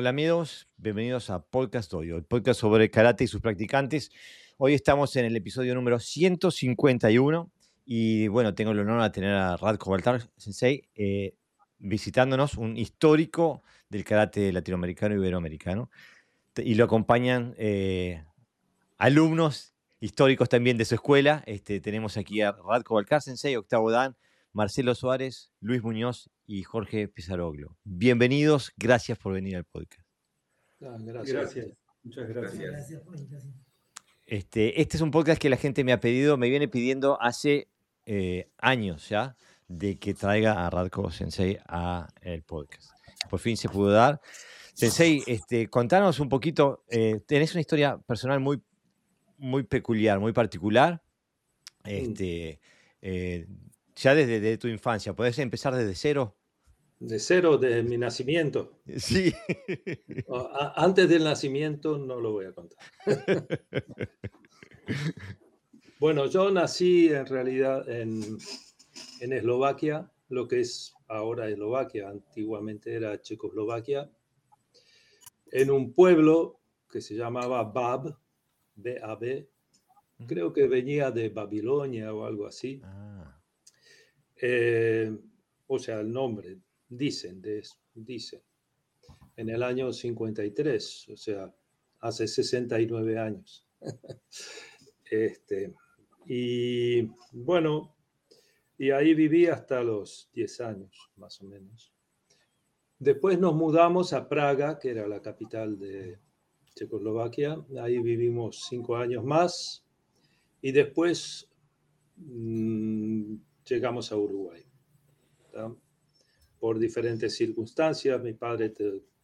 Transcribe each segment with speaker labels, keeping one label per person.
Speaker 1: Hola amigos, bienvenidos a Podcast Audio, el podcast sobre karate y sus practicantes. Hoy estamos en el episodio número 151 y bueno, tengo el honor de tener a Radko Baltar Sensei eh, visitándonos, un histórico del karate latinoamericano y iberoamericano. Y lo acompañan eh, alumnos históricos también de su escuela. Este, tenemos aquí a Radko Baltar Sensei, Octavo Dan, Marcelo Suárez, Luis Muñoz y Jorge Pizaroglo. Bienvenidos, gracias por venir al podcast.
Speaker 2: Ah, gracias. Muchas gracias.
Speaker 1: Este, este es un podcast que la gente me ha pedido, me viene pidiendo hace eh, años ya, de que traiga a Radko Sensei a el podcast. Por fin se pudo dar. Sensei, este, contanos un poquito, eh, tenés una historia personal muy, muy peculiar, muy particular. Mm. Este, eh, ya desde tu infancia, ¿podés empezar desde cero?
Speaker 2: De cero, de mi nacimiento.
Speaker 1: Sí.
Speaker 2: Antes del nacimiento no lo voy a contar. bueno, yo nací en realidad en, en Eslovaquia, lo que es ahora Eslovaquia, antiguamente era Checoslovaquia, en un pueblo que se llamaba Bab, B-A-B, creo que venía de Babilonia o algo así. Ah. Eh, o sea, el nombre, dicen, dicen, en el año 53, o sea, hace 69 años. este, y bueno, y ahí viví hasta los 10 años, más o menos. Después nos mudamos a Praga, que era la capital de Checoslovaquia. Ahí vivimos cinco años más. Y después mmm, llegamos a Uruguay. Por diferentes circunstancias, mi padre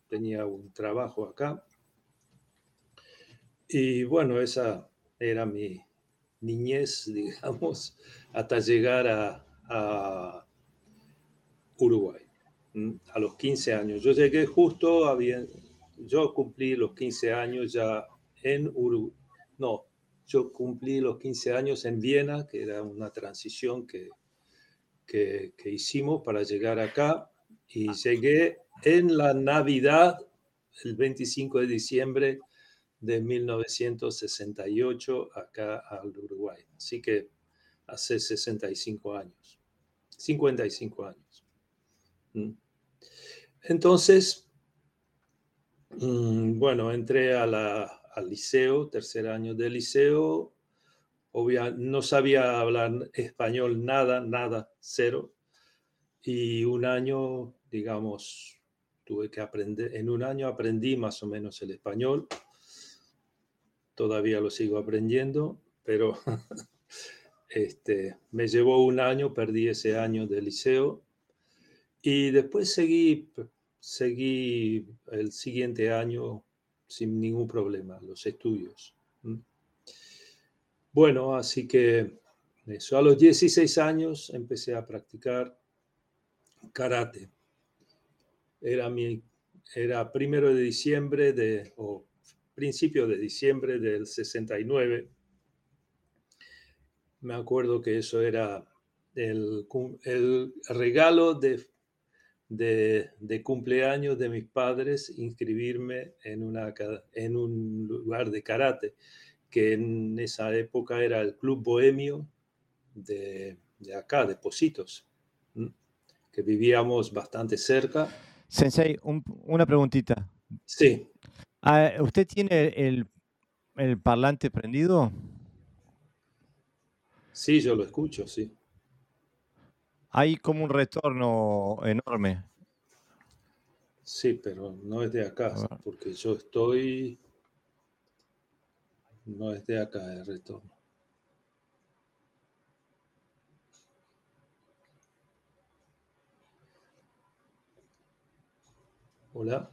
Speaker 2: tenía un trabajo acá. Y bueno, esa era mi niñez, digamos, hasta llegar a, Uruguay, a los 15 años. Yo llegué justo, había, yo cumplí los 15 años ya en Uruguay. No, yo cumplí los 15 años en Viena, que era una transición que que, hicimos para llegar acá y llegué en la Navidad, el 25 de diciembre de 1968 acá al Uruguay. Así que hace 65 años, 55 años. ¿Mm? Entonces, mm, bueno, entré a la, al liceo, tercer año del liceo, no sabía hablar español nada, nada, cero. Y un año, digamos, tuve que aprender, en un año aprendí más o menos el español. Todavía lo sigo aprendiendo, pero este, me llevó un año, perdí ese año de liceo. Y después seguí, seguí el siguiente año sin ningún problema, los estudios. Bueno, así que eso, a los 16 años empecé a practicar karate. Era, mi, era primero de diciembre de, o principio de diciembre del 69. Me acuerdo que eso era el, el regalo de, de, de, cumpleaños de mis padres, inscribirme en, una, en un lugar de karate que en esa época era el Club Bohemio de, acá, de Positos, que vivíamos bastante cerca.
Speaker 1: Sensei, una preguntita.
Speaker 2: Sí.
Speaker 1: ¿Usted tiene el, el parlante prendido?
Speaker 2: Sí, yo lo escucho, sí.
Speaker 1: Hay como un retorno enorme.
Speaker 2: Sí, pero no es de acá, porque yo estoy no es de acá el retorno. Hola.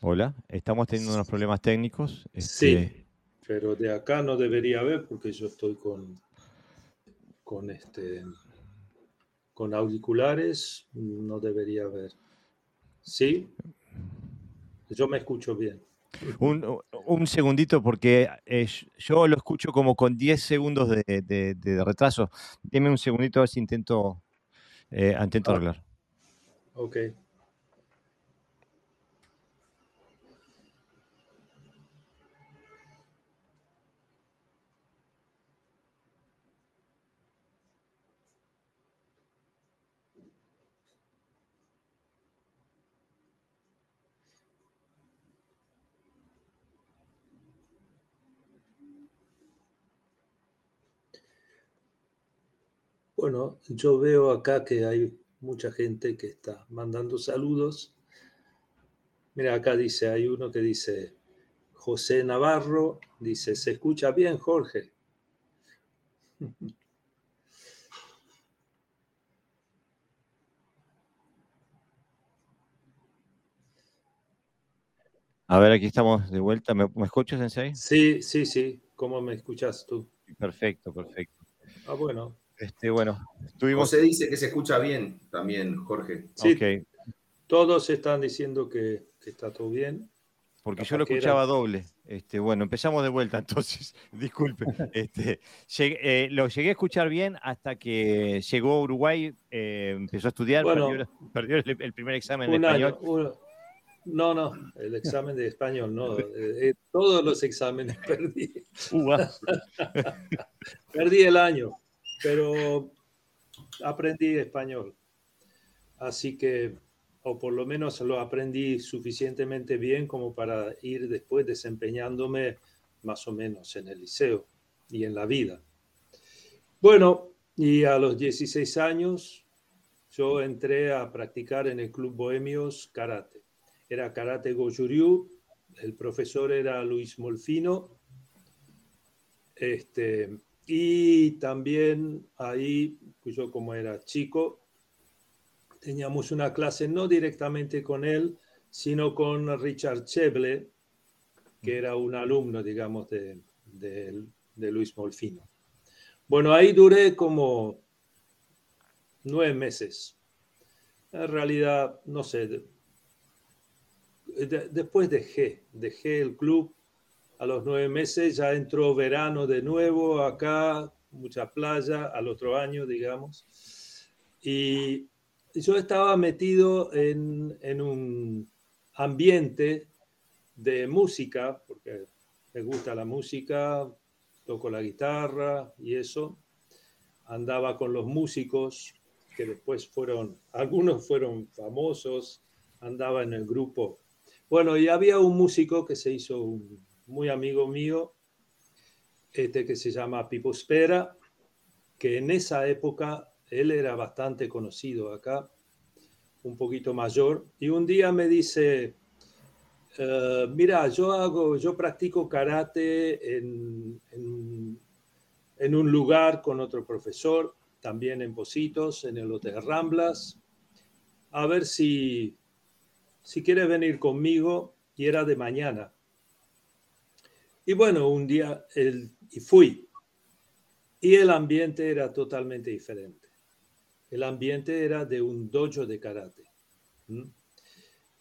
Speaker 1: Hola, estamos teniendo unos problemas técnicos.
Speaker 2: Sí, este, pero de acá no debería haber porque yo estoy con, con, este, con auriculares, no debería haber. ¿Sí? Yo me escucho bien.
Speaker 1: Un, segundito, porque eh, yo lo escucho como con 10 segundos de, retraso. Dime un segundito a ver si intento, eh, intento ah. arreglar.
Speaker 2: Ok. Bueno, yo veo acá que hay mucha gente que está mandando saludos. Mira, acá dice, hay uno que dice, José Navarro, dice, ¿se escucha bien, Jorge?
Speaker 1: A ver, aquí estamos de vuelta. ¿Me, ¿me escuchas, Sensei?
Speaker 2: Sí, sí, sí. ¿Cómo me escuchas tú?
Speaker 1: Perfecto, perfecto.
Speaker 2: Ah, bueno.
Speaker 1: Este, bueno, estuvimos.
Speaker 3: José dice que se escucha bien también, Jorge.
Speaker 2: Sí, todos están diciendo que, que está todo bien.
Speaker 1: porque yo lo escuchaba doble. Este, bueno, empezamos de vuelta entonces. Disculpe. Este, llegué- eh, lo llegué a escuchar bien hasta que llegó a Uruguay, eh, empezó a estudiar,
Speaker 2: Bueno.
Speaker 1: perdió, perdió el, el primer examen en
Speaker 2: Un
Speaker 1: español.
Speaker 2: año. no, no, el examen de español, no. eh, eh, todos los exámenes perdí. Perdí el año, pero aprendí español. Así que, o por lo menos lo aprendí suficientemente bien como para ir después desempeñándome más o menos en el liceo y en la vida. Bueno, y a los 16 años yo entré a practicar en el Club Bohemios Karate. Era Karate Goju-Ryu, el profesor era Luis Molfino. Este, y también ahí, pues yo como era chico, teníamos una clase no directamente con él, sino con Richard Cheble, que era un alumno, digamos, de, de- Luis Molfino. Bueno, ahí duré como nueve meses. En realidad, no sé, de- de- después dejé, dejé el club a los nueve meses, ya entró verano de nuevo acá, mucha playa, al otro año, digamos. Y yo estaba metido en, en un ambiente de música, porque me gusta la música, toco la guitarra y eso. Andaba con los músicos que después fueron, algunos fueron famosos, andaba en el grupo. Bueno, y había un músico que se hizo un, muy amigo mío, este que se llama Pipo Spera, que en esa época él era bastante conocido acá, un poquito mayor, y un día me dice, eh, mira, yo hago, yo practico karate en, en, en un lugar con otro profesor, también en Positos, en el Hotel Ramblas, a ver si, si quieres venir conmigo, y era de mañana. Y bueno, un día y fui. Y el ambiente era totalmente diferente. El ambiente era de un dojo de karate.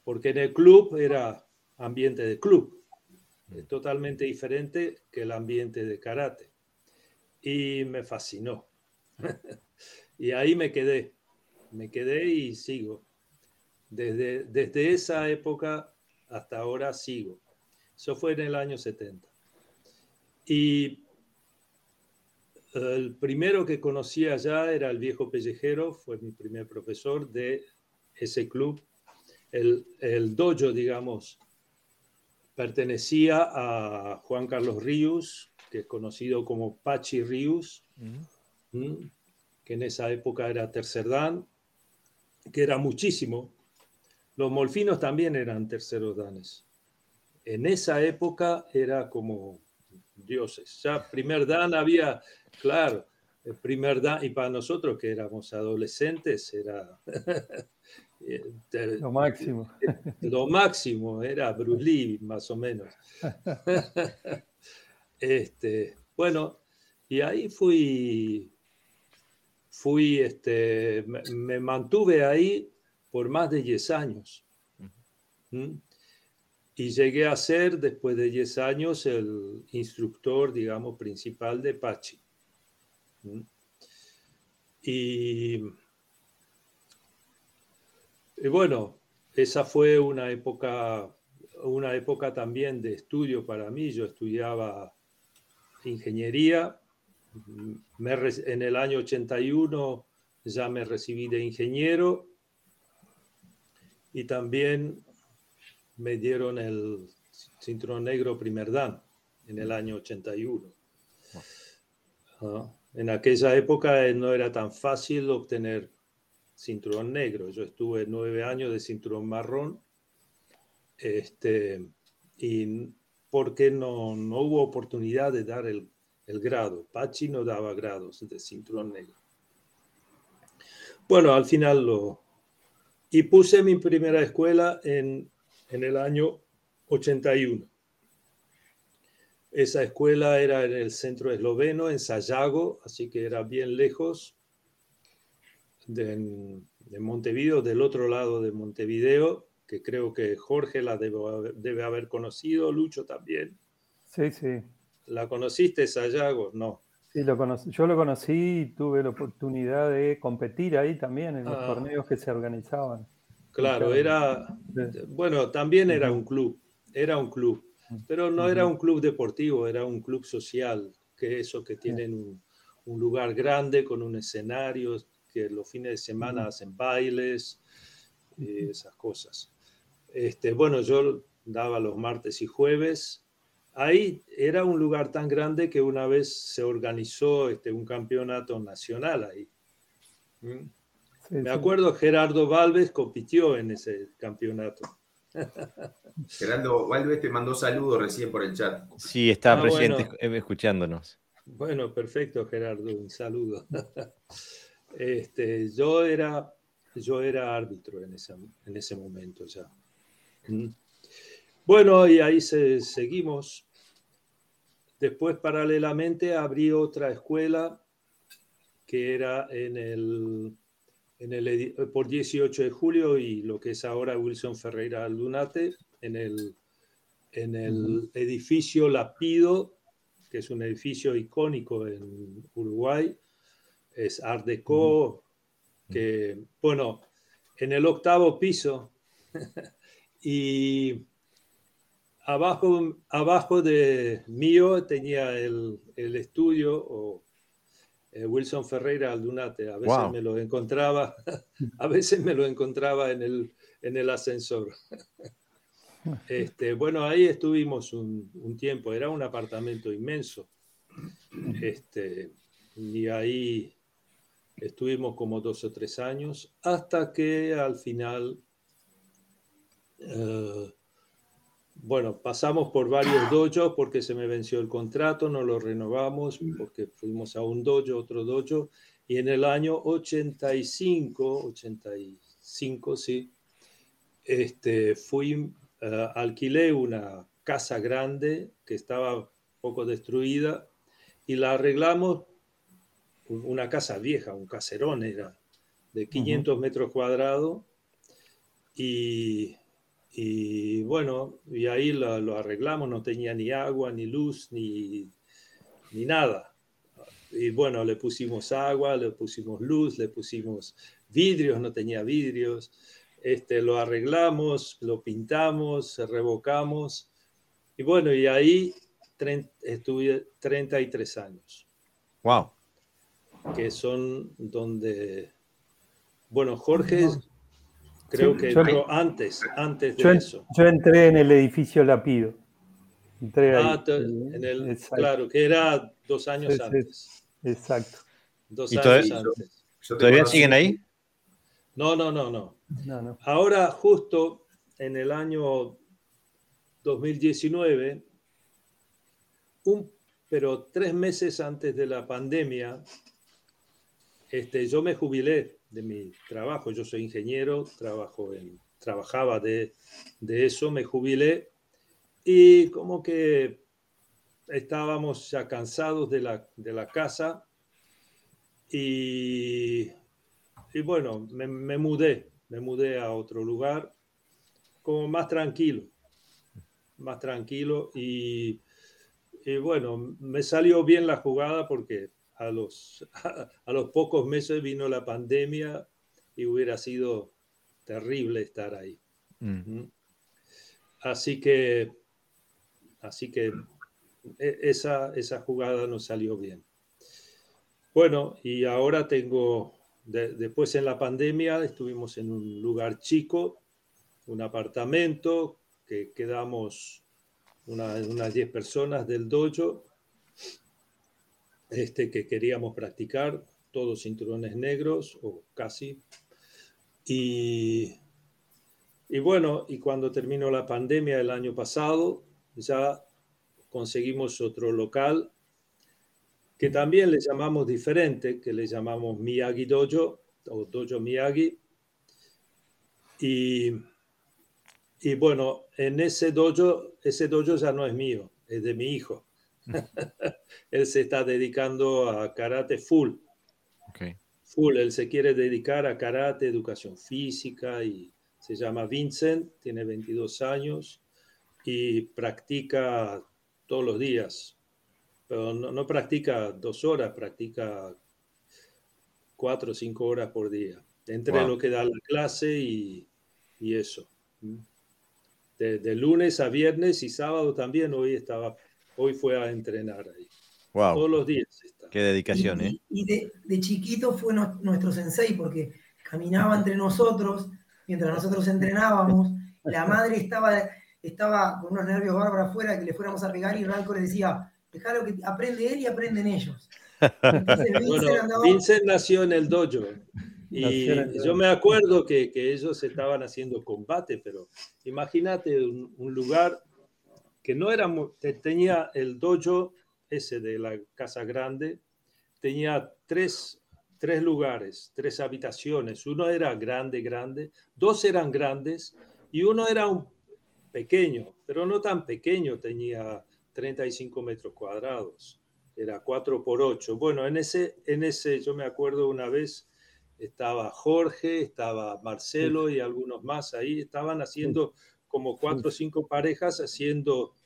Speaker 2: Porque en el club era ambiente de club. Totalmente diferente que el ambiente de karate. Y me fascinó. y ahí me quedé. Me quedé y sigo. Desde, desde esa época hasta ahora sigo. Eso fue en el año 70. Y el primero que conocí allá era el viejo pellejero, fue mi primer profesor de ese club. El, el dojo, digamos, pertenecía a Juan Carlos Ríos, que es conocido como Pachi Ríos, que en esa época era tercer dan, que era muchísimo. Los molfinos también eran terceros danes. En esa época era como dioses. Ya primer dan había, claro, el primer dan, y para nosotros que éramos adolescentes era eh,
Speaker 4: Lo máximo.
Speaker 2: lo máximo, era Bruce Lee, más o menos. este, bueno, y ahí fui, fui, este, me, me mantuve ahí por más de 10 años. ¿Mm? Y llegué a ser, después de 10 años, el instructor, digamos, principal de Pachi. ¿Mm? Y bueno, esa fue una época, una época también de estudio para mí. Yo estudiaba ingeniería. en el año 81 ya me recibí de ingeniero y también me dieron el cinturón negro primer dan en el año 81. Ah, en aquella época no era tan fácil obtener cinturón negro. Yo estuve nueve años de cinturón marrón. Este, y porque no, no hubo oportunidad de dar el, el, grado. Pachi no daba grados de cinturón negro. Bueno, al final lo... Y puse mi primera escuela en, en el año 81. Esa escuela era en el centro esloveno, en Sayago, así que era bien lejos de, Montevideo, del otro lado de Montevideo, que creo que Jorge la debe, haber conocido, Lucho también.
Speaker 4: Sí, sí.
Speaker 2: ¿La conociste, Sayago? No.
Speaker 4: Sí, lo conocí. yo lo conocí y tuve la oportunidad de competir ahí también en los ah. torneos que se organizaban.
Speaker 2: Claro, era, bueno, también era un club, era un club, pero no era un club deportivo, era un club social, que eso que tienen un, un lugar grande con un escenario, los fines de semana hacen bailes, y esas cosas. Este, bueno, yo daba los martes y jueves. Ahí era un lugar tan grande que una vez se organizó este, un campeonato nacional ahí. ¿Mm? Me acuerdo Gerardo Valves compitió en ese campeonato.
Speaker 3: Gerardo Valves te mandó saludos recién por el chat.
Speaker 1: Sí, está ah, presente escuchándonos.
Speaker 2: Bueno, perfecto, Gerardo, un saludo. Este, yo, era, yo era árbitro en, en ese momento ya. Mm. Bueno, y ahí se, seguimos. Después, paralelamente, abrí otra escuela que era en el, en el, por 18 de julio y lo que es ahora Wilson Ferreira Aldunate, en el, en el edificio Lapido, que es un edificio icónico en Uruguay, es Art Deco, que, bueno, en el octavo piso. Y abajo, abajo de mío tenía el, el estudio o eh, Wilson Ferreira Aldunate. A veces me lo encontraba, a veces me lo encontraba en el, en el ascensor. Este, bueno, ahí estuvimos un, un, tiempo, era un apartamento inmenso. Este, y ahí Estuvimos como dos o tres años hasta que al final, eh, bueno, pasamos por varios dojos porque se me venció el contrato, no lo renovamos porque fuimos a un dojo, otro dojo, y en el año 85, 85, sí, este, fui, uh, alquilé una casa grande que estaba poco destruida y la arreglamos una casa vieja, un caserón era, de 500 metros cuadrados. Y, y, bueno, y ahí lo, arreglamos, no tenía ni agua, ni luz, ni, ni nada. Y bueno, le pusimos agua, le pusimos luz, le pusimos vidrios, no tenía vidrios. Este, lo arreglamos, lo pintamos, revocamos. Y bueno, y ahí estuve 33 años.
Speaker 1: ¡Wow!
Speaker 2: que son donde, bueno, Jorge creo que entró antes, antes de eso.
Speaker 4: Yo entré en el edificio Lapido.
Speaker 2: Entré ah, en el, claro, que era dos años antes.
Speaker 4: Exacto.
Speaker 2: Dos años antes.
Speaker 1: ¿Todavía siguen ahí?
Speaker 2: No, no, no, no, no. Ahora, justo en el año 2019, un, pero tres meses antes de la pandemia, este, yo me jubilé de mi trabajo, yo soy ingeniero, trabajo trabajaba de, eso, me jubilé y como que estábamos ya cansados de la, casa y, y bueno, me, mudé, me mudé a otro lugar como más tranquilo, más tranquilo y, y bueno, me salió bien la jugada porque a los, a, los pocos meses vino la pandemia y hubiera sido terrible estar ahí.
Speaker 1: Mm.
Speaker 2: ¿Mm? Así que, así que e- esa, esa jugada no salió bien. Bueno, y ahora tengo, de- después en la pandemia estuvimos en un lugar chico, un apartamento, que quedamos una- unas 10 personas del dojo, este, que queríamos practicar, todos cinturones negros o casi. Y, y bueno, y cuando terminó la pandemia el año pasado, ya conseguimos otro local que también le llamamos diferente, que le llamamos Miyagi Dojo o Dojo Miyagi. Y, y bueno, en ese dojo, ese dojo ya no es mío, es de mi hijo. Él se está dedicando a karate full,
Speaker 1: Ok.
Speaker 2: full. Él se quiere dedicar a karate, educación física y se llama Vincent, tiene 22 años y practica todos los días. Pero no, no practica dos horas, practica cuatro o cinco horas por día. Entre
Speaker 1: Wow.
Speaker 2: lo que da la clase y, y eso. De, de lunes a viernes y sábado también. Hoy estaba, hoy fue a entrenar ahí. Todos
Speaker 1: Wow.
Speaker 2: los días está.
Speaker 1: Qué dedicación, ¿eh?
Speaker 5: Y, y de, de chiquito fue no- nuestro sensei porque caminaba entre nosotros mientras nosotros entrenábamos. La madre estaba, estaba con unos nervios bárbaros afuera que le fuéramos a pegar y Ranco le decía, dejalo que aprende él y aprenden ellos. Entonces Vincent
Speaker 2: Bueno,
Speaker 5: andaba-
Speaker 2: Vincent nació en el dojo y yo me acuerdo que, que ellos estaban haciendo combate, pero imagínate un, un lugar que no era, tenía el dojo ese de la casa grande, tenía tres, tres lugares, tres habitaciones. Uno era grande, grande, dos eran grandes y uno era un pequeño, pero no tan pequeño, tenía 35 metros cuadrados era 4 por 8. Bueno, en ese, en ese, yo me acuerdo una vez, estaba Jorge, estaba Marcelo y algunos más ahí, estaban haciendo como cuatro o cinco parejas haciendo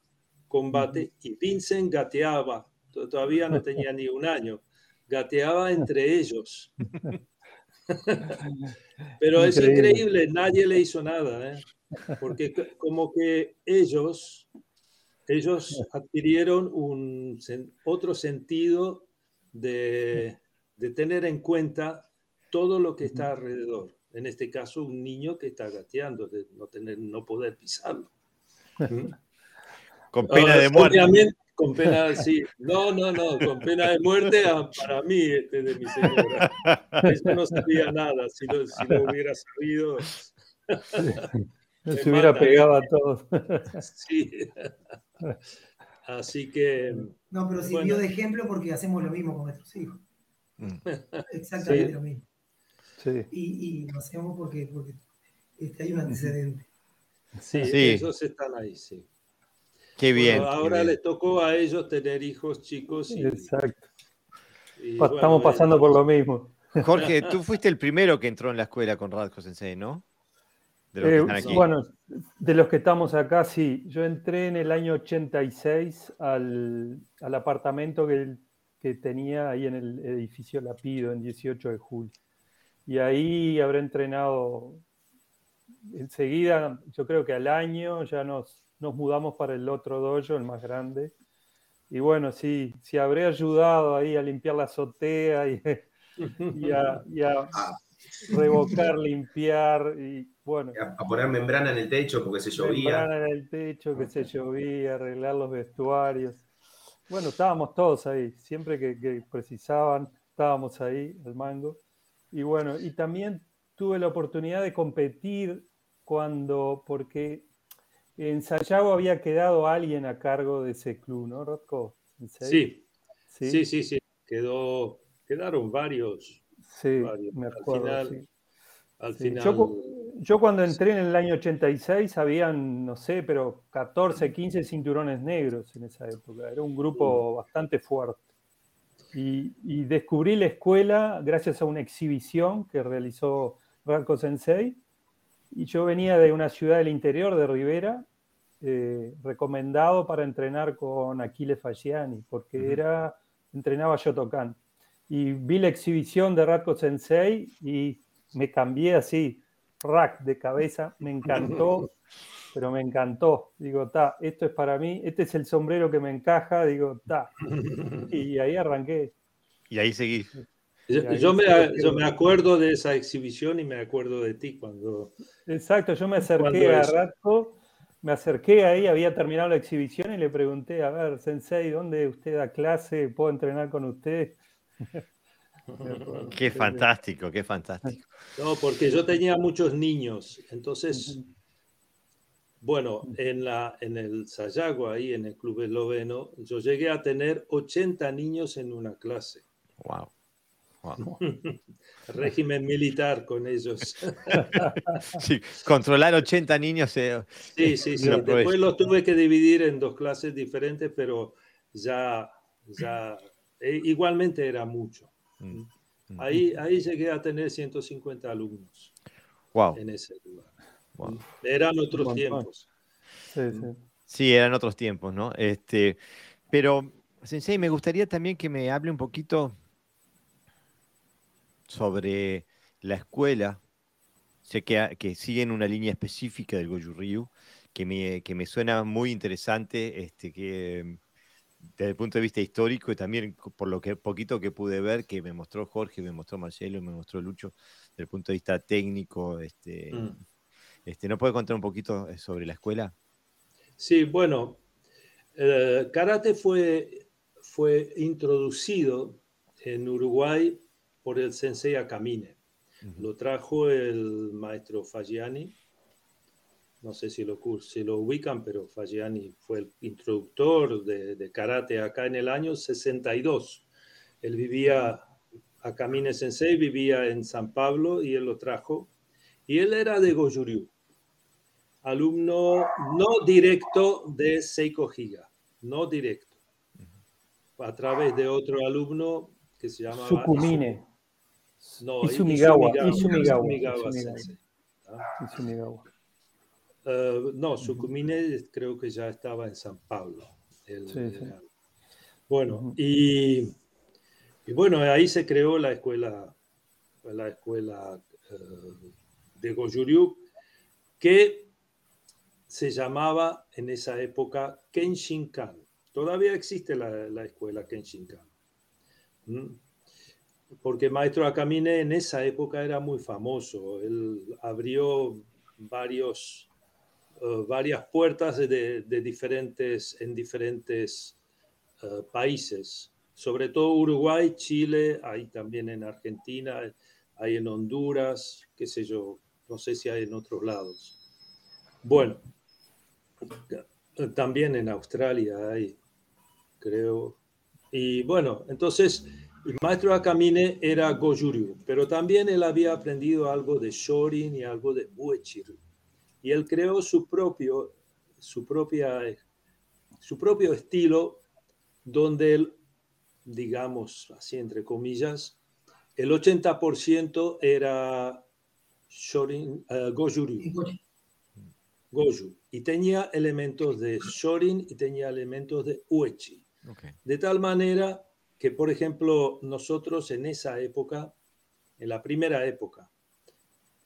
Speaker 2: combate y Vincent gateaba, to- todavía no tenía ni un año, gateaba entre ellos. Pero es
Speaker 4: Increíble.
Speaker 2: increíble, nadie le hizo nada, ¿eh? porque como que ellos, ellos adquirieron un, otro sentido de, de tener en cuenta todo lo que está alrededor. En este caso, un niño que está gateando, de no, tener, no poder pisarlo.
Speaker 1: Con pena de muerte.
Speaker 2: Con pena, sí. No, no, no, con pena de muerte para mí, este de mi señora. Eso no sabía nada. Si lo, si lo hubiera sabido,
Speaker 4: Se hubiera
Speaker 2: mata.
Speaker 4: pegado a todos.
Speaker 2: sí. Así que,
Speaker 5: No, pero sirvió
Speaker 2: Bueno.
Speaker 5: de ejemplo porque hacemos lo mismo con nuestros hijos.
Speaker 1: Mm.
Speaker 5: Exactamente
Speaker 2: Sí.
Speaker 5: lo mismo.
Speaker 4: Sí.
Speaker 5: Y, y lo hacemos porque, porque este, hay un antecedente.
Speaker 2: sí,
Speaker 1: Sí.
Speaker 2: esos están ahí, sí.
Speaker 1: Qué bien.
Speaker 2: Bueno,
Speaker 1: qué
Speaker 2: ahora
Speaker 1: bien.
Speaker 2: les tocó a ellos tener hijos chicos y,
Speaker 4: Exacto.
Speaker 2: y,
Speaker 4: Pa-
Speaker 2: bueno,
Speaker 4: Estamos pasando por lo mismo.
Speaker 1: Jorge, tú fuiste el primero que entró en la escuela con Radko Sensei, ¿no? De los que
Speaker 4: Eh,
Speaker 1: están aquí.
Speaker 4: bueno, de los que estamos acá, sí. Yo entré en el año 86 al, al apartamento que, que tenía ahí en el edificio Lapido, en 18 de julio. Y ahí habré entrenado enseguida, yo creo que al año ya nos, nos mudamos para el otro dojo, el más grande. Y bueno, sí, sí habré ayudado ahí a limpiar la azotea y, y a, y a
Speaker 3: Ah,
Speaker 4: revocar, limpiar y bueno.
Speaker 3: a, poner membrana en el techo porque se llovía.
Speaker 4: Membrana en el techo, que se llovía, arreglar los vestuarios. Bueno, estábamos todos ahí, siempre que, que precisaban, estábamos ahí, al mango. Y bueno, y también tuve la oportunidad de competir cuando, porque en Sayago había quedado alguien a cargo de ese club, ¿no, Rotko?
Speaker 2: Sí,
Speaker 4: sí,
Speaker 2: sí, sí, sí. Quedó, quedaron varios
Speaker 4: sí,
Speaker 2: varios.
Speaker 4: me
Speaker 2: Al
Speaker 4: acuerdo.
Speaker 2: final,
Speaker 4: sí.
Speaker 2: al
Speaker 4: Sí,
Speaker 2: final.
Speaker 4: Yo, yo cuando entré en el año 86 habían, no sé, pero 14, 15 cinturones negros en esa época. Era un grupo bastante fuerte. Y, y descubrí la escuela gracias a una exhibición que realizó Radko Sensei. Y yo venía de una ciudad del interior de Rivera, eh, recomendado para entrenar con Aquile Fasciani, porque
Speaker 3: Ujú.
Speaker 4: era, entrenaba Shotokan. Y vi la exhibición de Radko Sensei y me cambié así. rack de cabeza, me encantó, pero me encantó. Digo, ta, esto es para mí, este es el sombrero que me encaja, digo, ta. Y ahí arranqué.
Speaker 1: Y ahí seguí.
Speaker 2: Yo, me, yo, me, acuerdo de esa exhibición y me acuerdo de ti cuando...
Speaker 4: Exacto, yo me acerqué a Ratko, me acerqué ahí, había terminado la exhibición y le pregunté, a ver, Sensei, ¿dónde usted da clase? ¿Puedo entrenar con usted?
Speaker 1: qué fantástico, qué fantástico.
Speaker 2: No, porque yo tenía muchos niños, entonces, bueno, en, la, en el Sayago, ahí en el club esloveno, yo llegué a tener 80 niños en una clase.
Speaker 1: Wow.
Speaker 2: Régimen militar con ellos.
Speaker 1: Sí, controlar 80 niños. Eh,
Speaker 2: sí, sí, sí. Después los tuve que dividir en dos clases diferentes, pero ya, ya eh, igualmente era mucho. Mm, mm. Ahí, ahí llegué a tener 150 alumnos.
Speaker 1: Wow.
Speaker 2: En ese lugar. Mm. Eran otros tiempos.
Speaker 1: Sí, sí. sí, eran otros tiempos, ¿no? Este, pero, Sensei, me gustaría también que me hable un poquito sobre la escuela. Sé que, que siguen una línea específica del Goju Ryu que me, que me suena muy interesante, este, que desde el punto de vista histórico y también por lo que poquito que pude ver, que me mostró Jorge, me mostró Marcelo, me mostró Lucho, desde el punto de vista técnico, este, mm. este, ¿no puede contar un poquito eh, sobre la escuela?
Speaker 2: Sí, bueno, eh, karate fue, fue introducido en Uruguay por el sensei Akamine. Lo trajo el maestro Fagiani. No sé si lo, si lo ubican, pero Fagiani fue el introductor de, karate acá en el año 62. Él vivía, Akamine Sensei vivía en San Pablo y él lo trajo. Y él era de Goju-ryu, alumno no directo de Seiko Higa, no directo. A través de otro alumno que se llama
Speaker 4: Sukumine.
Speaker 2: No,
Speaker 4: Isumigawa.
Speaker 2: Isumigawa. Isumigawa. Uh, no, Sukumine creo que ya estaba en San Pablo. El, sí, sí. Bueno, y, y, bueno, ahí se creó la escuela, la escuela uh, de Goju-ryu, que se llamaba en esa época Kenshinkan. Todavía existe la, la escuela Kenshinkan. ¿Mm? Porque Maestro Akamine en esa época era muy famoso. Él abrió varios, uh, varias puertas de, de, diferentes, en diferentes uh, países, sobre todo Uruguay, Chile, hay también en Argentina, hay en Honduras, qué sé yo, no sé si hay en otros lados. Bueno, también en Australia hay, creo. Y bueno, entonces el maestro Akamine era Gojuryu, pero también él había aprendido algo de Shorin y algo de Uechiru. Y él creó su propio, su propia, su propio estilo, donde él, digamos así entre comillas, el 80% era Shorin, uh, Gojuryu. Goju. Y tenía elementos de Shorin y tenía elementos de Uechi. De tal manera que, por ejemplo, nosotros en esa época, en la primera época,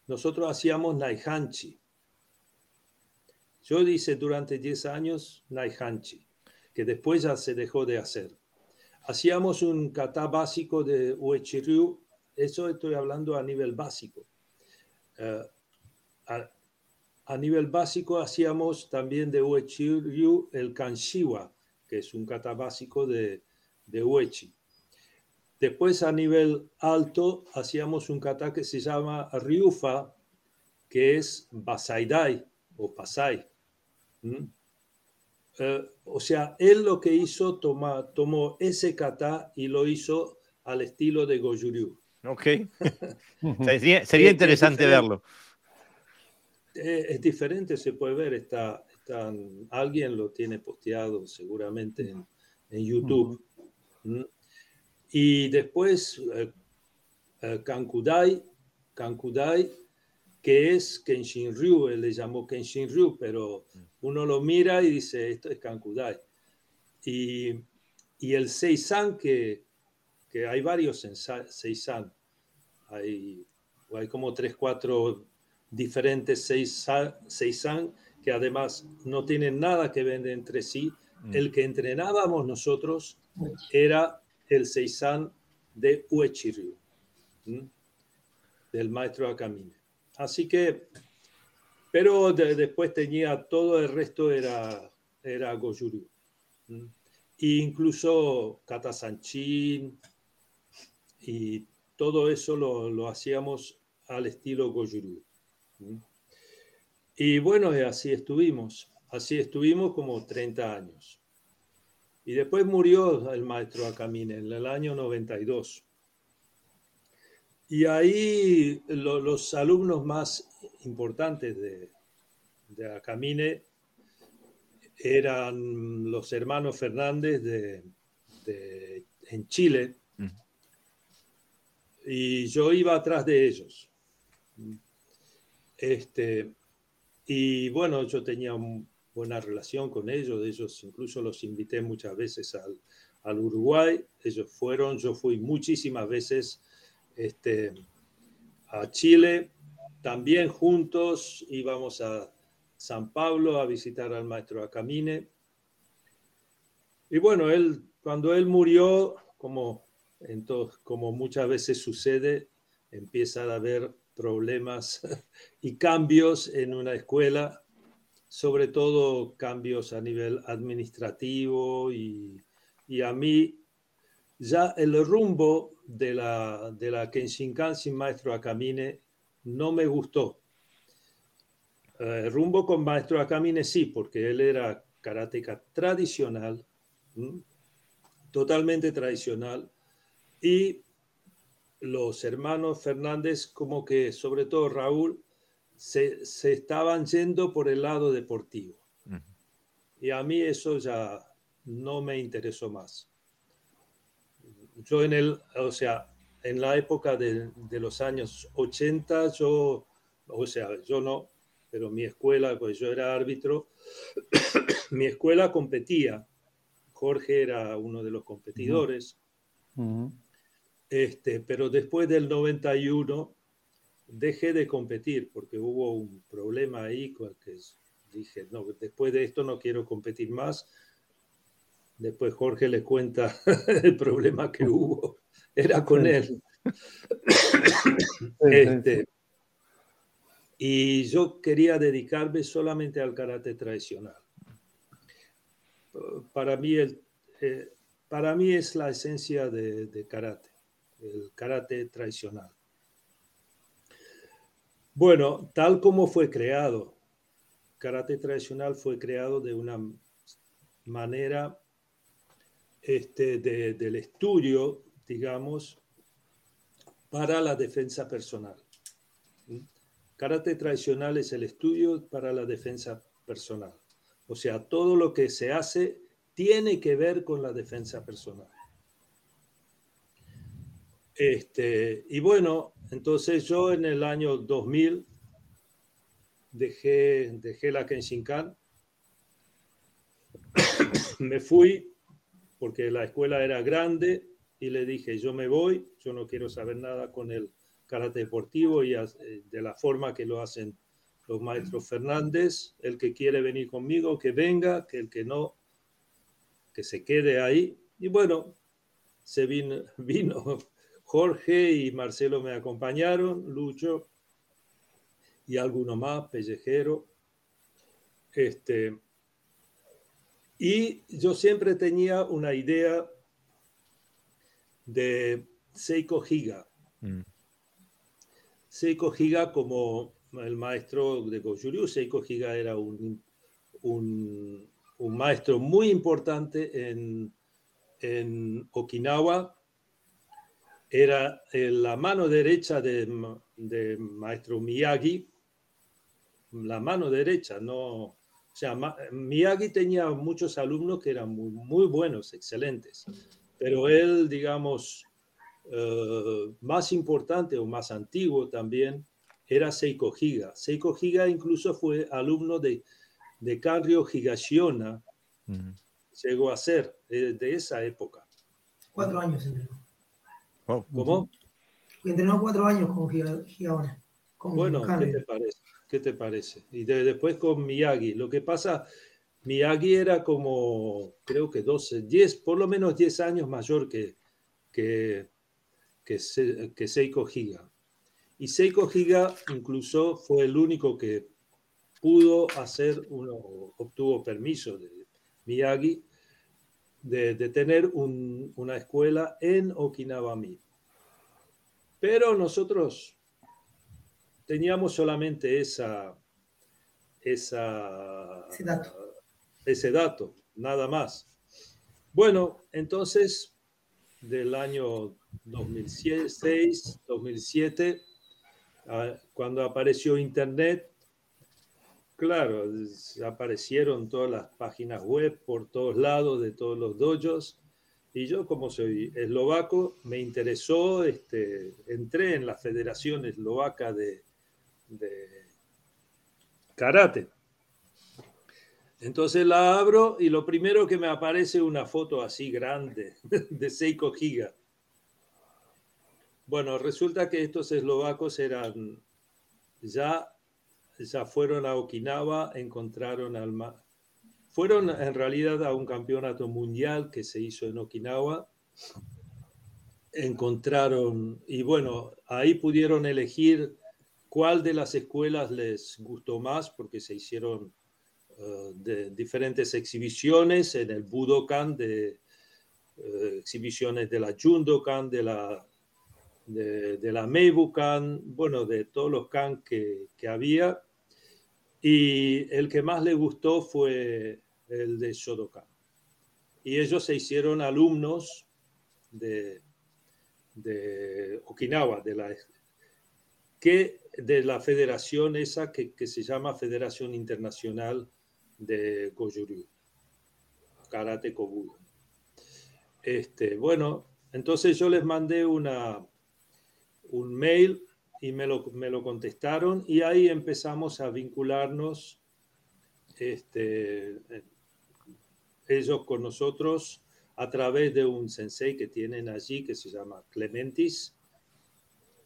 Speaker 2: nosotros hacíamos Naihanchi. Yo hice durante 10 años Naihanchi, que después ya se dejó de hacer. Hacíamos un kata básico de Uechiryu, eso estoy hablando a nivel básico. A, a, nivel básico hacíamos también de Uechiryu el Kanshiwa, que es un kata básico de, de Uechi. Después a nivel alto hacíamos un kata que se llama Ryufa, que es Basaidai o Pasai. ¿Mm? Eh, o sea, él lo que hizo, toma, tomó ese kata y lo hizo al estilo de Gojuryu.
Speaker 1: Ok. sería, interesante verlo.
Speaker 2: Es, diferente, se puede ver. Está, alguien lo tiene posteado seguramente en, YouTube. Y después eh, eh, Kankudai, Kankudai, que es Kenshin Ryu, él le llamó Kenshin Ryu, pero uno lo mira y dice, esto es Kankudai. Y, y el Seisan, que, que hay varios Seisan, hay, hay como tres, cuatro diferentes Seisan que además no tienen nada que ver entre sí.
Speaker 1: Mm.
Speaker 2: El que entrenábamos nosotros era el Seisan de Uechiryu, del maestro Akamine. Así que, pero de- después tenía todo el resto era, era. E incluso Kata Sanchin y todo eso lo, lo hacíamos al estilo Gojuru. Y bueno, así estuvimos. Así estuvimos como 30 años. Y después murió el maestro Akamine en el año 92. Y ahí lo- los alumnos más importantes de, de Akamine eran los hermanos Fernández de, de- en Chile.
Speaker 1: Mm.
Speaker 2: Y yo iba atrás de ellos. Este, y bueno, yo tenía buena relación con ellos, ellos incluso los invité muchas veces al, al Uruguay, ellos fueron, yo fui muchísimas veces este, a Chile, también juntos íbamos a San Pablo a visitar al maestro Acamine. Y bueno, él, cuando él murió, como, en to- como muchas veces sucede, empieza a haber problemas y cambios en una escuela, sobre todo cambios a nivel administrativo y, y a mí ya el rumbo de la, de la Kenshinkan sin maestro Akamine no me gustó. Eh, rumbo con maestro Akamine sí, porque él era karateca tradicional, totalmente tradicional, y los hermanos Fernández, como que sobre todo Raúl, se, se estaban yendo por el lado deportivo. Y a mí eso ya no me interesó más. Yo en el, o sea, en la época de, de los años 80, yo, o sea, yo no, pero mi escuela, pues yo era árbitro, mi escuela competía. Jorge era uno de los competidores. Este, pero después del 91 dejé de competir porque hubo un problema ahí que dije, no, después de esto no quiero competir más. Después Jorge le cuenta el problema que hubo. Era con él. Este, y yo quería dedicarme solamente al karate tradicional. Para mí, el, eh, para mí es la esencia de, de karate, el karate tradicional. Bueno, tal como fue creado, karate tradicional fue creado de una manera este, de- del estudio, digamos, para la defensa personal. Karate tradicional es el estudio para la defensa personal. O sea, todo lo que se hace tiene que ver con la defensa personal. Este, y bueno, entonces yo en el año 2000 dejé, dejé la Kenshinkan, me fui porque la escuela era grande y le dije, yo me voy, yo no quiero saber nada con el karate deportivo y eh, de la forma que lo hacen los maestros Fernández, el que quiere venir conmigo, que venga, que el que no, que se quede ahí. Y bueno, se vino Jorge y Marcelo me acompañaron, Lucho y alguno más, Pellejero. Este, y yo siempre tenía una idea de Seiko Higa.
Speaker 1: Mm.
Speaker 2: Seiko Higa como el maestro de Goju-Ryu. Seiko Higa era un, un, un maestro muy importante en, en Okinawa. Era eh, la mano derecha de, de maestro Miyagi. La mano derecha, no... O sea, Miyagi tenía muchos alumnos que eran muy, muy buenos, excelentes. Pero él, digamos, eh, más importante o más antiguo también era Seiko Higa. Seiko Higa incluso fue alumno de, de Kanryo Higashiona, llegó a ser eh, de esa época.
Speaker 5: Cuatro años.
Speaker 1: Wow.
Speaker 2: ¿Cómo?
Speaker 5: Entrenó cuatro años con Giga- Gigaona.
Speaker 2: Bueno, ¿qué te parece? ¿Qué te parece? Y de- después con Miyagi. Lo que pasa, Miyagi era como, creo que 12, 10, por lo menos 10 años mayor que, que, que, Se- que Seiko Higa. Y Seiko Higa incluso fue el único que pudo hacer, uno, obtuvo permiso de Miyagi de, de tener un- una escuela en Okinawa mismo. Pero nosotros teníamos solamente esa, esa,
Speaker 5: Ese dato.
Speaker 2: ese dato, nada más. Bueno, entonces, del año 2006, 2007, ah, cuando apareció Internet, claro, aparecieron todas las páginas web por todos lados, de todos los dojos, y yo, como soy eslovaco, me interesó, este, entré en la Federación Eslovaca de, Karate. Entonces la abro y lo primero que me aparece una foto así grande de Seiko Higa. Bueno, resulta que estos eslovacos eran ya, ya fueron a Okinawa, encontraron al fueron en realidad a un campeonato mundial que se hizo en Okinawa. Encontraron, y bueno, ahí pudieron elegir cuál de las escuelas les gustó más, porque se hicieron eh, de diferentes exhibiciones en el Budokan, de eh, exhibiciones de la Jundokan, de la, de, de la Meibukan, bueno, de todos los kan que, que había. Y el que más les gustó fue el de Shodokan. Y ellos se hicieron alumnos de, Okinawa, de la, que, de la federación esa que, que se llama Federación Internacional de Goju-Ryu, Karate Kobudo. Este, bueno, entonces yo les mandé una, un mail y me lo, me lo contestaron y ahí empezamos a vincularnos este, ellos con nosotros a través de un sensei que tienen allí que se llama Clementis,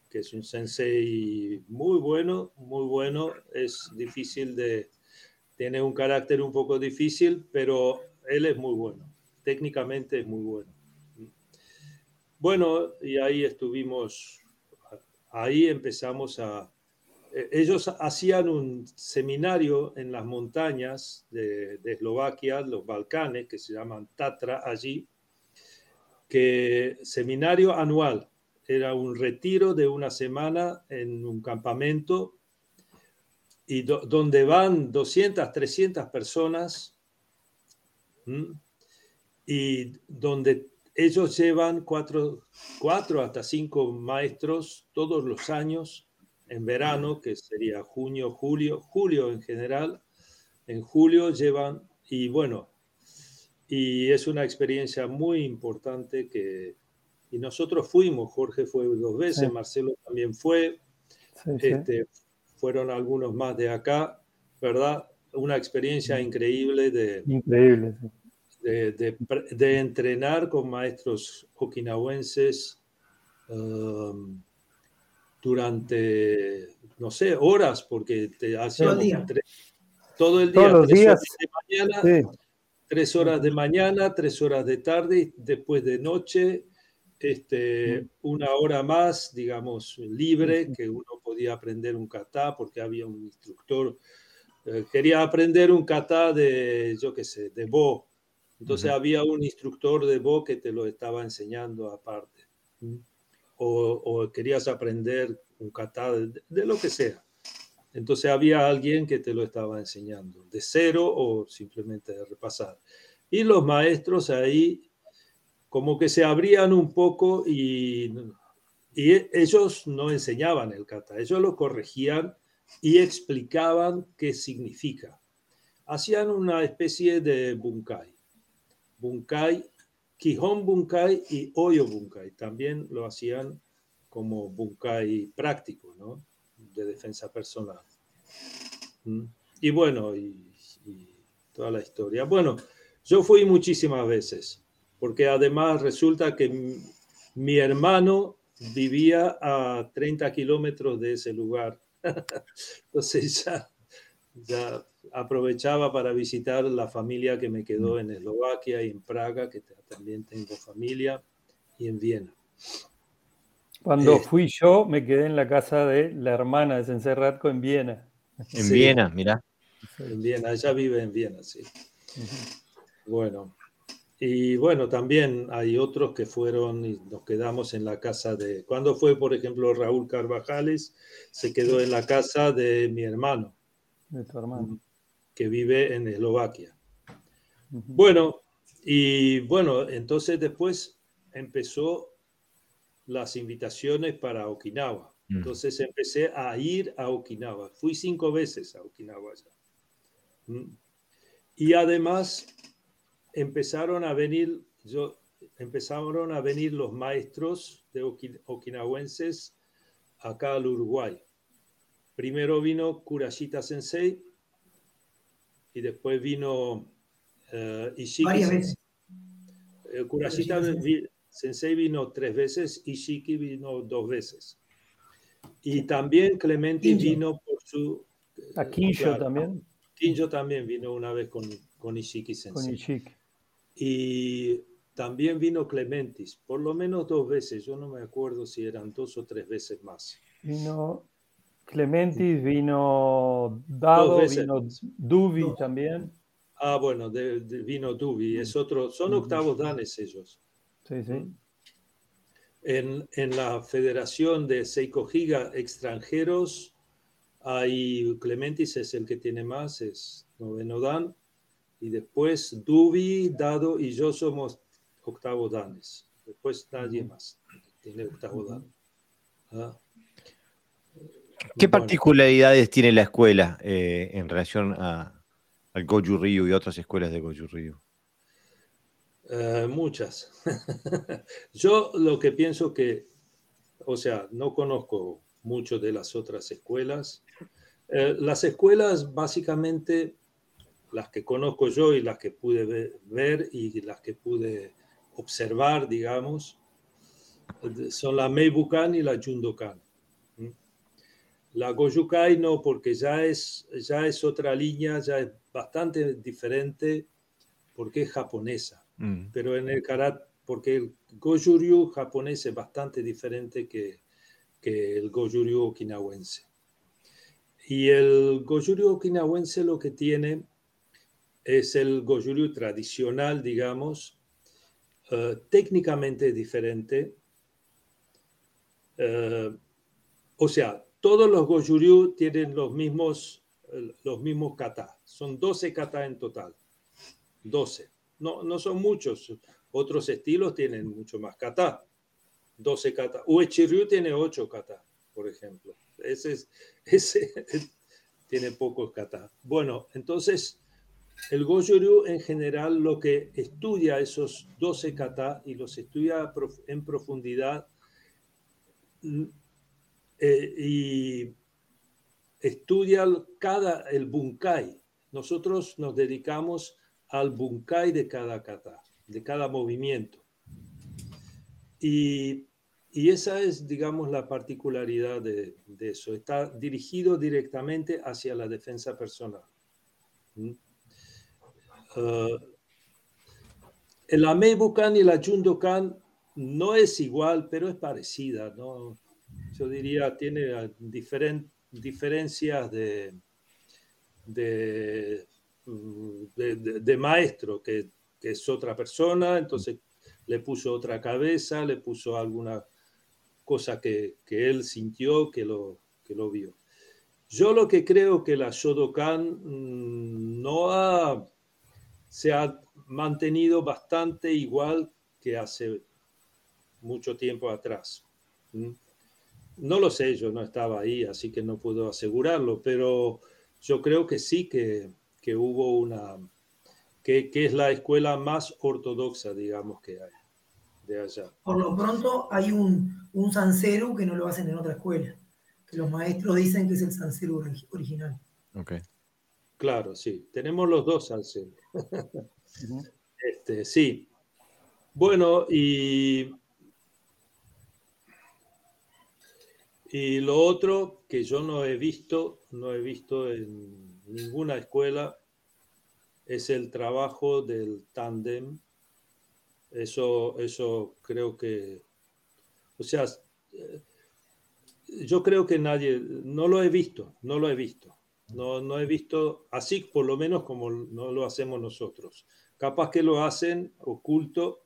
Speaker 2: que es un sensei muy bueno, muy bueno, es difícil de, tiene un carácter un poco difícil, pero él es muy bueno, técnicamente es muy bueno. Bueno, y ahí estuvimos, ahí empezamos a... Ellos hacían un seminario en las montañas de, Eslovaquia, los Balcanes, que se llaman Tatra allí, que seminario anual, era un retiro de una semana en un campamento y do, donde van 200, 300 personas y donde ellos llevan cuatro, cuatro hasta cinco maestros todos los años en verano, que sería junio, julio, julio en general. En julio llevan, y bueno, y es una experiencia muy importante que, y nosotros fuimos, Jorge fue dos veces,
Speaker 4: Sí.
Speaker 2: Marcelo también fue,
Speaker 4: Sí, sí.
Speaker 2: este, fueron algunos más de acá, ¿verdad? Una experiencia increíble de,
Speaker 4: Increíble. sí.
Speaker 2: De, de pre- de entrenar con maestros okinawenses um, durante, no sé, horas, porque te hacíamos
Speaker 5: día.
Speaker 2: tre- todo el día,
Speaker 4: Todos los
Speaker 2: tres
Speaker 4: días.
Speaker 2: horas de mañana,
Speaker 4: Sí,
Speaker 2: tres horas de mañana, tres horas de tarde, y después de noche, este, una hora más, digamos, libre, que uno podía aprender un kata porque había un instructor, eh, quería aprender un kata de, yo qué sé, de Bo. Entonces había un instructor de Bo que te lo estaba enseñando aparte. O, o querías aprender un kata de, de lo que sea. Entonces había alguien que te lo estaba enseñando, de cero o simplemente de repasar. Y los maestros ahí como que se abrían un poco y, y ellos no enseñaban el kata, ellos lo corregían y explicaban qué significa. Hacían una especie de bunkai. Bunkai, Kihon bunkai y Oyo bunkai. También lo hacían como bunkai práctico, ¿no? De defensa personal. ¿Mm? Y bueno, y, y toda la historia. Bueno, yo fui muchísimas veces, porque además resulta que mi, mi hermano vivía a 30 kilómetros de ese lugar Entonces ya, ya aprovechaba para visitar la familia que me quedó en Eslovaquia y en Praga, que también tengo familia, y en Viena.
Speaker 4: Cuando
Speaker 2: Eh,
Speaker 4: fui yo, me quedé en la casa de la hermana de Sensei en Viena.
Speaker 1: En
Speaker 2: Sí.
Speaker 1: Viena, mirá.
Speaker 2: En Viena, ella vive en Viena, sí. Bueno, y bueno, también hay otros que fueron y nos quedamos en la casa de... Cuando fue, por ejemplo, Raúl Carvajales, se quedó en la casa de mi hermano,
Speaker 4: De tu hermano.
Speaker 2: Que vive en Eslovaquia. Bueno, y bueno, entonces después empezó las invitaciones para Okinawa.
Speaker 1: Mm.
Speaker 2: Entonces empecé a ir a Okinawa. Fui cinco veces a Okinawa ya. Mm. Y además empezaron a venir, yo, empezaron a venir los maestros de oki- okinawenses acá al Uruguay. Primero vino Kurashita Sensei y después vino eh, Ishiki
Speaker 5: Varias
Speaker 2: Sensei.
Speaker 5: veces.
Speaker 2: Eh, Kurashita vi- Sensei vino tres veces, Ishiki vino dos veces. Y también Clementi
Speaker 5: Kinjo.
Speaker 2: vino por su...
Speaker 4: A Kinjo
Speaker 2: claro,
Speaker 4: también,
Speaker 2: Kinjo también vino una vez con, con Ishiki
Speaker 4: con
Speaker 2: Sensei.
Speaker 4: Ishiki.
Speaker 2: Y también vino Clementis, por lo menos dos veces. Yo no me acuerdo si eran dos o tres veces más.
Speaker 4: Vino Clementis, vino Dado, vino Dubi también.
Speaker 2: Ah, bueno, de- de- vino Dubi, es otro, son
Speaker 4: Ujú.
Speaker 2: octavos danes ellos.
Speaker 4: Sí, sí.
Speaker 2: En, en la Federación de Seiko Giga extranjeros, hay Clementis es el que tiene más, es noveno dan. Y después Dubi, Dado y yo somos octavos danes. Después nadie más tiene octavo dan. Ah.
Speaker 1: ¿Qué particularidades tiene la escuela eh, en relación a, al Goju Ryu y otras escuelas de Goju Ryu?
Speaker 2: Eh, muchas. Yo lo que pienso que, o sea, no conozco mucho de las otras escuelas. Eh, las escuelas, básicamente, las que conozco yo y las que pude ve- ver y las que pude observar, digamos, son la Meibukan y la Jundokan. La Gojukai no, porque ya es, ya es otra línea, ya es bastante diferente, porque es japonesa
Speaker 1: Mm.
Speaker 2: pero en el karate, porque el Goju-ryu japonés es bastante diferente que, que el Goju-ryu okinawense. Y el Goju-ryu okinawense lo que tiene es el Goju-ryu tradicional, digamos, eh, técnicamente diferente. Eh, o sea, todos los Goju-ryu tienen los mismos, eh, los mismos kata. Son 12 kata en total. 12 no, no son muchos. Otros estilos tienen mucho más kata. 12 kata. Uechi-ryu tiene 8 kata, por ejemplo. Ese, es, ese tiene pocos kata. Bueno, entonces el Goju-ryu en general lo que estudia esos 12 kata y los estudia en profundidad eh, y estudia cada el bunkai. Nosotros nos dedicamos al bunkai de cada kata, de cada movimiento. Y, y esa es, digamos, la particularidad de, eso. Está dirigido directamente hacia la defensa personal. ¿Mm? Uh, el y la Jundokan no es igual, pero es parecida. ¿no? Yo diría, tiene uh, diferen, diferencias de, de de, de, maestro, que, es otra persona, entonces le puso otra cabeza, le puso alguna cosa que, que él sintió, que lo, que lo vio. Yo lo que creo que la Shodokan mmm, no ha, se ha mantenido bastante igual que hace mucho tiempo atrás. ¿Mm? No lo sé, yo no estaba ahí, así que no puedo asegurarlo, pero yo creo que sí que, que hubo una, que, que, es la escuela más ortodoxa, digamos, que hay de allá.
Speaker 5: Por lo pronto hay un, un Sanseru que no lo hacen en otra escuela, que los maestros dicen que es el Sanseru original.
Speaker 1: Okay.
Speaker 2: Claro, sí, tenemos los dos Sanseru. uh -huh. este, sí. Bueno, y, Y lo otro que yo no he visto, no he visto en ninguna escuela, es el trabajo del tándem. Eso, eso creo que, o sea, yo creo que nadie, no lo he visto, no lo he visto. No, no he visto así, por lo menos como no lo hacemos nosotros. Capaz que lo hacen oculto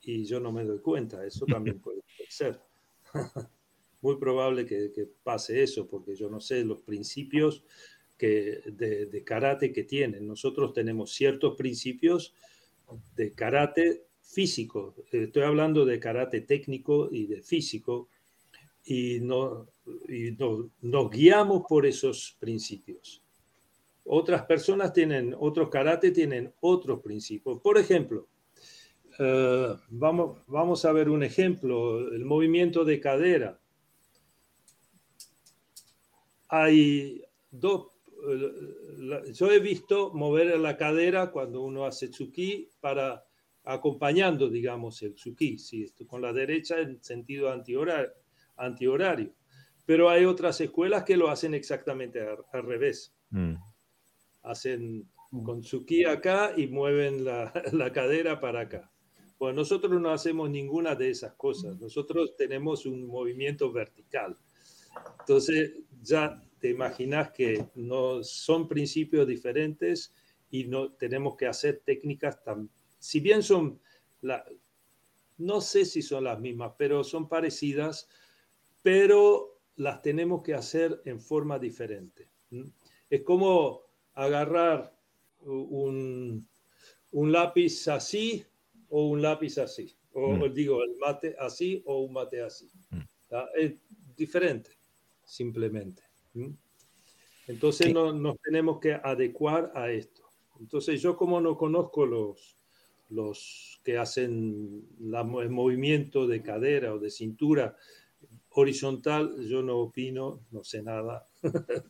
Speaker 2: y yo no me doy cuenta. Eso también puede ser. Muy probable que, pase eso, porque yo no sé los principios que, de, karate que tienen. Nosotros tenemos ciertos principios de karate físico. Estoy hablando de karate técnico y de físico. Y, no, y no, nos guiamos por esos principios. Otras personas tienen, otros karate tienen otros principios. Por ejemplo, uh, vamos, vamos a ver un ejemplo, el movimiento de cadera. Hay dos, uh, yo he visto mover la cadera cuando uno hace tsuki para acompañando, digamos, el tsuki, si esto con la derecha en sentido antihorario. antihorario pero hay otras escuelas que lo hacen exactamente al, al revés. Mm. Hacen con su ki acá y mueven la, la, cadera para acá. Bueno, nosotros no hacemos ninguna de esas cosas. Nosotros tenemos un movimiento vertical. Entonces, ya te imaginas que no son principios diferentes y no tenemos que hacer técnicas tan, si bien son, la, no sé si son las mismas, pero son parecidas, pero las tenemos que hacer en forma diferente. Es como agarrar un, un lápiz así o un lápiz así, o mm. digo, el mate así o un mate así. Mm. Es diferente, simplemente. Entonces no, nos tenemos que adecuar a esto. Entonces yo como no conozco los, los que hacen la, el movimiento de cadera o de cintura horizontal yo no opino, no sé nada.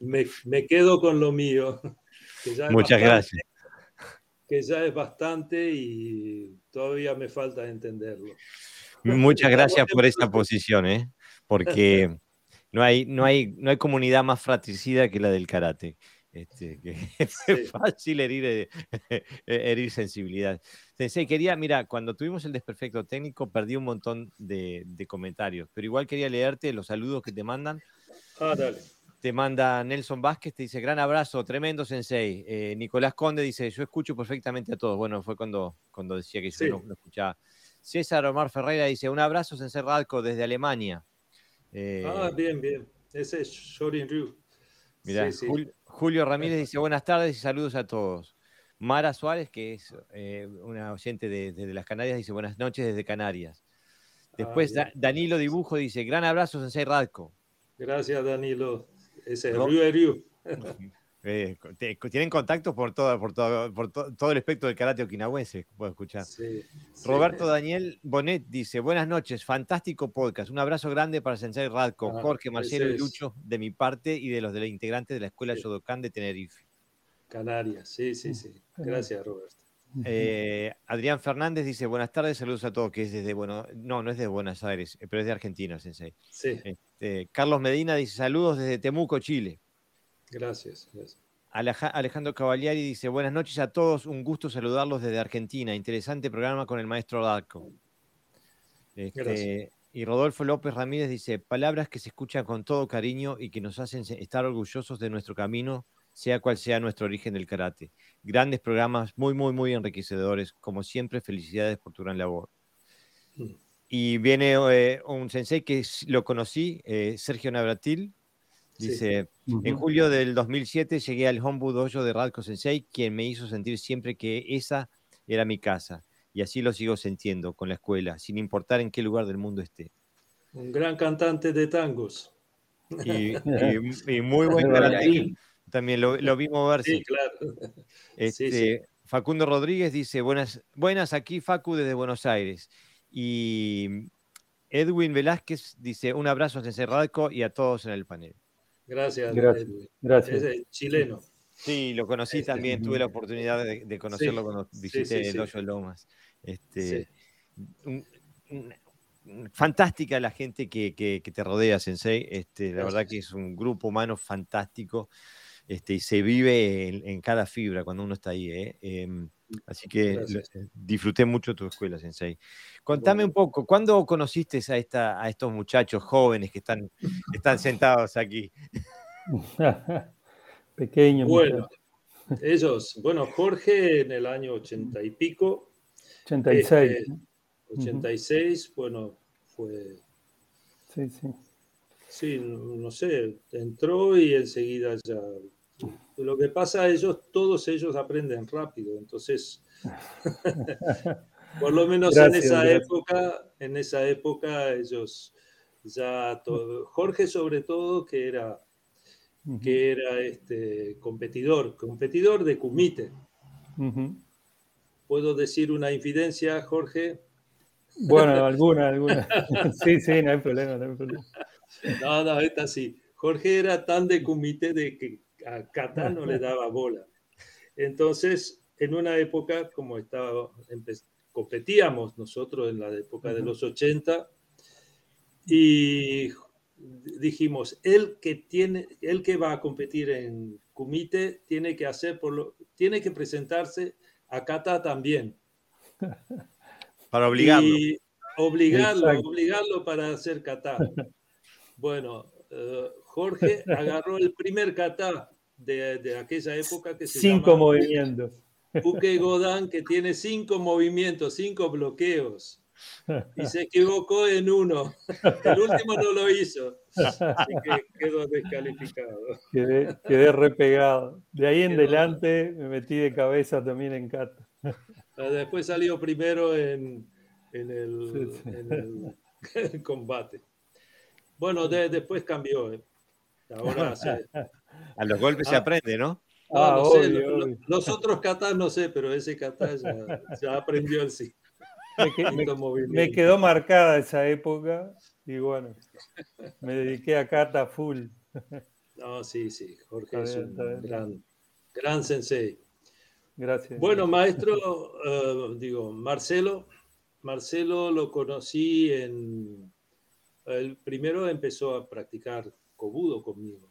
Speaker 2: me, me, quedo con lo mío.
Speaker 1: Muchas gracias.
Speaker 2: Que ya es bastante y todavía me falta entenderlo.
Speaker 1: Muchas gracias por esa posición, ¿eh? Porque no hay, no, hay, no hay comunidad más fratricida que la del karate. Este, que es fácil herir, eh, herir sensibilidad. Sensei, quería, mira, cuando tuvimos el desperfecto técnico perdí un montón de, de, comentarios, pero igual quería leerte los saludos que te mandan.
Speaker 2: Ah, dale.
Speaker 1: Te manda Nelson Vázquez, te dice, gran abrazo, tremendo Sensei. Eh, Nicolás Conde dice, yo escucho perfectamente a todos. Bueno, fue cuando, cuando decía que yo sí. no, no, escuchaba. César Omar Ferreira dice, un abrazo Sensei Radko desde Alemania.
Speaker 2: Eh, ah, bien, bien. Ese es Shorin Ryu.
Speaker 1: Mira, sí, sí. Julio, Julio, Ramírez dice buenas tardes y saludos a todos. Mara Suárez, que es eh, una oyente de, de, las Canarias, dice buenas noches desde Canarias. Después ah, Danilo Dibujo dice gran abrazo, Sensei Radko.
Speaker 2: Gracias, Danilo. Ese es Ryu
Speaker 1: Eh, tienen contacto por todo, por, todo, por to, todo el espectro del karate okinawense, puedo escuchar.
Speaker 2: Sí,
Speaker 1: Roberto sí. Daniel Bonet dice, buenas noches, fantástico podcast, un abrazo grande para Sensei Radko, ah, Jorge, Marcelo y Lucho de mi parte y de los de los integrantes de la Escuela sí. Yodokan de Tenerife.
Speaker 2: Canarias, sí, sí, sí. Gracias, Roberto.
Speaker 1: Eh, Adrián Fernández dice, buenas tardes, saludos a todos, que es desde, bueno, no, no es de Buenos Aires, pero es de Argentina, Sensei.
Speaker 2: Sí.
Speaker 1: Este, Carlos Medina dice, saludos desde Temuco, Chile.
Speaker 2: Gracias, gracias.
Speaker 1: Alejandro Cavaliari dice, buenas noches a todos, un gusto saludarlos desde Argentina. Interesante programa con el maestro Darko. Este, y Rodolfo López Ramírez dice, palabras que se escuchan con todo cariño y que nos hacen estar orgullosos de nuestro camino, sea cual sea nuestro origen del karate. Grandes programas, muy, muy, muy enriquecedores. Como siempre, felicidades por tu gran labor. Mm. Y viene eh, un sensei que lo conocí, eh, Sergio Navratil, Dice, sí. uh -huh. en julio del 2007 llegué al Hombu Dojo de Radko Sensei, quien me hizo sentir siempre que esa era mi casa. Y así lo sigo sintiendo con la escuela, sin importar en qué lugar del mundo esté.
Speaker 2: Un gran cantante de tangos.
Speaker 1: Y, y, y muy buen karate. También lo, lo vi moverse.
Speaker 2: Sí, claro.
Speaker 1: Este, sí, sí. Facundo Rodríguez dice, buenas, buenas aquí Facu desde Buenos Aires. Y Edwin Velázquez dice, un abrazo a Sensei Radko y a todos en el panel.
Speaker 2: Gracias,
Speaker 4: gracias. gracias.
Speaker 2: Es chileno.
Speaker 1: Sí, lo conocí este, también, tuve la oportunidad de, de conocerlo sí, cuando visité sí, sí, el Lomas. Este, un, un, fantástica la gente que, que- que te rodea, Sensei. Este, la verdad
Speaker 2: Gracias.
Speaker 1: que es un grupo humano fantástico este, y se vive en, en cada fibra cuando uno está ahí. ¿eh? Em, así que
Speaker 2: Gracias.
Speaker 1: eh, disfruté mucho tu escuela, Sensei. Contame un poco, ¿cuándo conociste a, esta, a estos muchachos jóvenes que están, que están sentados aquí?
Speaker 4: Pequeño.
Speaker 2: Bueno,
Speaker 4: muchacho.
Speaker 2: ellos, bueno, Jorge en el año 80 y pico,
Speaker 4: 86.
Speaker 2: este,
Speaker 4: ¿no?
Speaker 2: 86, bueno, fue,
Speaker 4: Sí, sí.
Speaker 2: sí, no, no sé, entró y enseguida ya. Lo que pasa, ellos, todos ellos aprenden rápido, entonces, por lo menos en esa
Speaker 4: gracias.
Speaker 2: época, en esa época ellos ya, todo, Jorge sobre todo, que era, que era este competidor, competidor de Kumite.
Speaker 4: ujú.
Speaker 2: ¿Puedo decir una infidencia, Jorge?
Speaker 4: Bueno, alguna, alguna. Sí, sí, no hay problema, no hay problema.
Speaker 2: No, no, esta sí. Jorge era tan de comité de que a Cata no le daba bola. Entonces, en una época como estaba, competíamos nosotros en la época de los 80 y dijimos, el que tiene, el que va a competir en comité tiene que hacer por lo, tiene que presentarse a Cata también.
Speaker 1: Para obligarlo.
Speaker 2: Y obligarlo,
Speaker 4: Exacto.
Speaker 2: obligarlo para hacer kata. Bueno, eh, Jorge agarró el primer kata de, de aquella época que se
Speaker 4: Cinco
Speaker 2: llama
Speaker 4: movimientos.
Speaker 2: Uke Godan, que tiene cinco movimientos, cinco bloqueos. Y se equivocó en uno. El último no lo hizo. Así que quedó descalificado.
Speaker 4: Quedé, quedé repegado. De ahí en
Speaker 2: Quedó-
Speaker 4: adelante me metí de cabeza también en kata.
Speaker 2: Ah, Después salió primero en, en el,
Speaker 4: Sí, sí.
Speaker 2: en el combate. Bueno, de- después cambió. eh. Ahora se-
Speaker 1: A los golpes se
Speaker 2: Ah.
Speaker 1: aprende, ¿no?
Speaker 2: no,
Speaker 4: Ah,
Speaker 2: no sé,
Speaker 4: obvio, obvio.
Speaker 2: los otros katas no sé, pero ese kata ya, ya aprendió el sí.
Speaker 4: Me, que- me-
Speaker 2: Quinto
Speaker 4: me
Speaker 2: movimiento.
Speaker 4: quedó marcada esa época y bueno, me dediqué a kata full.
Speaker 2: No, sí, sí, Jorge
Speaker 4: Está
Speaker 2: es un gran, gran sensei.
Speaker 4: Gracias.
Speaker 2: Bueno, maestro, eh, digo, Marcelo, Marcelo lo conocí en, el primero empezó a practicar kobudo conmigo.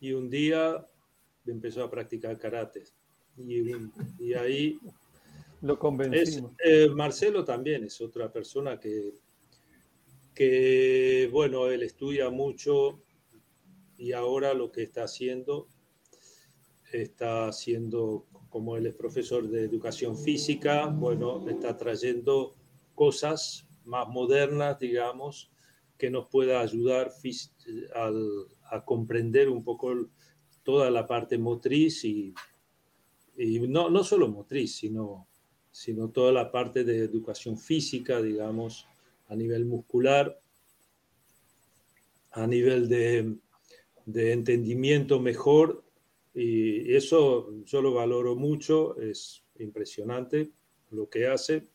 Speaker 2: Y un día empezó a practicar karate. Y, ahí
Speaker 4: Lo
Speaker 2: es,
Speaker 4: convencimos.
Speaker 2: eh, Marcelo también es otra persona que, que, bueno, él estudia mucho y ahora lo que está haciendo, está haciendo, como él es profesor de educación física, bueno, está trayendo cosas más modernas, digamos, que nos pueda ayudar al- a comprender un poco toda la parte motriz y, y no, no solo motriz, sino, sino toda la parte de educación física, digamos, a nivel muscular, a nivel de, de entendimiento mejor. Y eso yo lo valoro mucho, es impresionante lo que hace.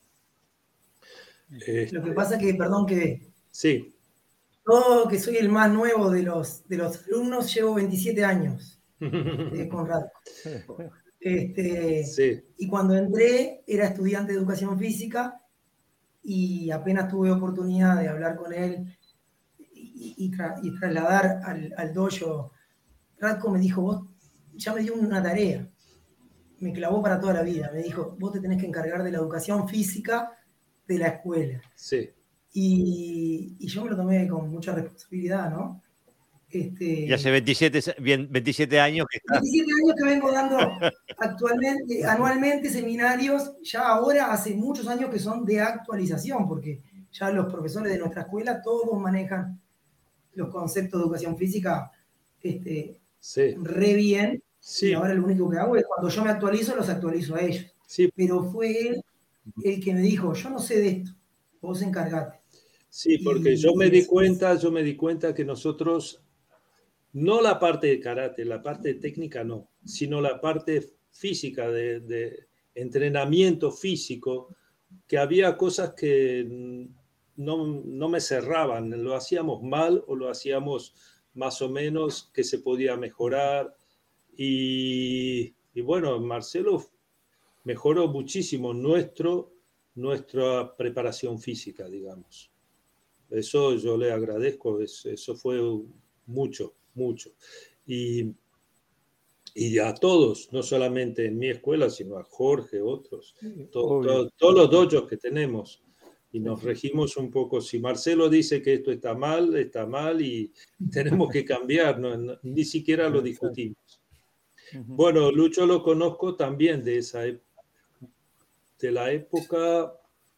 Speaker 5: Lo que pasa que, perdón que
Speaker 2: Sí,
Speaker 5: yo que soy el más nuevo de los, de los alumnos, llevo 27 años eh, con Radko. Este,
Speaker 2: sí,
Speaker 5: Y cuando entré era estudiante de educación física y apenas tuve oportunidad de hablar con él y, y tra- y trasladar al, al dojo, Radko me dijo, vos ya me dio una tarea, me clavó para toda la vida, me dijo, vos te tenés que encargar de la educación física de la escuela.
Speaker 2: sí.
Speaker 5: Y, y yo me lo tomé con mucha responsabilidad, ¿no? Este,
Speaker 1: Y hace 27, se- bien- 27 años que está.
Speaker 5: 27 años que vengo dando actualmente, anualmente seminarios, ya ahora hace muchos años que son de actualización, porque ya los profesores de nuestra escuela todos manejan los conceptos de educación física este,
Speaker 2: Sí,
Speaker 5: re bien. Y
Speaker 2: sí,
Speaker 5: ahora lo único que hago es cuando yo me actualizo, los actualizo a ellos.
Speaker 2: sí,
Speaker 5: Pero fue él el que me dijo, yo no sé de esto, vos encargate.
Speaker 2: Sí, porque yo me di cuenta, yo me di cuenta que nosotros, no la parte de karate, la parte técnica no, sino la parte física de, de entrenamiento físico, que había cosas que no, no me cerraban, lo hacíamos mal o lo hacíamos más o menos que se podía mejorar. Y, y bueno, Marcelo mejoró muchísimo nuestro nuestra preparación física, digamos. Eso yo le agradezco, eso fue mucho, mucho. Y, y a todos, no solamente en mi escuela, sino a Jorge, otros, todos los dojos que tenemos. Y nos regimos un poco. Si Marcelo dice que esto está mal, está mal y tenemos que cambiar, ni siquiera lo discutimos. Bueno, Lucho lo conozco también de esa de la época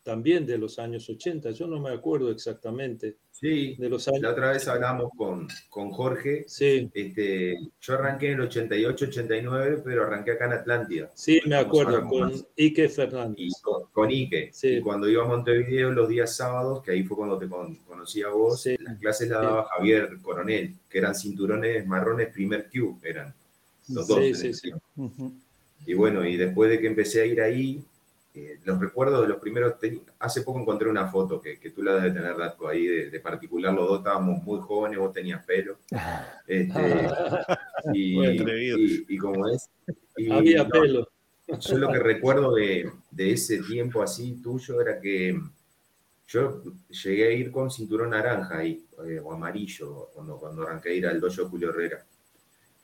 Speaker 2: también de los años 80, yo no me acuerdo exactamente.
Speaker 3: Sí, de los años... la otra vez hablamos con, con Jorge.
Speaker 2: Sí.
Speaker 3: Este, yo arranqué en el 88, 89, pero arranqué acá en Atlántida.
Speaker 2: Sí, me acuerdo, con Ike Fernández.
Speaker 3: con, Ike. Sí. Y cuando iba a Montevideo los días sábados, que ahí fue cuando te conocí a vos, las clases las daba Javier Coronel, que eran cinturones marrones primer Q, eran los dos. Sí, sí, Y bueno, y después de que empecé a ir ahí, eh, los recuerdos de los primeros, hace poco encontré una foto que, que tú la debes tener, Ratko, ahí de, particular, los dos estábamos muy jóvenes, vos tenías pelo. Este, y, y, como es...
Speaker 2: Había pelo.
Speaker 3: Yo lo que recuerdo de, de, ese tiempo así tuyo era que yo llegué a ir con cinturón naranja ahí, eh, o amarillo, cuando, cuando arranqué a ir al dojo Julio Herrera,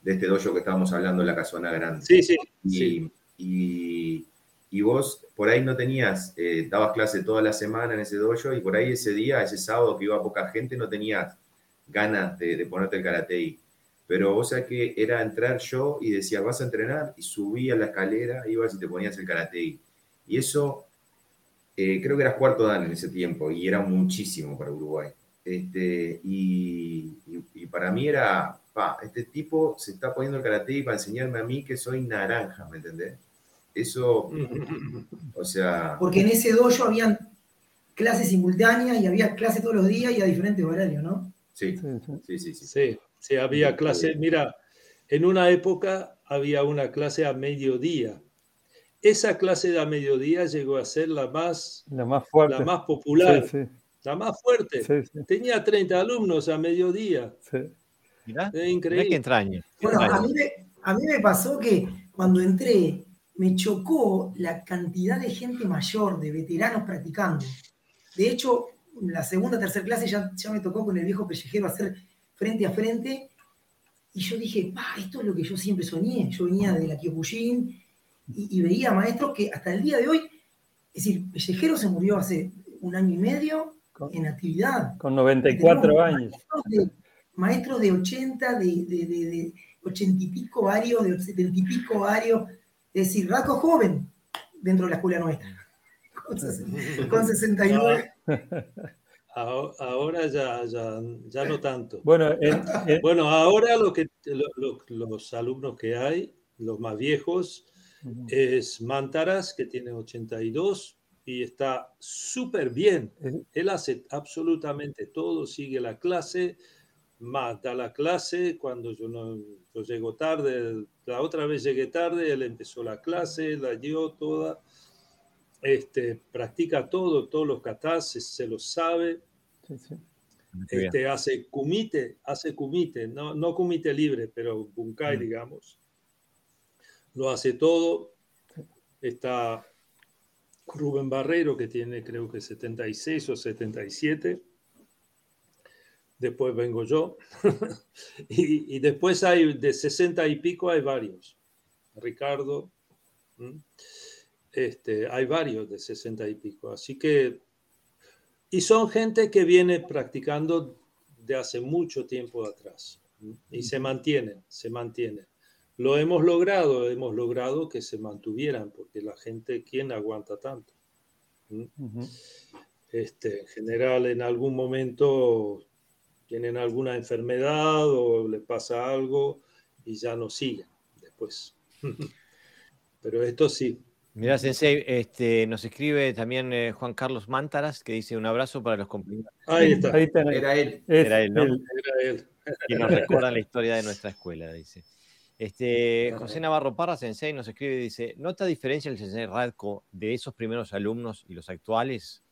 Speaker 3: de este dojo que estábamos hablando en la casona grande.
Speaker 2: Sí, sí.
Speaker 3: sí. y y vos por ahí no tenías, eh, dabas clase toda la semana en ese dojo y por ahí ese día, ese sábado que iba poca gente, no tenías ganas de, ponerte el karate Pero vos sabés que era entrar yo y decía, vas a entrenar y subía la escalera, ibas y te ponías el karate Y eso, eh, creo que eras cuarto dan en ese tiempo y era muchísimo para Uruguay. Este, y, para mí era, pa, este tipo se está poniendo el karate para enseñarme a mí que soy naranja, ¿me entendés? Eso, o sea...
Speaker 5: Porque en ese dojo habían clases simultáneas y había clases todos los días y a diferentes horarios, ¿no?
Speaker 3: Sí, sí, sí.
Speaker 2: Sí, sí, había clases. Mira, en una época había una clase a mediodía. Esa clase de a mediodía llegó a ser la más,
Speaker 4: la más, fuerte.
Speaker 2: La más popular, la más fuerte. Tenía 30 alumnos a mediodía.
Speaker 1: Mirá, increíble. Qué entraña.
Speaker 5: Bueno, a mí, a mí me pasó que cuando entré me chocó la cantidad de gente mayor, de veteranos practicando. De hecho, la segunda, tercera clase ya, ya me tocó con el viejo pellejero hacer frente a frente. Y yo dije, esto es lo que yo siempre soñé. Yo venía de la Kyokushin y, y veía maestros que hasta el día de hoy, es decir, Pellejero se murió hace un año y medio en actividad.
Speaker 4: Con 94 años.
Speaker 5: Maestros de, 80, de, de, de, 80 y pico varios, de 70 y pico varios es decir, Raco joven dentro de la escuela nuestra, con, 69.
Speaker 2: Ahora ya, ya, ya, no tanto.
Speaker 4: Bueno,
Speaker 2: bueno ahora lo que, los alumnos que hay, los más viejos, es Mantaras, que tiene 82 y está súper bien. Él hace absolutamente todo, sigue la clase, mata la clase, cuando yo, no, yo llego tarde, la otra vez llegué tarde, él empezó la clase, la dio toda, este, practica todo, todos los katas, se, lo sabe, Este, hace kumite, hace kumite, no, no kumite libre, pero bunkai, mm. digamos, lo hace todo, está Rubén Barrero, que tiene creo que 76 o 77, después vengo yo, y, después hay de 60 y pico, hay varios. Ricardo, este, hay varios de 60 y pico. Así que, y son gente que viene practicando de hace mucho tiempo atrás y se mantienen, se mantienen. Lo hemos logrado, hemos logrado que se mantuvieran, porque la gente, ¿quién aguanta tanto? Este, en general, en algún momento tienen alguna enfermedad o les pasa algo y ya no siguen después. Pero esto sí.
Speaker 1: Mira, Sensei, este, nos escribe también eh, Juan Carlos Mántaras, que dice un abrazo para los compañeros.
Speaker 2: Ahí está.
Speaker 3: Era él.
Speaker 1: Era él, ¿no? Era él. Y nos recuerda la historia de nuestra escuela, dice. Este, José Navarro Parra, Sensei, nos escribe y dice, ¿nota diferencia el Sensei Radko de esos primeros alumnos y los actuales?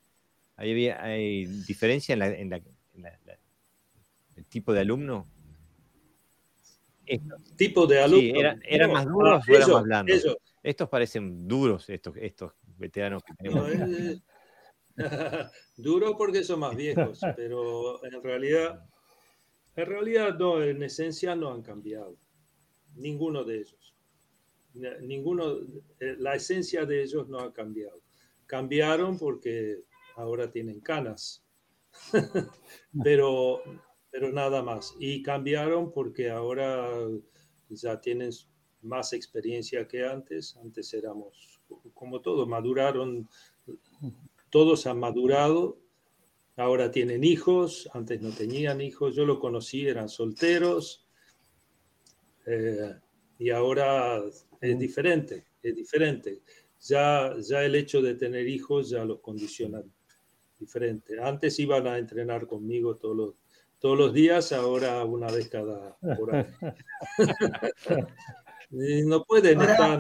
Speaker 1: ¿Hay, hay diferencia en la, en la tipo de alumno?
Speaker 2: tipo de alumno.
Speaker 1: Sí, ¿Eran más duros o eran más blandos? Estos parecen duros, estos, estos veteranos que tenemos.
Speaker 2: Duro porque son más viejos, pero en realidad, en realidad no, en esencia no han cambiado. Ninguno de ellos. Ninguno, eh, la esencia de ellos no ha cambiado. Cambiaron porque ahora tienen canas, pero, pero nada más. Y cambiaron porque ahora ya tienen más experiencia que antes. Antes éramos como todos, maduraron, todos han madurado. Ahora tienen hijos, antes no tenían hijos. Yo lo conocí, eran solteros. Eh, y ahora es diferente, es diferente. Ya, ya el hecho de tener hijos ya los condiciona diferente. Antes iban a entrenar conmigo todos los, todos los días, ahora una vez cada hora. no pueden estar.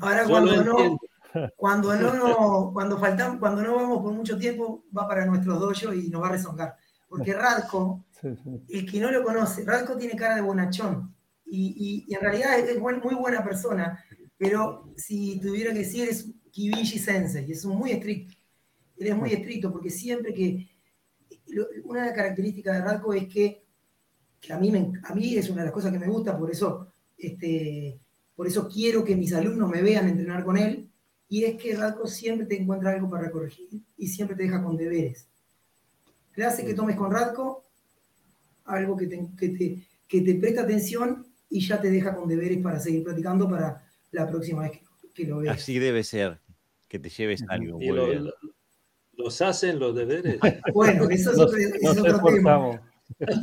Speaker 5: Ahora cuando no, cuando no, cuando faltan, cuando no vamos por mucho tiempo, va para nuestros dojo y nos va a rezongar. Porque Radko, el que no lo conoce, Radko tiene cara de bonachón y, y, en realidad es, muy buena persona, pero si tuviera que decir es Kibishi Sensei, es muy estricto. Él es muy estricto porque siempre que... Una de las características de Radko es que, que a, mí me, a mí es una de las cosas que me gusta, por eso, este, por eso quiero que mis alumnos me vean entrenar con él, y es que Radko siempre te encuentra algo para corregir y siempre te deja con deberes. Clase que tomes con Radko, algo que te, que te, que te presta atención y ya te deja con deberes para seguir practicando para la próxima vez que, lo veas.
Speaker 1: Así debe ser, que te lleves algo.
Speaker 2: ¿Los hacen los deberes?
Speaker 5: Bueno, eso es otro, tema.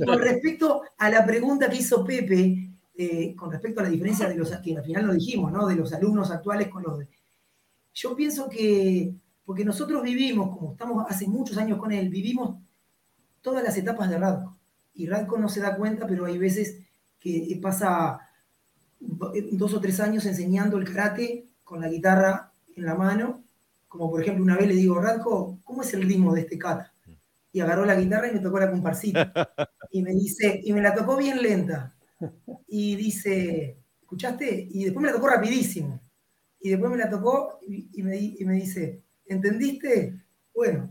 Speaker 5: con respecto a la pregunta que hizo Pepe, eh, con respecto a la diferencia de los que al final lo dijimos, ¿no? De los alumnos actuales con los de, yo pienso que, porque nosotros vivimos, como estamos hace muchos años con él, vivimos todas las etapas de Radko. Y Radko no se da cuenta, pero hay veces que pasa dos o tres años enseñando el karate con la guitarra en la mano. Como por ejemplo, una vez le digo, Radko, ¿cómo es el ritmo de este kata? Y agarró la guitarra y me tocó la comparsita. Y me dice, y me la tocó bien lenta. Y dice, ¿escuchaste? Y después me la tocó rapidísimo y después me la tocó y, me, dice, ¿entendiste? Bueno,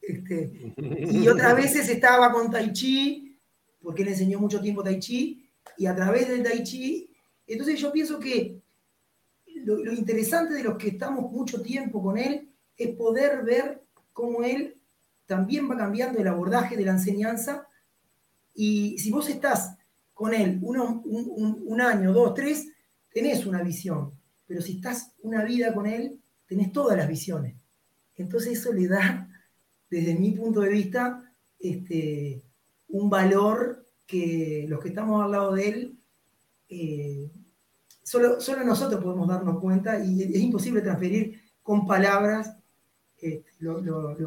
Speaker 5: este, y otras veces estaba con Tai Chi, porque él enseñó mucho tiempo Tai Chi, y a través del Tai Chi, entonces yo pienso que lo, interesante de los que estamos mucho tiempo con él es poder ver cómo él también va cambiando el abordaje de la enseñanza, y si vos estás con él un, un año, dos, tres, tenés una visión pero si estás una vida con él, tenés todas las visiones. Entonces eso le da, desde mi punto de vista, este, un valor que los que estamos al lado de él, eh, solo, solo nosotros podemos darnos cuenta y es imposible transferir con palabras este, lo,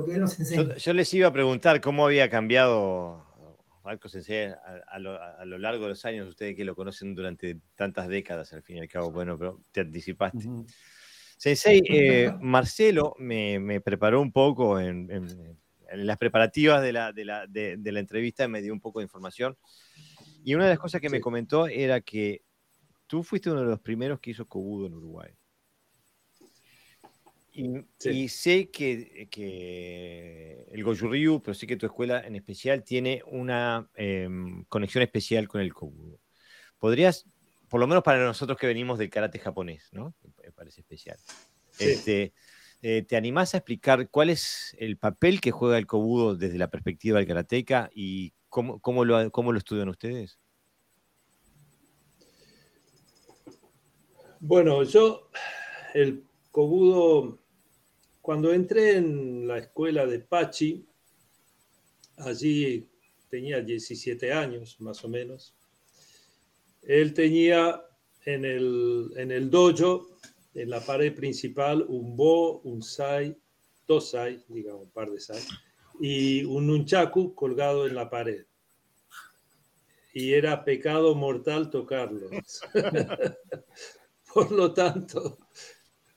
Speaker 5: que él nos enseña.
Speaker 1: Yo, les iba a preguntar cómo había cambiado Marco Sensei a, lo, largo de los años, ustedes que lo conocen durante tantas décadas, al fin y al cabo, bueno, pero te anticipaste. Sensei, eh, Marcelo me, preparó un poco en, las preparativas de la, de, la, de, la, entrevista, me dio un poco de información. Y una de las cosas que me comentó era que tú fuiste uno de los primeros que hizo Kobudo en Uruguay. Y, sé que, que el Goju Ryu, pero sé que tu escuela en especial tiene una em, conexión especial con el Kobudo. ¿Podrías, por lo menos para nosotros que venimos del karate japonés, ¿no? Me parece especial. Este, eh, ¿Te animás a explicar cuál es el papel que juega el Kobudo desde la perspectiva del karateca y cómo, cómo, lo, cómo lo estudian ustedes?
Speaker 2: Bueno, yo, el Kobudo cuando entré en la escuela de Pachi, allí tenía 17 años más o menos, él tenía en el, en el dojo, en la pared principal, un bo, un sai, dos sai, digamos, un par de sai, y un nunchaku colgado en la pared. Y era pecado mortal tocarlo. Por lo tanto,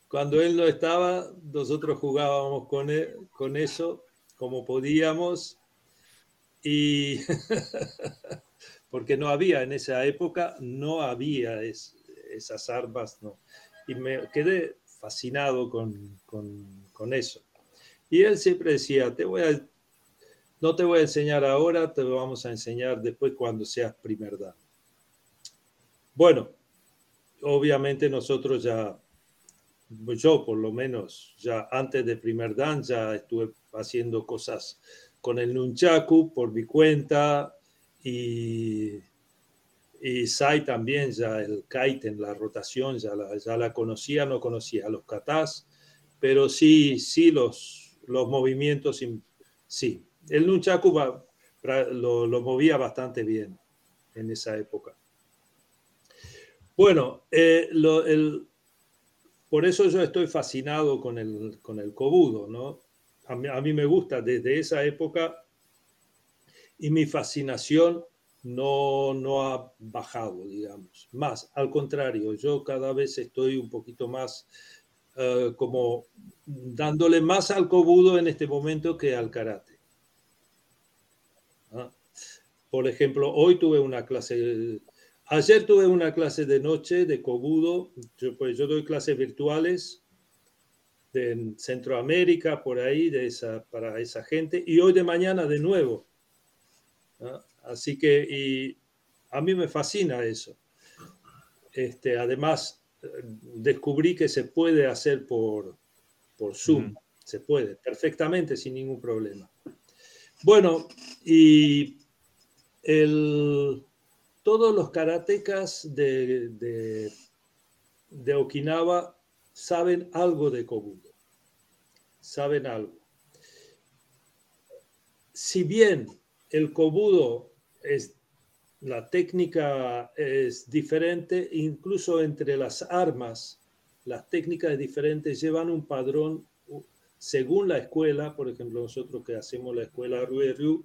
Speaker 2: cuando él no estaba, nosotros jugábamos con, e, con eso como podíamos y porque no había en esa época, no había esas armas, no. Y me quedé fascinado con, con, con, eso. Y él siempre decía, te voy a, no te voy a enseñar ahora, te lo vamos a enseñar después cuando seas primer dan. Bueno, obviamente nosotros ya, yo por lo menos, ya antes de primer dan ya estuve haciendo cosas con el nunchaku por mi cuenta y, y Sai también, ya el kaiten, la rotación, ya la, ya la conocía, no conocía los katas, pero sí, sí los, los movimientos, sí. El nunchaku lo movía bastante bien en esa época. Bueno, eh, el, por eso yo estoy fascinado con el, con el kobudo, ¿no? A mí, a mí, me gusta desde esa época y mi fascinación no, no ha bajado, digamos. Más, al contrario, yo cada vez estoy un poquito más uh, como dándole más al kobudo en este momento que al karate. ¿Ah? Por ejemplo, hoy tuve una clase Ayer tuve una clase de noche de Kobudo. Yo, pues, yo doy clases virtuales de Centroamérica, por ahí, de esa, para esa gente. Y hoy de mañana de nuevo. Así que y a mí me fascina eso. Este, además, descubrí que se puede hacer por, por Zoom. Mm. Se puede, perfectamente, sin ningún problema. Bueno, y el todos los karatecas de, de, Okinawa saben algo de Kobudo. Saben algo. Si bien el Kobudo es la técnica es diferente, incluso entre las armas, las técnicas diferentes llevan un padrón según la escuela, por ejemplo, nosotros que hacemos la escuela Rue Ryu,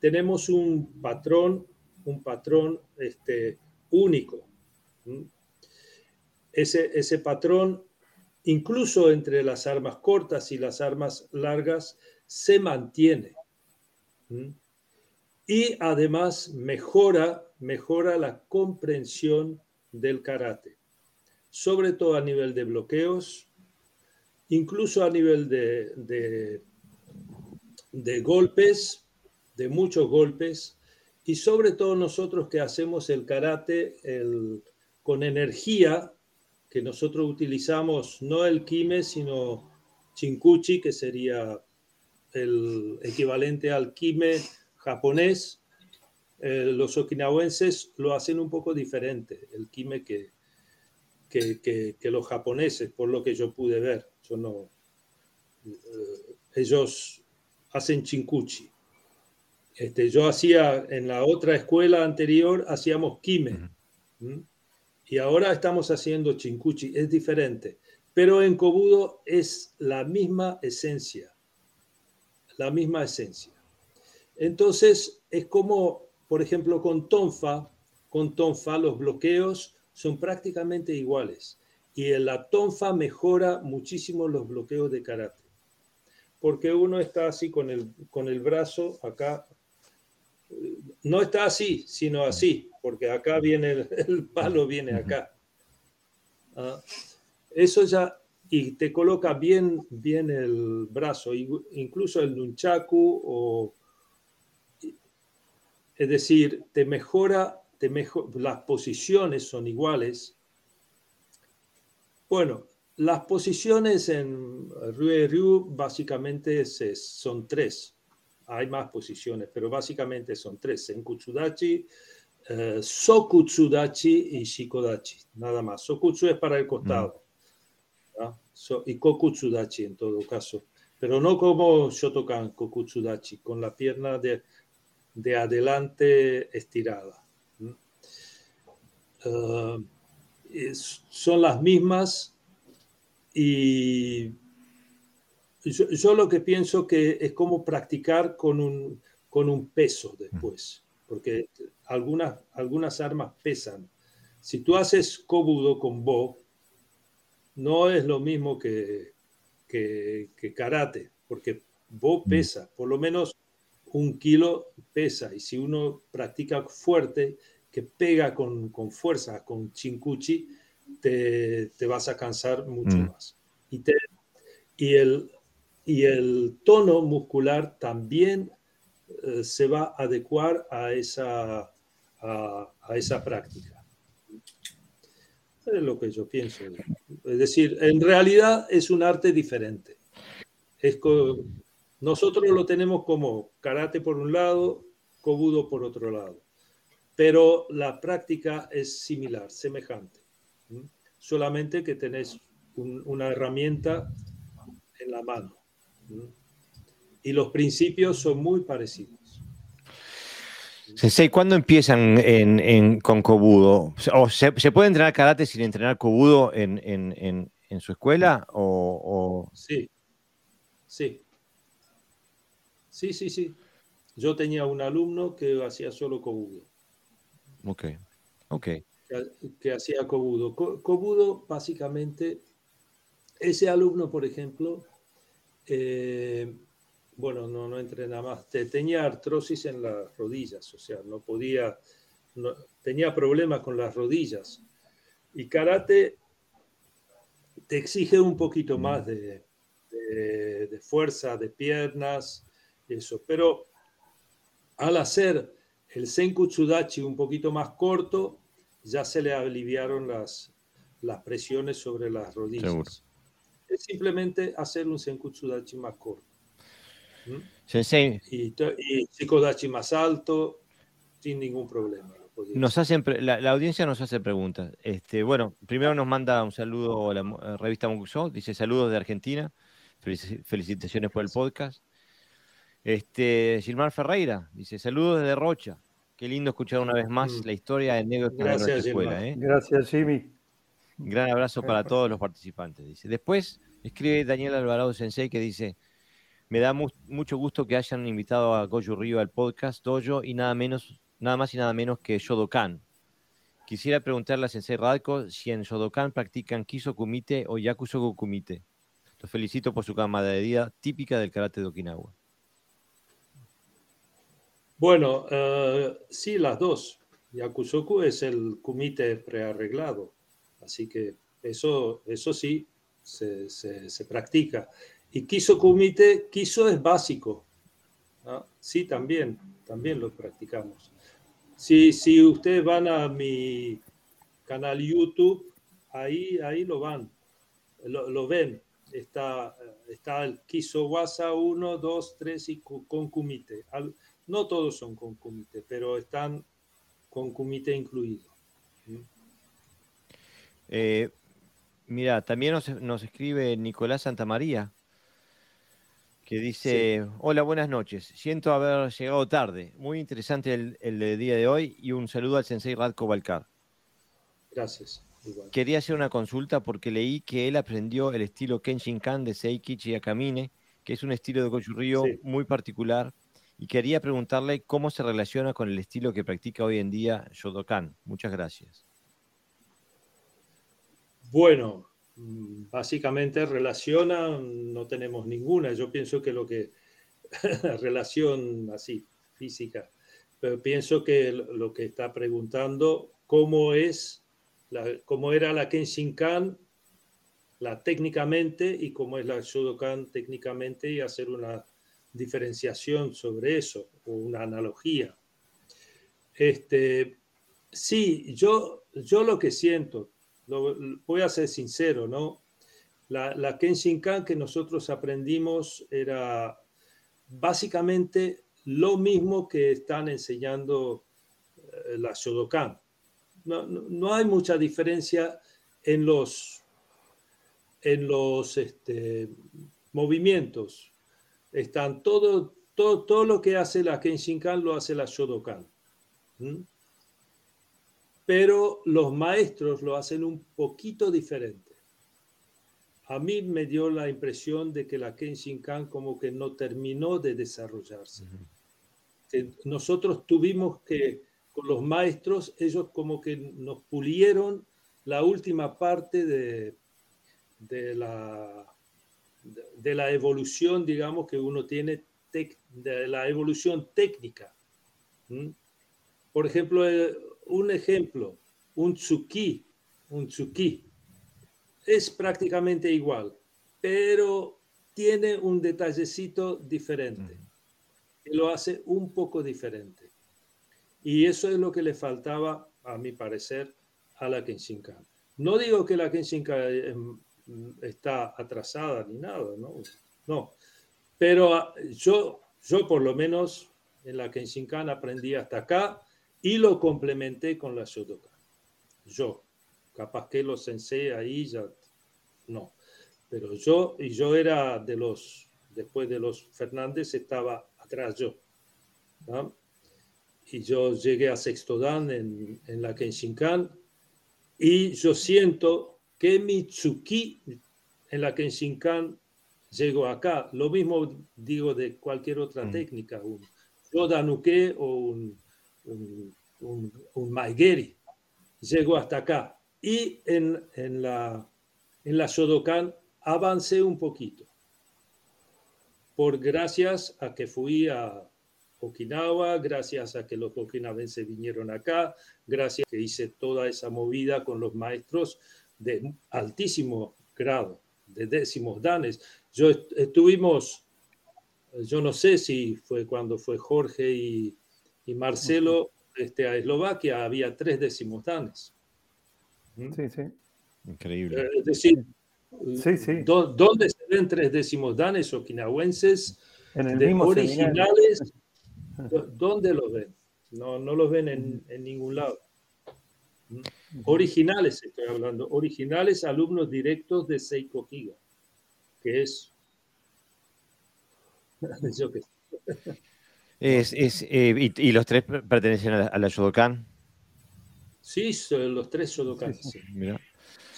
Speaker 2: tenemos un patrón un patrón este, único. Ese, ese patrón, incluso entre las armas cortas y las armas largas, se mantiene. Y además mejora, mejora la comprensión del karate, sobre todo a nivel de bloqueos, incluso a nivel de, de, de golpes, de muchos golpes, y sobre todo nosotros que hacemos el karate con energía, que nosotros utilizamos no el kime, sino chinkuchi, que sería el equivalente al kime japonés. Eh, los okinawenses lo hacen un poco diferente, el kime que, que, los japoneses, por lo que yo pude ver. Eh, ellos hacen chinkuchi. Este, yo hacía en la otra escuela anterior, hacíamos kime. Y ahora estamos haciendo chinkuchi. Es diferente. Pero en Kobudo es la misma esencia. La misma esencia. Entonces, es como, por ejemplo, con tonfa. Con tonfa los bloqueos son prácticamente iguales. Y en la tonfa mejora muchísimo los bloqueos de karate. Porque uno está así con el, con el brazo acá no está así, sino así, porque acá viene el, palo, viene acá. Ah, eso ya, y te coloca bien, bien el brazo, incluso el nunchaku, o, es decir, te mejora, te mejor, las posiciones son iguales. Bueno, las posiciones en Ryu Ryu básicamente son tres hay más posiciones, pero básicamente son tres, Senkutsudachi, eh, Sokutsudachi y Shikodachi, nada más. Sokutsu es para el costado y Kokutsudachi en todo caso, pero no como Shotokan Kokutsudachi, con la pierna de, de adelante estirada. Uh, son las mismas y yo, lo que pienso que es como practicar con un, con un peso después, porque algunas, algunas armas pesan. Si tú haces kobudo con bo, no es lo mismo que, que, karate, porque bo mm. pesa, por lo menos un kilo pesa, y si uno practica fuerte, que pega con, con fuerza, con chinkuchi, te, te, vas a cansar mucho mm. más. Y, te, y el, y el tono muscular también eh, se va a adecuar a esa, a, esa práctica. Es lo que yo pienso. Es decir, en realidad es un arte diferente. Es nosotros lo tenemos como karate por un lado, kobudo por otro lado. Pero la práctica es similar, semejante. Solamente que tenés una herramienta en la mano. Y los principios son muy parecidos.
Speaker 1: Sensei, ¿cuándo empiezan en, con Kobudo? ¿O se, puede entrenar karate sin entrenar Kobudo en, su escuela? O,
Speaker 2: Sí, sí. Sí, sí, sí. Yo tenía un alumno que hacía solo Kobudo.
Speaker 1: Ok, ok.
Speaker 2: Que, hacía Kobudo. Kobudo, básicamente, ese alumno, por ejemplo, eh, bueno, no, no entrena más, tenía artrosis en las rodillas, o sea, no podía, tenía problemas con las rodillas. Y karate te exige un poquito mm. más de, fuerza de piernas, eso, pero al hacer el Senkutsudachi un poquito más corto, ya se le aliviaron las, las presiones sobre las rodillas es simplemente hacer un Senkutsudachi más corto.
Speaker 1: Sensei.
Speaker 2: Y, y más alto, sin ningún problema.
Speaker 1: Nos hacen, la, audiencia nos hace preguntas. Este, bueno, primero nos manda un saludo a la revista Muxo, dice saludos de Argentina, felicitaciones por el podcast. Este, Gilmar Ferreira dice saludos desde Rocha. Qué lindo escuchar una vez más mm. la historia de negro de nuestra escuela. ¿eh?
Speaker 4: Gracias, Jimmy.
Speaker 1: Gran abrazo para todos los participantes. Dice. Después escribe Daniel Alvarado Sensei que dice, me da mucho gusto que hayan invitado a Goju Río al podcast Dojo y nada menos, nada más y nada menos que Shodokan. Quisiera preguntarle a Sensei Radko si en Shodokan practican Kiso Kumite o Yakusoku Kumite. Los felicito por su camaradería típica del karate de Okinawa.
Speaker 2: Bueno, uh, sí, las dos. Yakusoku es el kumite prearreglado Así que eso, eso sí se, se, practica. Y Kiso Kumite, Kiso es básico. Sí, también, también lo practicamos. Si, si ustedes van a mi canal YouTube, ahí, ahí lo van, lo, ven. Está, está el Kiso Wasa 1, 2, 3 y con Kumite. No todos son con Kumite, pero están con Kumite incluido.
Speaker 1: Eh, mira, también nos, escribe Nicolás Santamaría, que dice, hola, buenas noches. Siento haber llegado tarde. Muy interesante el, día de hoy y un saludo al sensei Radko Balcar.
Speaker 2: Gracias.
Speaker 1: Quería hacer una consulta porque leí que él aprendió el estilo Kenshinkan de Seikichi Akamine, que es un estilo de Goju muy particular, y quería preguntarle cómo se relaciona con el estilo que practica hoy en día Shodokan. Muchas gracias.
Speaker 2: Bueno, básicamente relaciona, no tenemos ninguna. Yo pienso que lo que, relación así, física, pero pienso que lo que está preguntando, cómo es, la, cómo era la Kenshinkan, la técnicamente y cómo es la Shodokan técnicamente y hacer una diferenciación sobre eso o una analogía. Este, sí, yo, yo lo que siento, voy a ser sincero, ¿no? La, la Kenshinkan que nosotros aprendimos era básicamente lo mismo que están enseñando eh, la Shodokan. No, hay mucha diferencia en los, en los este, movimientos. Están todo, todo, todo lo que hace la Kenshinkan lo hace la Shodokan pero los maestros lo hacen un poquito diferente. A mí me dio la impresión de que la Kenshinkan como que no terminó de desarrollarse. nosotros tuvimos que, con los maestros, ellos como que nos pulieron la última parte de, de, la, de, la evolución, digamos, que uno tiene, de la evolución técnica. Por ejemplo, eh, un ejemplo, un tsuki, un tsuki, es prácticamente igual, pero tiene un detallecito diferente, que lo hace un poco diferente. Y eso es lo que le faltaba, a mi parecer, a la Kenshinkan. No digo que la Kenshinkan está atrasada ni nada, no, no. Pero ah, yo, yo por lo menos en la Kenshinkan aprendí hasta acá y lo complementé con la Shodokan. Yo, capaz que los sensei ahí ya no. Pero yo, y yo era de los, después de los Fernández, estaba atrás yo. Y yo llegué a sexto dan en, en la Kenshinkan y yo siento que mi tsuki en la Kenshinkan llegó acá. Lo mismo digo de cualquier otra mm. técnica, un Yodanuke o un, un, un, un Maigeri. Llegó hasta acá. Y en, en la, en la Shodokan avancé un poquito. Por gracias a que fui a Okinawa, gracias a que los okinawenses vinieron acá, gracias a que hice toda esa movida con los maestros de altísimo grado, de décimos danes. Yo estuvimos, yo no sé si fue cuando fue Jorge y, y Marcelo este, a Eslovaquia, había tres décimos danes.
Speaker 4: ¿Mm? Sí, sí.
Speaker 1: Increíble.
Speaker 2: Eh, es decir,
Speaker 4: Sí, sí.
Speaker 2: ¿dónde se ven tres décimos danes okinawenses
Speaker 4: En el
Speaker 2: de
Speaker 4: mismo
Speaker 2: originales? ¿Dónde los ven? No, no los ven en, en ningún lado. Originales estoy hablando, originales alumnos directos de Seiko Higa, que es... Yo qué sé.
Speaker 1: Es, es, eh, y, y los tres pertenecen a la, a la Shodokan?
Speaker 2: Sí, son los tres Shodokan.
Speaker 4: Sí,
Speaker 2: sí.
Speaker 1: Mira.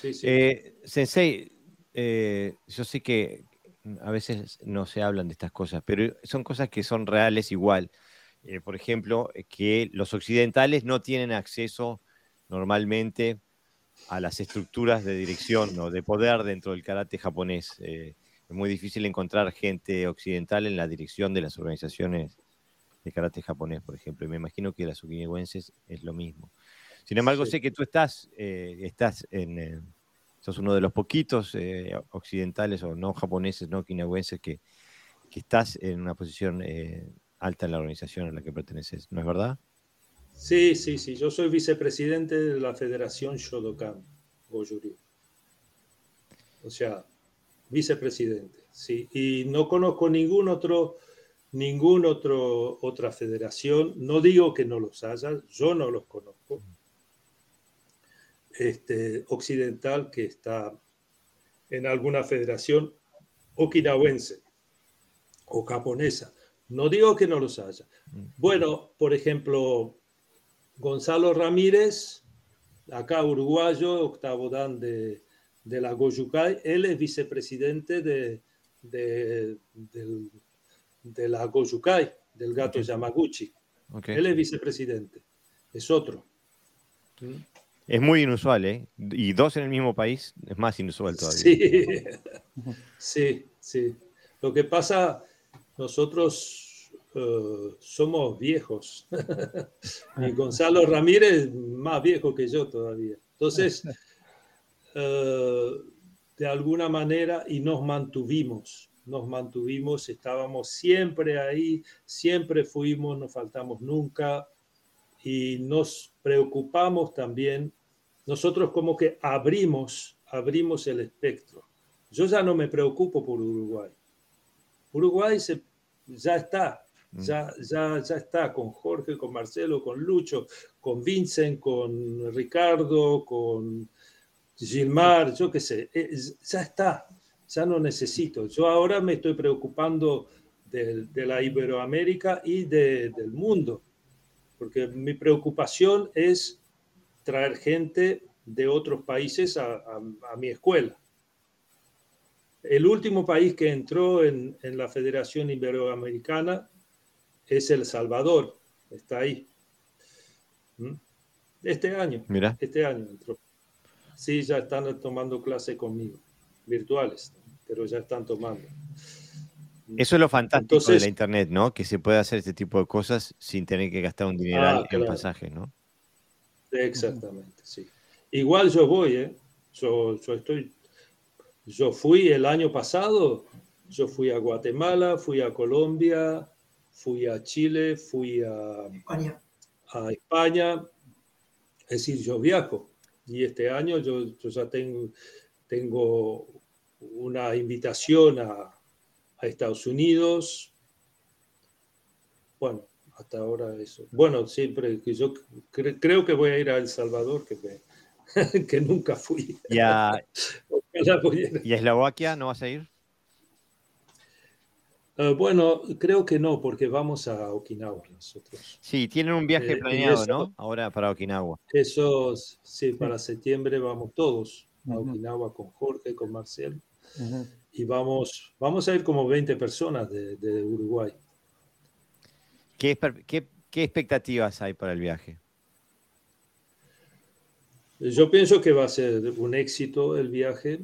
Speaker 2: Sí, sí.
Speaker 1: Eh, sensei, eh, yo sé que a veces no se hablan de estas cosas, pero son cosas que son reales igual. Por ejemplo, que los occidentales no tienen acceso normalmente a las estructuras de dirección o de poder dentro del karate japonés. Es muy difícil encontrar gente occidental en la dirección de las organizaciones de karate japonés, por ejemplo. Y me imagino que las okinawenses es lo mismo. Sin embargo,
Speaker 2: Sí.
Speaker 1: sé que tú estás, eh, estás en, eh, sos uno de los poquitos eh, occidentales o no japoneses, no okinawenses, que, que estás en una posición alta en la organización a la que perteneces, ¿no es verdad?
Speaker 2: Sí, sí, sí. Yo soy vicepresidente de la Federación Shodokan Goju-Ryu. O sea, vicepresidente, sí. Y no conozco ningún otro, ningún otro, otra federación. No digo que no los haya, yo no los conozco. Este, occidental que está en alguna federación okinawense o japonesa. No digo que no los haya. Bueno, por ejemplo, Gonzalo Ramírez, acá uruguayo, octavo dan de, de la Gojukai, él es vicepresidente de, de, del- de la Gojukai, del gato. Yamaguchi. Él es vicepresidente, es otro. ¿Mm?
Speaker 1: Es muy inusual, ¿eh? Y dos en el mismo país es más inusual todavía.
Speaker 2: Sí, sí, sí. Lo que pasa, nosotros eh, somos viejos. y Gonzalo Ramírez más viejo que yo todavía. Entonces, eh, de alguna manera, y nos mantuvimos, nos mantuvimos, estábamos siempre ahí, siempre fuimos, no faltamos nunca y nos preocupamos también. Nosotros como que abrimos, abrimos el espectro. Yo ya no me preocupo por Uruguay. Uruguay se, ya está,
Speaker 1: Mm.
Speaker 2: ya, ya, ya está con Jorge, con Marcelo, con Lucho, con Vincent, con Ricardo, con Gilmar, yo qué sé, eh, ya está, ya no necesito. Yo ahora me estoy preocupando de, de la Iberoamérica y de- del mundo, porque mi preocupación es traer gente de otros países a, a- a mi escuela. El último país que entró en, en la Federación Iberoamericana es El Salvador, está ahí. ¿Mm? Este año,
Speaker 1: Mira,
Speaker 2: este año entró. Sí, ya están tomando clase conmigo, virtuales, pero ya están tomando.
Speaker 1: eso es lo fantástico de
Speaker 2: Entonces-
Speaker 1: la internet, ¿no? Que se puede hacer este tipo de cosas sin tener que gastar un dineral
Speaker 2: Ah,
Speaker 1: en
Speaker 2: claro.
Speaker 1: pasajes, ¿no?
Speaker 2: Exactamente, sí. Igual yo voy, ¿eh? Yo, yo estoy, yo fui el año pasado yo fui a Guatemala, fui a Colombia, fui a Chile, fui a
Speaker 5: España.
Speaker 2: a España. Es decir, yo viajo. Y este año yo, yo ya tengo, tengo una invitación a, a Estados Unidos. Bueno, hasta ahora eso. Bueno, siempre que yo cre- creo que voy a ir a El Salvador, que, me- que nunca fui.
Speaker 1: ¿Y a, y a Eslovaquia no vas a ir?
Speaker 2: Eh, bueno, creo que no, porque vamos a Okinawa nosotros.
Speaker 1: Sí, tienen un viaje
Speaker 2: Eh,
Speaker 1: planeado,
Speaker 2: eso-
Speaker 1: ¿no? Ahora para Okinawa.
Speaker 2: Eso, sí, para septiembre vamos todos a. Okinawa con Jorge, con Y vamos, vamos a ir como 20 personas de, de Uruguay.
Speaker 1: ¿Qué, esper- qué- qué expectativas hay para el viaje?
Speaker 2: Yo pienso que va a ser un éxito el viaje.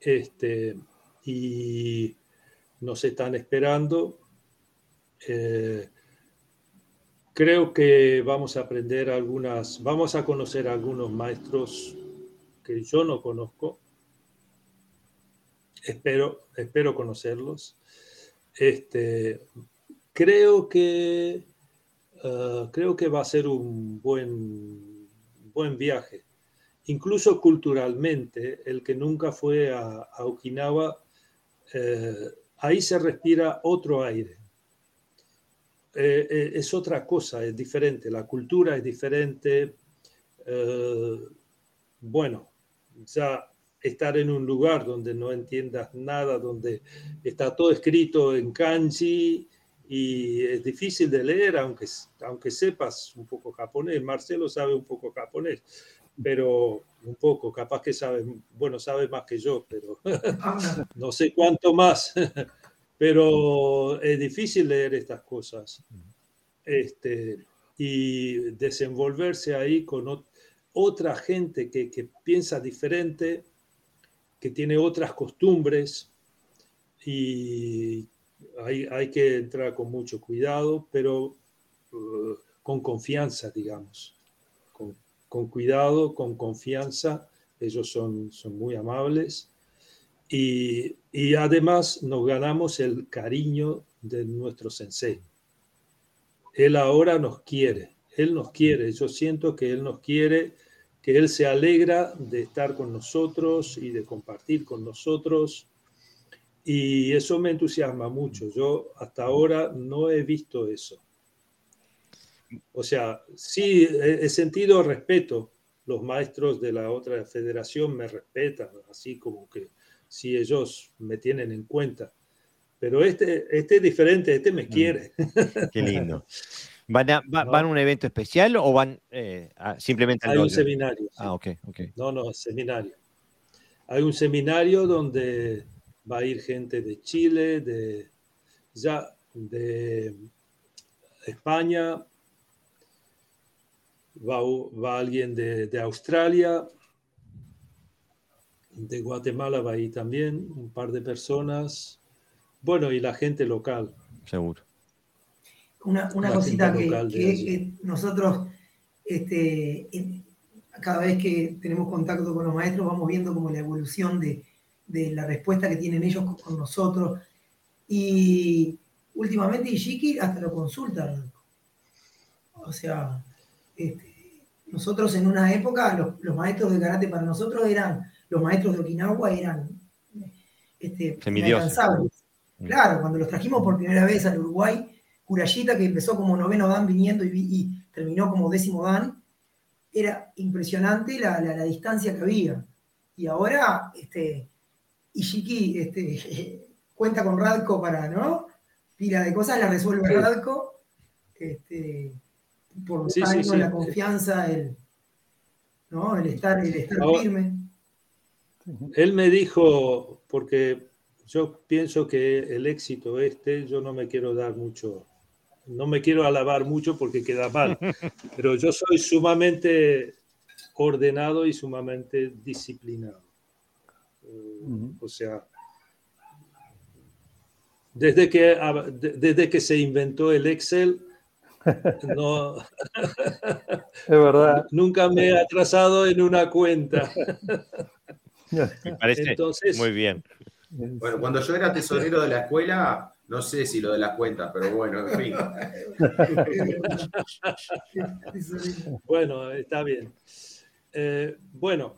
Speaker 2: Este, y nos están esperando. Eh, creo que vamos a aprender algunas, vamos a conocer algunos maestros que yo no conozco. Espero, espero conocerlos. Este, creo que ah, creo que va a ser un buen, buen viaje. Incluso culturalmente, el que nunca fue a, a Okinawa, eh, ahí se respira otro aire. Eh, eh, es otra cosa, es diferente, la cultura es diferente. Eh, bueno, ya estar en un lugar donde no entiendas nada, donde está todo escrito en kanji y es difícil de leer, aunque, aunque sepas un poco japonés. Marcelo sabe un poco japonés, pero un poco, capaz que sabe, bueno, sabe más que yo, pero no sé cuánto más. pero es difícil leer estas cosas. Este, y desenvolverse ahí con ot- otra gente que, que piensa diferente, que tiene otras costumbres y hay, hay que entrar con mucho cuidado, pero uh, con confianza, digamos. Con, con cuidado, con confianza. Ellos son, son muy amables. Y, y además nos ganamos el cariño de nuestro sensei. Él ahora nos quiere, Él nos quiere. Yo siento que Él nos quiere, que Él se alegra de estar con nosotros y de compartir con nosotros. Y eso me entusiasma mucho. Yo hasta ahora no he visto eso. O sea, sí he, sentido respeto. Los maestros de la otra federación me respetan, así como que si ellos me tienen en cuenta. Pero este, este es diferente, este me quiere.
Speaker 1: Qué lindo. ¿Van a, va-
Speaker 2: No.
Speaker 1: van a un evento especial o van eh, a- simplemente al
Speaker 2: Hay un seminario. sí.
Speaker 1: Ah, ok, ok.
Speaker 2: No, no, seminario. Hay un seminario donde va a ir gente de Chile, de, ya, de España, va, va alguien de, de Australia, de Guatemala va a ir también, un par de personas. Bueno, y la gente local.
Speaker 1: Seguro.
Speaker 5: Una, una cosita que, nosotros, este, en- cada vez que tenemos contacto con los maestros, vamos viendo como la evolución de, de la respuesta que tienen ellos con, con nosotros. Y últimamente Ishiki hasta lo consulta. O sea, este, nosotros en una época, los, los maestros de karate para nosotros eran, los maestros de Okinawa eran este,
Speaker 1: Semidioses.
Speaker 5: inalcanzables.
Speaker 1: Mm.
Speaker 5: Claro, cuando los trajimos por primera vez al Uruguay, Kurayita, que empezó como noveno Dan viniendo y, terminó como décimo Dan, era impresionante la, la- la distancia que había. Y ahora, este, Ishiki este, cuenta con Radko para, ¿no? Pila de cosas, la resuelve
Speaker 2: Sí.
Speaker 5: Radko. Este, por
Speaker 2: Sí,
Speaker 5: años,
Speaker 2: sí.
Speaker 5: la confianza, el, ¿no? el estar, el estar
Speaker 2: Ahora-
Speaker 5: firme.
Speaker 2: Él me dijo, porque yo pienso que el éxito este, yo no me quiero dar mucho, no me quiero alabar mucho porque queda mal, pero yo soy sumamente ordenado y sumamente disciplinado. Eh,
Speaker 4: Ujú.
Speaker 2: O sea, desde que, de- desde que se inventó el Excel, no,
Speaker 4: Es verdad.
Speaker 2: nunca me he atrasado en una cuenta.
Speaker 1: Me parece
Speaker 2: Entonces,
Speaker 1: muy bien.
Speaker 3: Bueno, cuando yo era tesorero de la escuela, no sé si lo de las cuentas, pero bueno, en fin.
Speaker 2: bueno, está bien. Eh, bueno,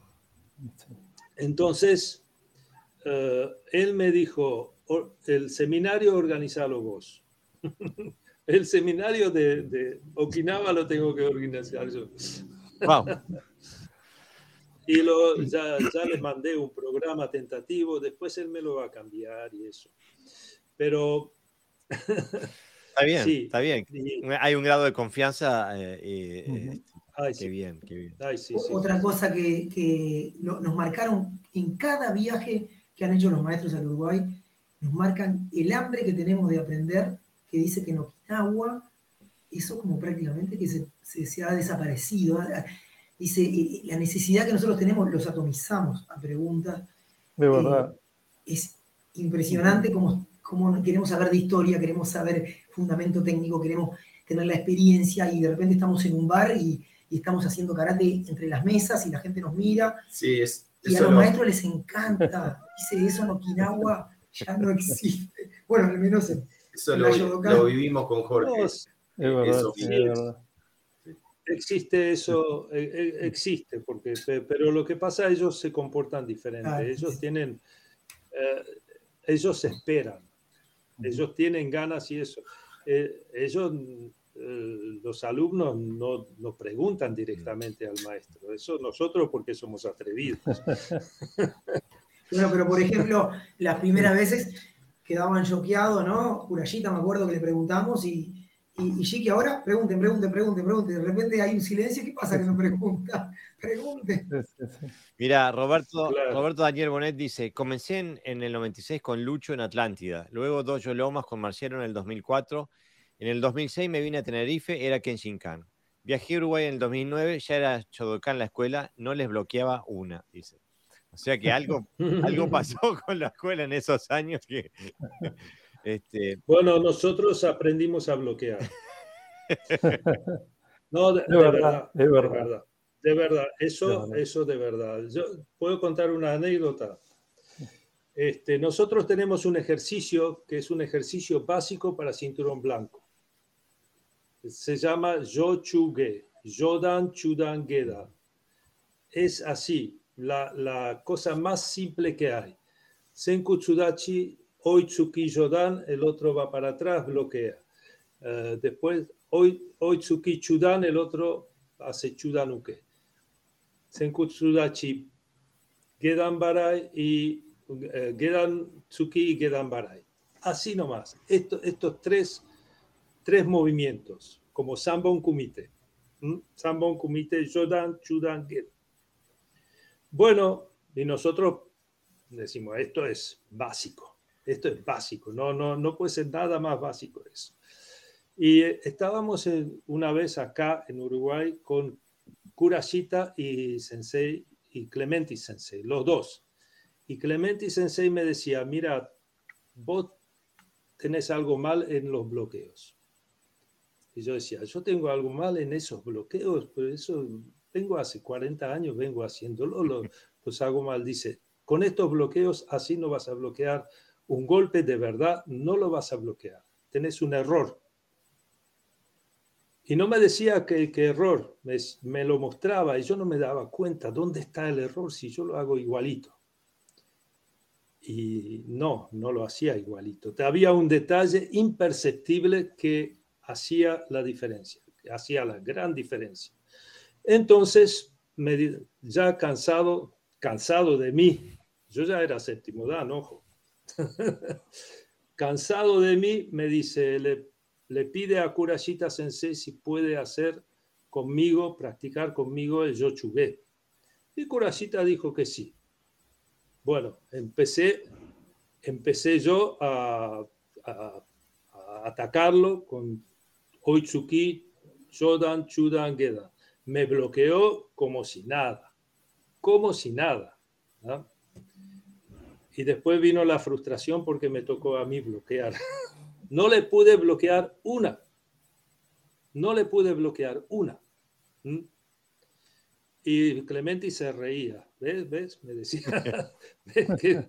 Speaker 2: entonces, eh, él me dijo, el seminario organizalo vos. el seminario de, Okinawa lo tengo que organizar yo. Y lo, ya, ya le mandé un programa tentativo, después él me lo va a cambiar y eso. Pero...
Speaker 1: Está bien, está bien. Hay un grado de confianza. Eh, este, qué bien, qué bien.
Speaker 5: Otra cosa que, que nos marcaron en cada viaje que han hecho los maestros al Uruguay, nos marcan el hambre que tenemos de aprender, que dice que en Okinawa eso como prácticamente que se, se, ha desaparecido. Dice, la necesidad que nosotros tenemos, los atomizamos a preguntas.
Speaker 4: De verdad.
Speaker 5: Eh, es impresionante cómo, cómo queremos saber de historia, queremos saber fundamento técnico, queremos tener la experiencia y de repente estamos en un bar y, y estamos haciendo karate entre las mesas y la gente nos mira.
Speaker 3: Sí, es,
Speaker 5: y a los maestros les encanta. Dice, eso en Okinawa ya no existe. Bueno, al menos en,
Speaker 3: eso lo, vivimos con Jorge.
Speaker 4: es verdad,
Speaker 2: Existe eso, e, e, existe, porque, pero lo que pasa, ellos se comportan diferente. ellos tienen, eh, ellos esperan, ellos tienen ganas y eso. Eh, ellos, eh, los alumnos no, no, preguntan directamente al maestro. Eso nosotros porque somos atrevidos.
Speaker 5: bueno, pero por ejemplo, las primeras veces quedaban choqueados, ¿no? Curayita, me acuerdo que le preguntamos y, y, Chiqui ahora, pregunten, pregunten, pregunten, pregunten. De repente hay un silencio, ¿qué pasa que no pregunta?
Speaker 1: Mira, Roberto, Roberto Daniel Bonet dice, comencé en, en, el 96 con Lucho en Atlántida, luego Dojo Lomas con Marciero en el 2004, en el 2006 me vine a Tenerife, era Kenshinkan. Viajé a Uruguay en el 2009, ya era Chodokan la escuela, no les bloqueaba una, dice. O sea que algo, algo pasó con la escuela en esos años que...
Speaker 2: este... Bueno, nosotros aprendimos a bloquear. No, de, verdad, de, verdad, de verdad. Eso, eso de verdad. Yo puedo contar una anécdota. Este, nosotros tenemos un ejercicio que es un ejercicio básico para cinturón blanco. Se llama Yochuge, Yodan Chudan Geda. Es así, la, cosa más simple que hay. Senku Tsudachi, Oitsuki Yodan, el otro va para atrás, bloquea. Uh, después, Oitsuki Chudan, el otro hace Chudanuke. Senku Tsudachi, Gedan Barai y uh, Gedan Tsuki y Gedan Barai. Así nomás. Esto, estos tres, tres movimientos, como Sambon Kumite. ¿Mm? Sambon Kumite, Yodan, Chudan, Gedan. Bueno, y nosotros decimos, esto es básico, esto es básico, no, no, no puede ser nada más básico eso. Y eh, estábamos una vez acá en Uruguay con Kurashita y Sensei y Clementi Sensei, los dos. Y Clementi Sensei me decía, mira, vos tenés algo mal en los bloqueos. Y yo decía, yo tengo algo mal en esos bloqueos, pero eso vengo hace 40 años, vengo haciéndolo, los, hago mal. Dice, con estos bloqueos así no vas a bloquear un golpe de verdad, no lo vas a bloquear. Tenés un error. Y no me decía que, error, me, me, lo mostraba y yo no me daba cuenta dónde está el error si yo lo hago igualito. Y no, no lo hacía igualito. Había un detalle imperceptible que hacía la diferencia, que hacía la gran diferencia. Entonces, me, ya cansado, cansado de mí, yo ya era séptimo dan, ojo, cansado de mí, me dice, le, le pide a Kurashita Sensei si puede hacer conmigo, practicar conmigo el Yochuge. Y Kurashita dijo que sí. Bueno, empecé, empecé yo a, atacarlo con Oitsuki, Shodan, Chudan, Gedan me bloqueó como si nada, como si nada. Y después vino la frustración porque me tocó a mí bloquear. No le pude bloquear una. No le pude bloquear una. Y Clementi se reía. ¿Ves? ¿Ves? Me decía que,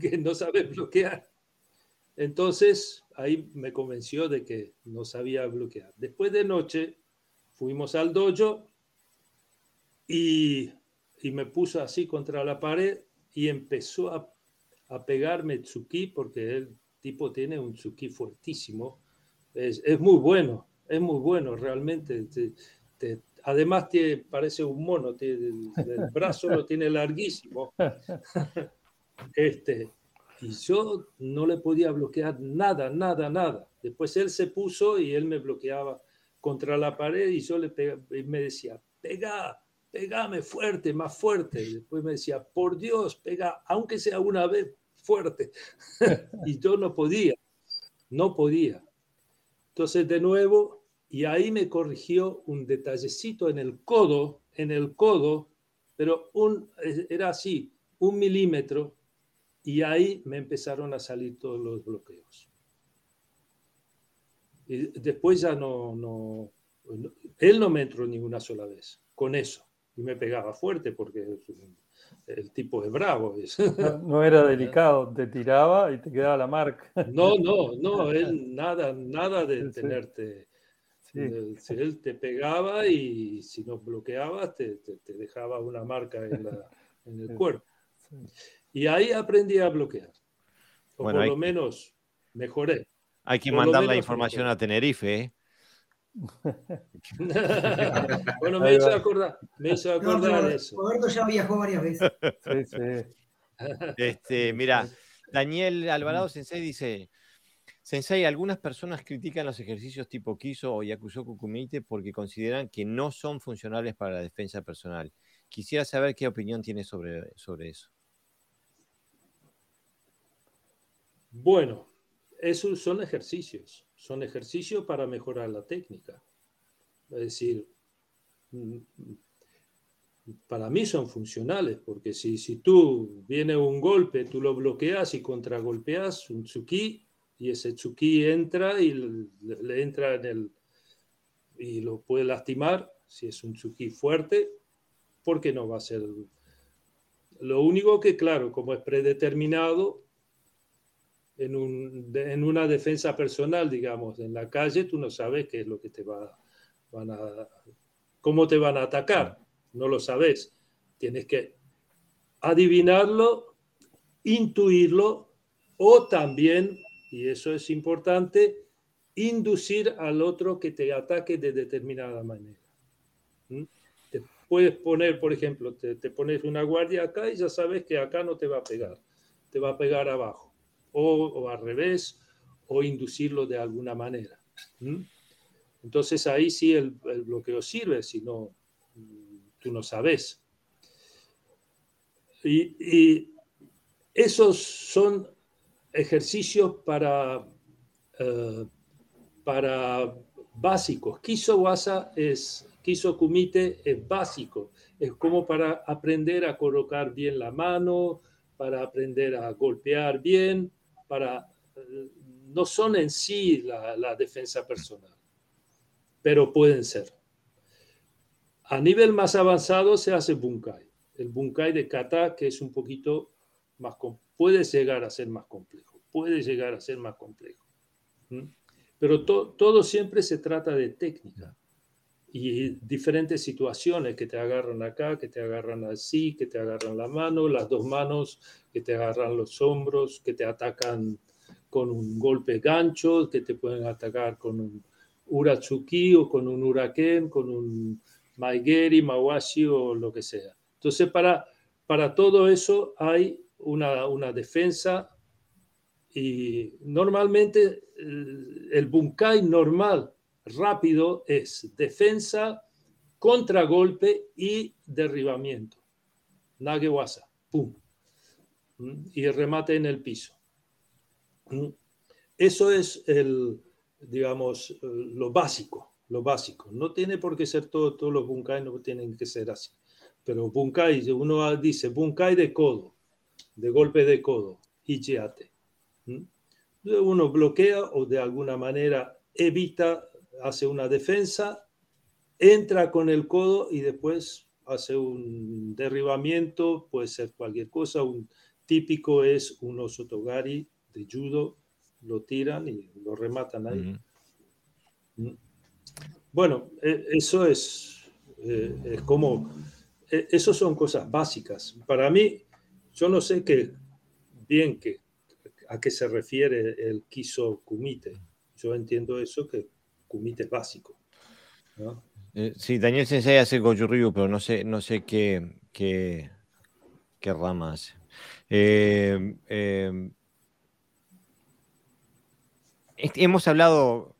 Speaker 2: que no sabe bloquear. Entonces, ahí me convenció de que no sabía bloquear. Después de noche, fuimos al dojo y, y me puso así contra la pared y empezó a, a pegarme tsuki porque el tipo tiene un tsuki fuertísimo. Es, es muy bueno, es muy bueno realmente. Te, te, además te, parece un mono, te, el, el, brazo lo tiene larguísimo. Este, y yo no le podía bloquear nada, nada, nada. Después él se puso y él me bloqueaba contra la pared y yo le pegaba, y me decía, pega, pegame fuerte, más fuerte. Y después me decía, por Dios, pega, aunque sea una vez fuerte. y yo no podía, no podía. Entonces, de nuevo, y ahí me corrigió un detallecito en el codo, en el codo, pero un, era así, un milímetro, y ahí me empezaron a salir todos los bloqueos. Y después ya no, no, él no me entró ni una sola vez con eso. Y me pegaba fuerte porque el tipo es bravo.
Speaker 4: No, no, era delicado, te tiraba y te quedaba la marca.
Speaker 2: No, no, no, él nada, nada de sí, tenerte. Sí. Él te pegaba y si no bloqueabas te, te, te dejaba una marca en, la, en el cuerpo. Y ahí aprendí a bloquear. O bueno, por hay... lo menos mejoré.
Speaker 1: Hay que por mandar la información mejoré. a Tenerife, ¿eh?
Speaker 2: bueno, me hizo acordar, me hizo acordar
Speaker 5: no,
Speaker 2: eso.
Speaker 5: Roberto ya viajó varias veces.
Speaker 4: Sí, sí.
Speaker 1: Este, mira, Daniel Alvarado Sensei dice, Sensei, algunas personas critican los ejercicios tipo Kiso o Yakusoku Kumite porque consideran que no son funcionales para la defensa personal. Quisiera saber qué opinión tiene sobre, sobre eso.
Speaker 2: Bueno, esos son ejercicios, son ejercicios para mejorar la técnica. Es decir, mm, para mí son funcionales, porque si, si tú viene un golpe, tú lo bloqueas y contragolpeas un tsuki, y ese tsuki entra y le, entra en el. y lo puede lastimar, si es un tsuki fuerte, porque no va a ser. Lo único que, claro, como es predeterminado, en, un, en, una defensa personal, digamos, en la calle, tú no sabes qué es lo que te va, van a, cómo te van a atacar, no lo sabes. Tienes que adivinarlo, intuirlo o también, y eso es importante, inducir al otro que te ataque de determinada manera. ¿Mm? Te puedes poner, por ejemplo, te, te pones una guardia acá y ya sabes que acá no te va a pegar, te va a pegar abajo o, o al revés, o inducirlo de alguna manera. Entonces ahí sí el, bloqueo sirve, si no, tú no sabes. Y, esos son ejercicios para, uh, para básicos. Kiso Wasa es, Kiso Kumite es básico, es como para aprender a colocar bien la mano, para aprender a golpear bien, para, no son en sí la, defensa personal, pero pueden ser. A nivel más avanzado se hace bunkai. El bunkai de kata, que es un poquito más, puede llegar a ser más complejo, puede llegar a ser más complejo. Pero to, todo siempre se trata de técnica y diferentes situaciones que te agarran acá, que te agarran así, que te agarran la mano, las dos manos, que te agarran los hombros, que te atacan con un golpe gancho, que te pueden atacar con un uratsuki o con un huracán, con un maigeri, mawashi o lo que sea. Entonces, para, para todo eso hay una, una defensa y normalmente el, el bunkai normal rápido es defensa, contragolpe y derribamiento. Nagewasa, pum. ¿Mm? Y remate en el piso. ¿Mm? Eso es el, digamos, lo básico, lo básico. No tiene por qué ser todo, todos los bunkai no tienen que ser así. Pero bunkai, uno dice bunkai de codo, de golpe de codo, ichiate. ¿Mm? Uno bloquea o de alguna manera evita hace una defensa, entra con el codo y después hace un derribamiento, puede ser cualquier cosa. Un típico es un osotogari de judo, lo tiran y lo rematan ahí. Mm. Bueno, e, eso es, eh, es como, e, eso son cosas básicas. Para mí, yo no sé qué, bien que, a qué se refiere el quiso kumite. Yo entiendo eso que kumite básico.
Speaker 1: Eh, sí, Daniel Sensei hace Goju pero no sé, no sé qué, qué, qué rama hace. Eh, em, hemos hablado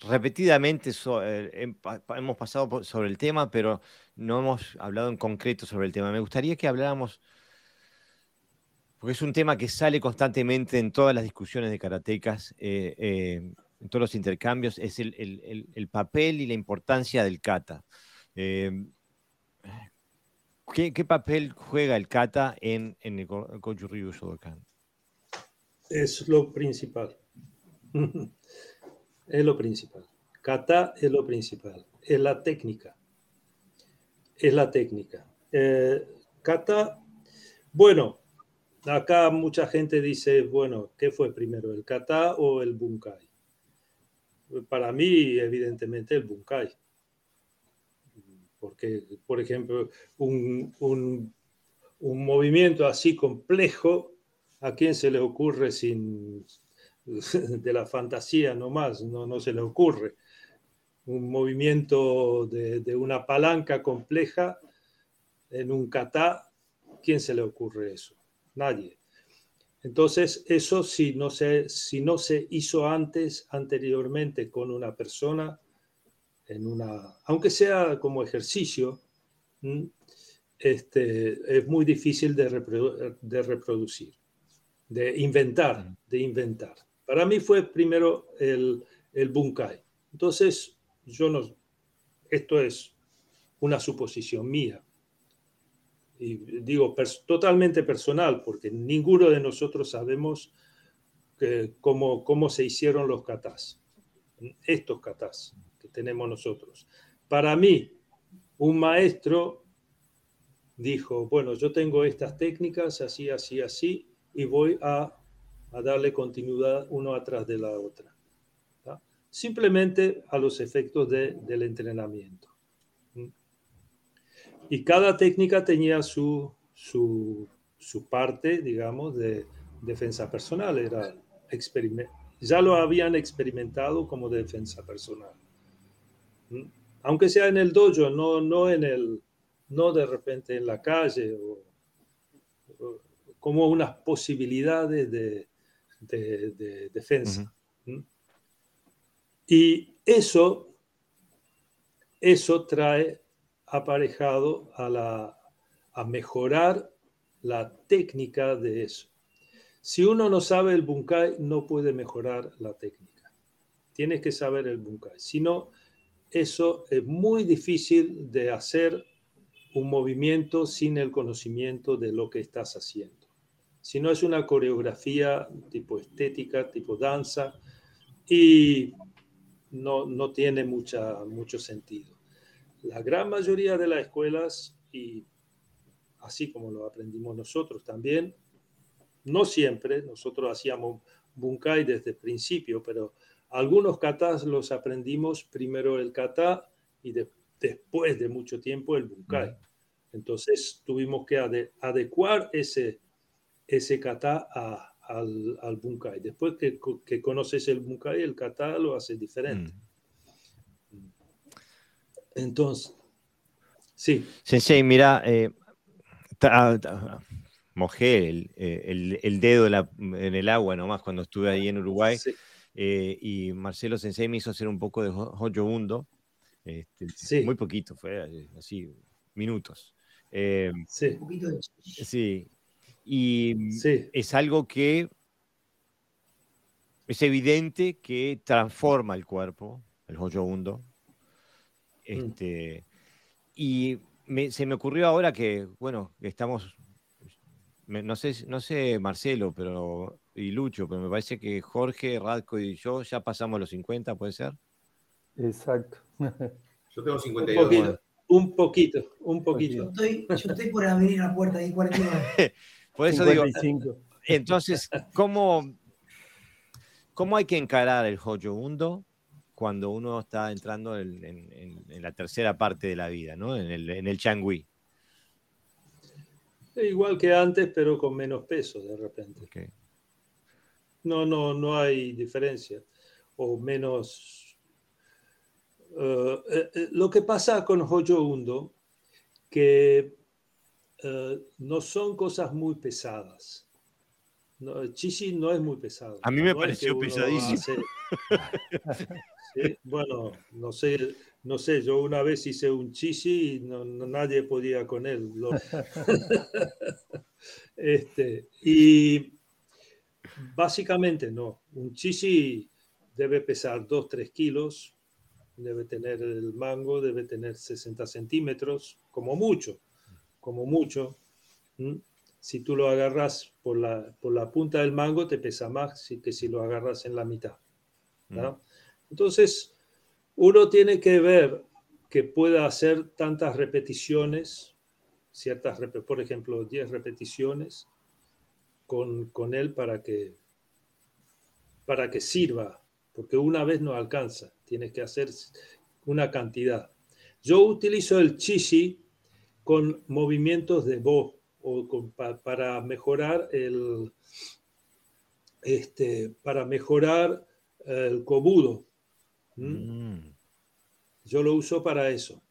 Speaker 1: repetidamente, eh, hemos pasado sobre el tema, pero no hemos hablado en concreto sobre el tema. Me gustaría que habláramos, porque es un tema que sale constantemente en todas las discusiones de karatecas, en todos los intercambios, es el, papel y la importancia del kata. Em, ¿qué, papel juega el kata en, en el Goju Ryu Shodokan?
Speaker 2: Es lo principal. es lo principal. Kata es lo principal. Es la técnica. Es la técnica. Eh, kata, bueno, acá mucha gente dice, bueno, ¿qué fue primero, el kata o el bunkai? Para mí, evidentemente, el Bunkai. Porque, por ejemplo, un, un, movimiento así complejo, ¿a quién se le ocurre sin de la fantasía nomás? No, no se le ocurre. Un movimiento de, de una palanca compleja en un kata, ¿quién se le ocurre eso? Nadie. Entonces, eso si no se, si no se hizo antes, anteriormente con una persona, en una, aunque sea como ejercicio, este, es muy difícil de, reproducir, de inventar, de inventar. Para mí fue primero el, el bunkai. Entonces, yo no, esto es una suposición mía y digo totalmente personal, porque ninguno de nosotros sabemos cómo, cómo se hicieron los katas, estos katas que tenemos nosotros. Para mí, un maestro dijo, bueno, yo tengo estas técnicas así, así, así, y voy a, a darle continuidad uno atrás de la otra. Simplemente a los efectos de, del entrenamiento. Y cada técnica tenía su, su, su parte, digamos, de defensa personal. Era ya lo habían experimentado como defensa personal. ¿Mm? Aunque sea en el dojo, no, no, en el, no de repente en la calle, o, como unas posibilidades de, de, defensa. ¿Mm? Y eso, eso trae aparejado a, la, a mejorar la técnica de eso. Si uno no sabe el bunkai, no puede mejorar la técnica. Tienes que saber el bunkai. Si no, eso es muy difícil de hacer un movimiento sin el conocimiento de lo que estás haciendo. Si no es una coreografía tipo estética, tipo danza, y no, no tiene mucha, mucho sentido la gran mayoría de las escuelas, y así como lo aprendimos nosotros también, no siempre, nosotros hacíamos bunkai desde el principio, pero algunos katas los aprendimos primero el kata y después de mucho tiempo el bunkai. Entonces tuvimos que adecuar ese, ese kata al, al, bunkai. Después que, que, conoces el bunkai, el kata lo hace diferente. Mm. Entonces, sí.
Speaker 1: Sensei, mira, eh, mojé eh, el, dedo en, el agua nomás cuando estuve ahí en Uruguay. Eh, y Marcelo Sensei me hizo hacer un poco de Hoyo Hundo. Este, muy poquito, fue así, minutos.
Speaker 2: sí.
Speaker 1: sí. Y es algo que es evidente que transforma el cuerpo, el Hoyo Hundo, Mm. Este, y se me ocurrió ahora que, bueno, estamos, no sé, no sé Marcelo pero, y Lucho, pero me parece que Jorge, Radko y yo ya pasamos los 50, ¿puede ser?
Speaker 4: Exacto.
Speaker 3: Yo tengo 52.
Speaker 2: Un Un poquito, un
Speaker 5: Yo
Speaker 2: poquito.
Speaker 5: estoy, yo estoy por abrir la puerta ahí 49.
Speaker 1: Por eso digo,
Speaker 4: 55.
Speaker 1: entonces, ¿cómo, ¿cómo hay que encarar el Hoyo Undo cuando uno está entrando en, en- en- en la tercera parte de la vida, ¿no? En el, en el Changui.
Speaker 2: Igual que antes, pero con menos peso de repente. No, no, no hay diferencia. O menos. eh, eh, eh, lo que pasa con Hoyo Undo, que no son cosas muy pesadas. No, chichi no es muy pesado.
Speaker 1: A mí me
Speaker 2: No
Speaker 1: pareció pesadísimo.
Speaker 2: Sí, bueno, no sé, no sé, yo una vez hice un chichi y no, no- nadie podía con él. Lo- este, y básicamente no, un chichi debe pesar 2-3 kilos, debe tener el mango, debe tener 60 centímetros, como mucho, como mucho. Si tú lo agarras por la, por la punta del mango, te pesa más que si lo agarras en la mitad. ¿no? Entonces, uno tiene que ver que pueda hacer tantas repeticiones, ciertas, por ejemplo, 10 repeticiones con, con él para que, para que sirva, porque una vez no alcanza, tienes que hacer una cantidad. Yo utilizo el chichi con movimientos de voz o para mejorar el este, para mejorar el cobudo. ¿M?
Speaker 1: Mm.
Speaker 2: Yo lo uso para eso.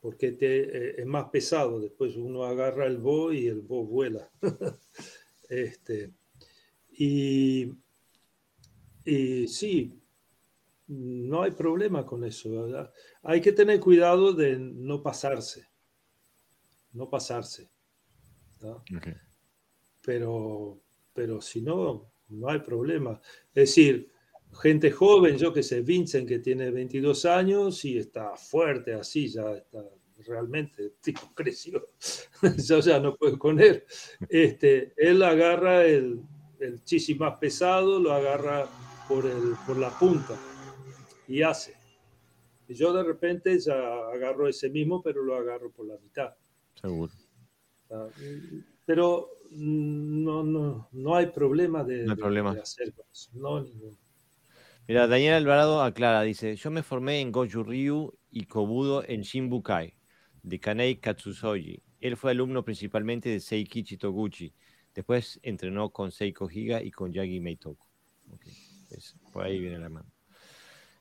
Speaker 2: Porque te, eh, es más pesado. Después uno agarra el bo y el bo vuela. este, y, y sí, no hay problema con eso. ¿verdad? Hay que tener cuidado de no pasarse. No pasarse. pero, pero si no, no hay problema. Es decir, gente joven, yo que sé, Vincent, que tiene 22 años y está fuerte así, ya está realmente, tipo creció, yo ya no puedo con él. Este, él agarra el, el chisi más pesado, lo agarra por, el, por la punta y hace. Y yo de repente ya agarro ese mismo, pero lo agarro por la mitad.
Speaker 1: Seguro.
Speaker 2: Ah, Pero mm, no, no, no hay problema de,
Speaker 1: No hay
Speaker 2: de- de hacer eso. No, ninguno.
Speaker 1: Mira, Daniel Alvarado aclara, dice, yo me formé en Goju Ryu y Kobudo en Shinbukai, de Kanei Katsusoji. Él fue alumno principalmente de Seikichi Toguchi. Después entrenó con Seiko Higa y con Yagi Meitoku. Por ahí viene la mano.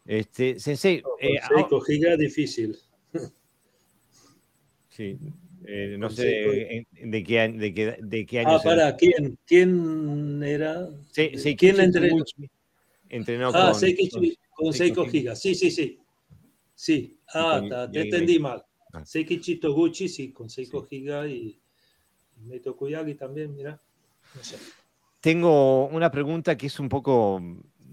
Speaker 1: Este, Sensei, eh, ah,
Speaker 2: Seiko Giga difícil.
Speaker 1: sí, eh, no sé de qué, año- de qué, de qué año
Speaker 2: Ah, para quién, quién era.
Speaker 1: Se- Seikichi
Speaker 2: ¿Quién entrenó?
Speaker 1: Entrenó
Speaker 2: Ah,
Speaker 1: con,
Speaker 2: Seikichi, con
Speaker 1: Seiko
Speaker 2: Seiko. Giga. Sí, sí, sí. Sí. Ah,
Speaker 1: con
Speaker 2: ta- te
Speaker 1: Yagi
Speaker 2: entendí mal.
Speaker 1: Ah.
Speaker 2: Seikichi Toguchi, sí, con Seiko Higa y, y Meito Kuyagi también, mira. No sé.
Speaker 1: Tengo una pregunta que es un poco,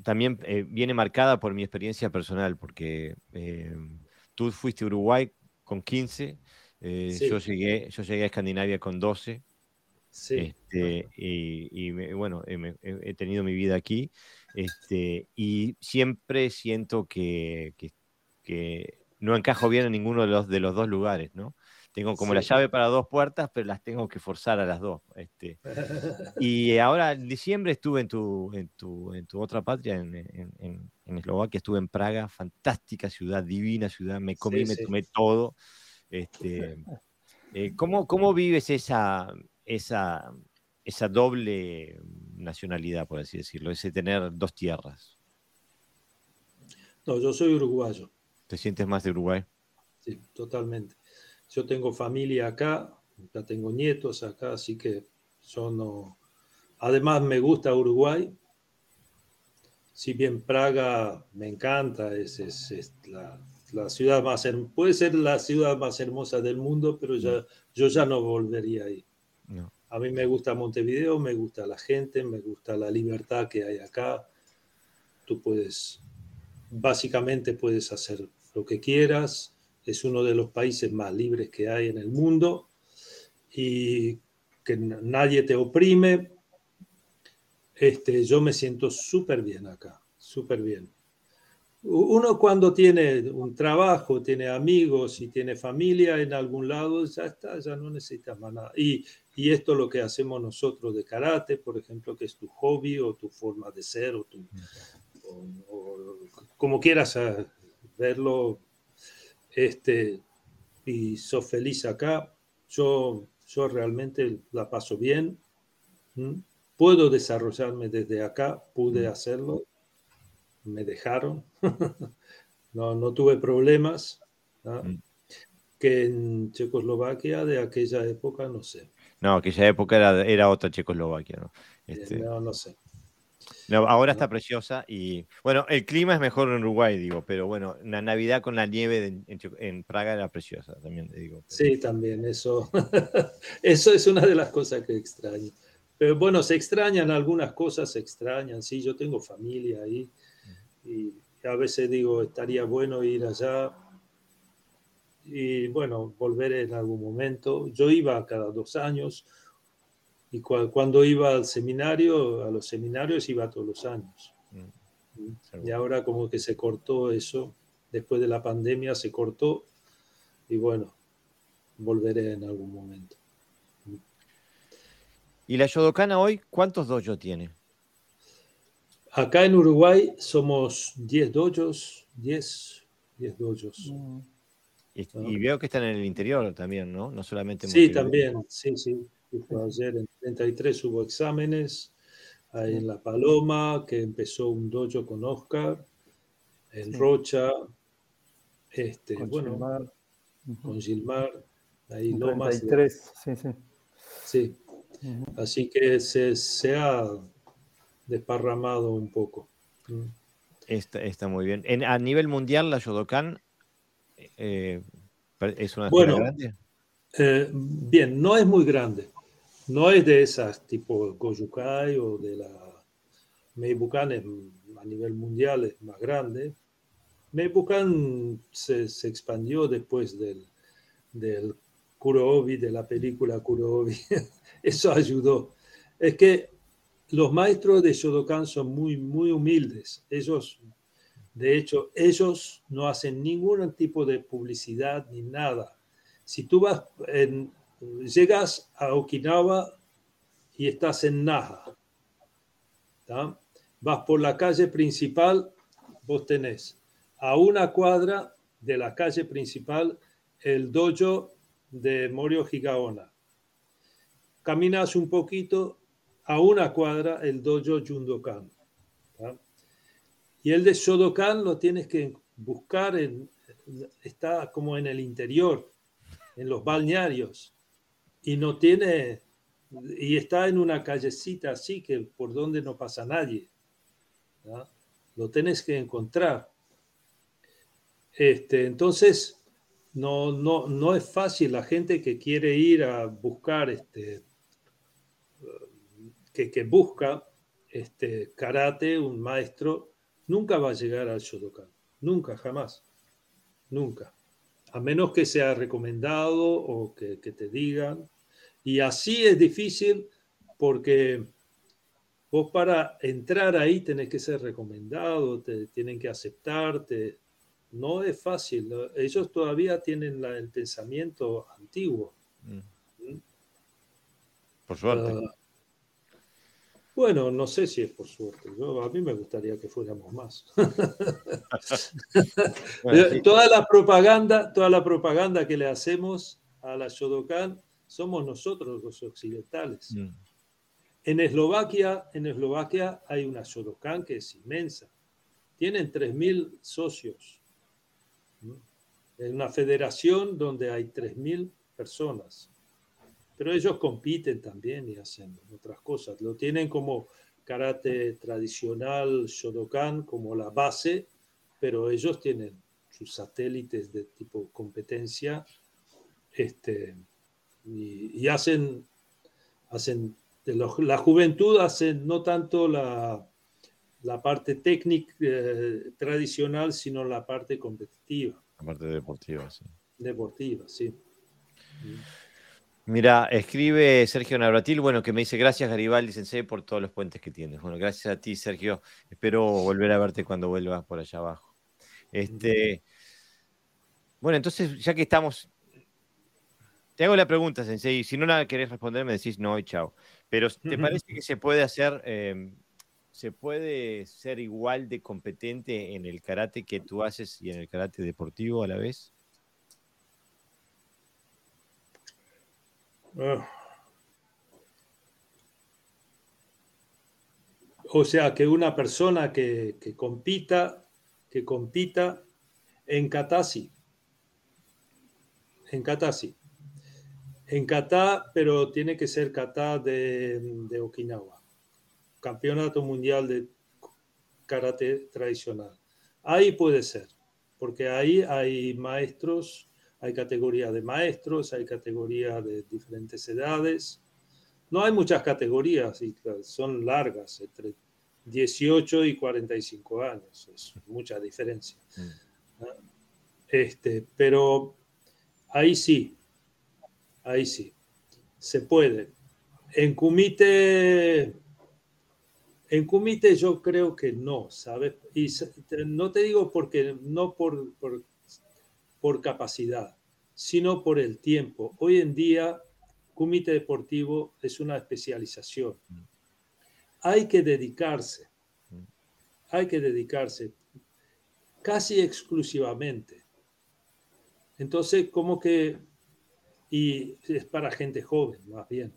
Speaker 1: también eh, viene marcada por mi experiencia personal, porque eh, tú fuiste a Uruguay con 15, eh,
Speaker 2: Sí.
Speaker 1: yo, llegué, yo llegué a Escandinavia con 12,
Speaker 2: Sí.
Speaker 1: este, y, y bueno, he tenido mi vida aquí, este, y siempre siento que, que- que no encajo bien en ninguno de los, de los dos lugares, ¿no? Tengo como la llave para dos puertas, pero las tengo que forzar a las dos. Este, y ahora en diciembre estuve en tu, en tu, en tu otra patria, en, en- en- en Eslovaquia, estuve en Praga, fantástica ciudad, divina ciudad, me comí,
Speaker 2: Sí,
Speaker 1: me
Speaker 2: sí.
Speaker 1: tomé todo. Este, eh, ¿cómo, ¿Cómo vives esa, esa, esa doble nacionalidad, por así decirlo, ese tener dos tierras?
Speaker 2: No, yo soy uruguayo.
Speaker 1: ¿Te sientes más de Uruguay?
Speaker 2: Sí, totalmente. Yo tengo familia acá, ya tengo nietos acá, así que yo no. Además, me gusta Uruguay. Si bien Praga me encanta, es, es- es la, la ciudad más hermosa, puede ser la ciudad más hermosa del mundo, pero ya, yo ya no volvería ahí.
Speaker 1: No.
Speaker 2: A mí me gusta Montevideo, me gusta la gente, me gusta la libertad que hay acá. Tú puedes, básicamente puedes hacer lo que quieras. Es uno de los países más libres que hay en el mundo y que nadie te oprime. Este, yo me siento súper bien acá, súper bien. Uno cuando tiene un trabajo, tiene amigos y tiene familia en algún lado, ya está, ya no necesitas más nada. Y, y esto es lo que hacemos nosotros de karate, por ejemplo, que es tu hobby o tu forma de ser, o, tu, como quieras ah, verlo, este, y sos feliz acá. Yo, yo realmente la paso bien. Puedo desarrollarme desde acá, pude hacerlo me dejaron, no, no tuve problemas. Mm. Que en Checoslovaquia de aquella época, no sé.
Speaker 1: No, aquella época era, era otra Checoslovaquia, ¿no?
Speaker 2: Este... No, no sé.
Speaker 1: No, ahora está preciosa y bueno, el clima es mejor en Uruguay, digo, pero bueno, la Navidad con la nieve en, Praga era preciosa, también digo.
Speaker 2: Sí, también, eso, eso es una de las cosas que extraño. Pero bueno, se extrañan algunas cosas, se extrañan, sí, yo tengo familia ahí, y a veces digo, estaría bueno ir allá y bueno, volver en algún momento. Yo iba cada dos años y cuando iba al seminario, a los seminarios iba todos los años. Mm, y ahora como que se cortó eso, después de la pandemia se cortó y bueno, volveré en algún momento.
Speaker 1: ¿Y la Yodokana hoy cuántos dojos tiene?
Speaker 2: Acá en Uruguay somos 10 dojos, 10, 10 dojos.
Speaker 1: Mm. Y, veo que están en el interior también, ¿no? No solamente
Speaker 2: en Sí, también, sí, sí. Ayer en 33 hubo exámenes, ahí en La Paloma, que empezó un dojo con Oscar, en Rocha, este, con bueno, Gilmar. con Gilmar, ahí Lomas.
Speaker 4: 33, sí, sí.
Speaker 2: Sí, así que se, se ha desparramado un poco.
Speaker 1: Está, está muy bien. En, a nivel mundial, la Shodokan eh, es una
Speaker 2: bueno, grande. Eh, bien, no es muy grande. No es de esas tipo Gojukai o de la Meibukan a nivel mundial es más grande. Meibukan se, se expandió después del, del Kurobi, de la película Kurobi. Eso ayudó. Es que los maestros de Shodokan son muy, muy humildes. Ellos, de hecho, ellos no hacen ningún tipo de publicidad ni nada. Si tú vas llegas a Okinawa y estás en Naha, vas por la calle principal, vos tenés a una cuadra de la calle principal el dojo de Morio Higaona. Caminas un poquito a una cuadra el dojo Jundokan. Y el de Shodokan lo tienes que buscar, en, está como en el interior, en los balnearios, y no tiene, y está en una callecita así que por donde no pasa nadie. Lo tienes que encontrar. Este, entonces, no, no, no es fácil la gente que quiere ir a buscar este, que, busca este, karate, un maestro, nunca va a llegar al Shodokan. Nunca, jamás. Nunca. A menos que sea recomendado o que, te digan. Y así es difícil porque vos para entrar ahí tenés que ser recomendado, te tienen que aceptarte. No es fácil. Ellos todavía tienen el pensamiento antiguo. Mm. ¿Mm?
Speaker 1: Por suerte. Ah,
Speaker 2: bueno, no sé si es por suerte. a mí me gustaría que fuéramos más. toda la propaganda, toda la propaganda que le hacemos a la Shodokan somos nosotros los occidentales. Mm. En Eslovaquia, en Eslovaquia hay una Shodokan que es inmensa. Tienen 3.000 socios. Es una federación donde hay 3.000 personas pero ellos compiten también y hacen otras cosas. Lo tienen como karate tradicional, Shodokan, como la base, pero ellos tienen sus satélites de tipo competencia este, y, hacen, hacen la juventud hace no tanto la, la parte técnica eh, tradicional, sino la parte competitiva.
Speaker 1: La parte deportiva, sí.
Speaker 2: Deportiva, sí.
Speaker 1: Mira, escribe Sergio Nabratil, bueno, que me dice gracias Garibaldi Sensei por todos los puentes que tienes. Bueno, gracias a ti, Sergio. Espero volver a verte cuando vuelvas por allá abajo. Este, bueno, entonces, ya que estamos, te hago la pregunta, Sensei, si no la querés responder, me decís no y chao. Pero ¿te parece que se puede hacer, em, se puede ser igual de competente en el karate que tú haces y en el karate deportivo a la vez?
Speaker 2: O sea, que una persona que, compita, que compita en Katasi, en Katasi, en kata, pero tiene que ser kata de, Okinawa, campeonato mundial de karate tradicional. Ahí puede ser, porque ahí hay maestros, hay categorías de maestros, hay categorías de diferentes edades. No hay muchas categorías y son largas, entre 18 y 45 años, es mucha diferencia. Mm. Este, pero ahí sí, ahí sí, se puede. En Kumite, en Kumite yo creo que no, ¿sabes? Y no te digo porque, no por, por, por capacidad, sino por el tiempo. Hoy en día, Kumite deportivo es una especialización. Hay que dedicarse, hay que dedicarse casi exclusivamente. Entonces, como que, y es para gente joven, más bien.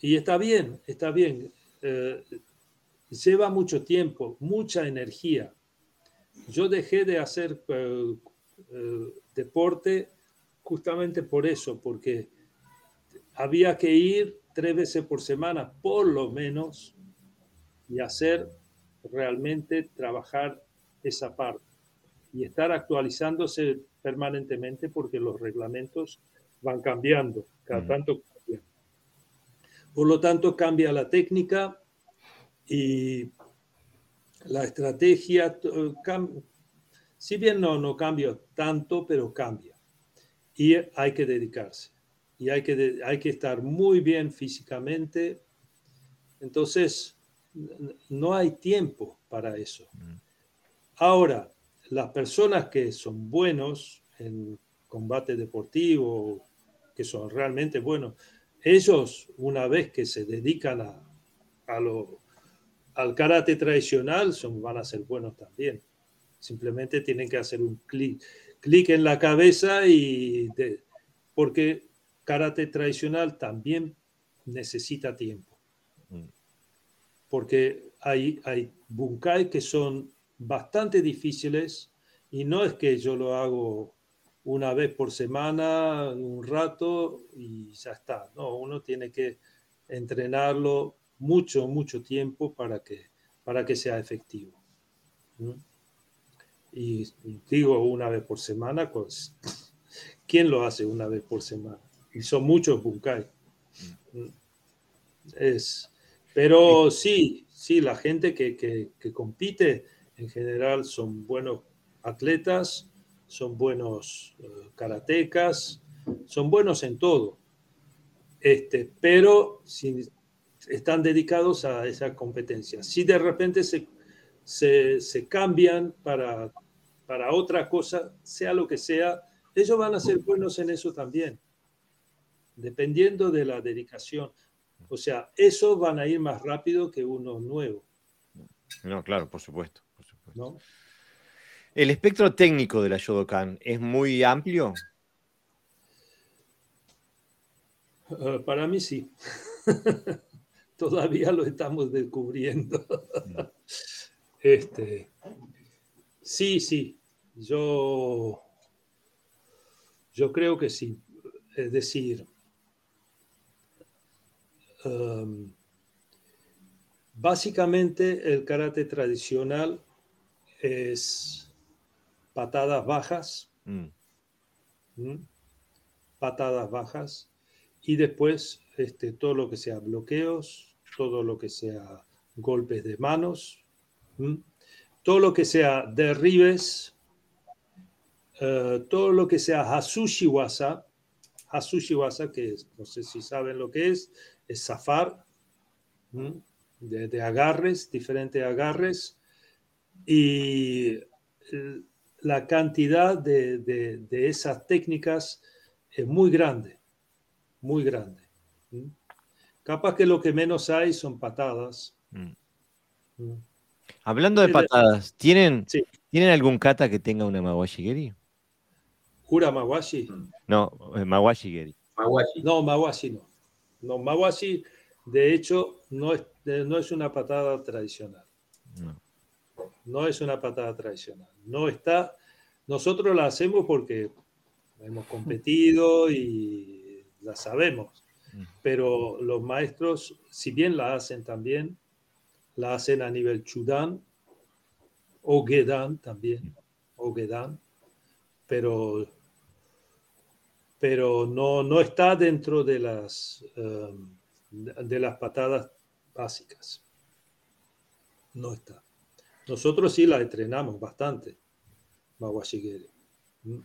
Speaker 2: Y está bien, está bien. Eh, lleva mucho tiempo, mucha energía. Yo dejé de hacer eh, eh, deporte justamente por eso, porque había que ir tres veces por semana, por lo menos, y hacer realmente trabajar esa parte y estar actualizándose permanentemente porque los reglamentos van cambiando, cada tanto Por lo tanto, cambia la técnica y la estrategia, si bien no, no cambia tanto, pero cambia. Y hay que dedicarse y hay que, hay que estar muy bien físicamente. Entonces, no hay tiempo para eso. Mm. Ahora, las personas que son buenos en combate deportivo, que son realmente buenos, ellos, una vez que se dedican a, a lo, al karate tradicional, son, van a ser buenos también. Simplemente tienen que hacer un clic, clic en la cabeza y de, porque karate tradicional también necesita tiempo. Mm. Porque hay, hay bunkai que son bastante difíciles y no es que yo lo hago una vez por semana, un rato y ya está. No, uno tiene que entrenarlo mucho, mucho tiempo para que, para que sea efectivo. Y digo una vez por semana, pues, ¿quién lo hace una vez por semana? y son muchos Bunkai. Es, pero sí, sí, la gente que, que, compite en general son buenos atletas, son buenos uh, karatecas, son buenos en todo. Este, pero si están dedicados a esa competencia. Si de repente se, se, se cambian para, para otra cosa, sea lo que sea, ellos van a ser buenos en eso también dependiendo de la dedicación. O sea, esos van a ir más rápido que uno nuevo.
Speaker 1: No, claro, por supuesto. ¿El espectro técnico de la Shodokan es muy amplio?
Speaker 2: Eh, para mí sí. Todavía lo estamos descubriendo. Este, sí, sí. Yo, yo creo que sí. Es decir, Em, básicamente el karate tradicional es patadas bajas, mm. patadas bajas, y después este, todo lo que sea bloqueos, todo lo que sea golpes de manos, todo lo que sea derribes, eh, todo lo que sea Hasushiwasa, Hasushiwasa, que no sé si saben lo que es, es zafar de, agarres, diferentes agarres, y la cantidad de, de, esas técnicas es muy grande, muy grande. Capaz que lo que menos hay son patadas.
Speaker 1: Mm. Hablando de patadas, ¿tienen, ¿tienen algún kata que tenga una Mawashi Geri?
Speaker 2: ¿Ura Mawashi?
Speaker 1: No, eh, Mawashi Geri.
Speaker 2: No, Mawashi no. No, Mawashi, de hecho, no es, no es una patada tradicional. No. no es una patada tradicional. No está. Nosotros la hacemos porque hemos competido y la sabemos. Mm. Pero los maestros, si bien la hacen también, la hacen a nivel Chudan o Gedan también, o Gedan, pero, pero no, no está dentro de las, um, de las patadas básicas. No está. Nosotros sí la entrenamos bastante, Mawashigeri.
Speaker 1: ¿Mm?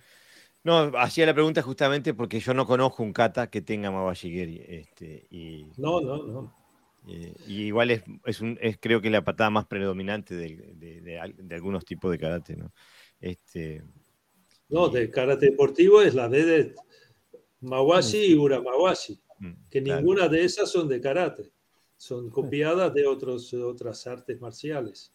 Speaker 1: No, hacía la pregunta justamente porque yo no conozco un kata que tenga Mawashigeri. Este, y...
Speaker 2: No, no, no.
Speaker 1: Eh, y igual es, es, un, es, creo que la patada más predominante de, de, de, algunos tipos de karate, ¿no? Este,
Speaker 2: no, de karate deportivo es la de Mawashi y Uramawashi, mm, que ninguna de esas son de karate, son copiadas de otros, otras artes marciales.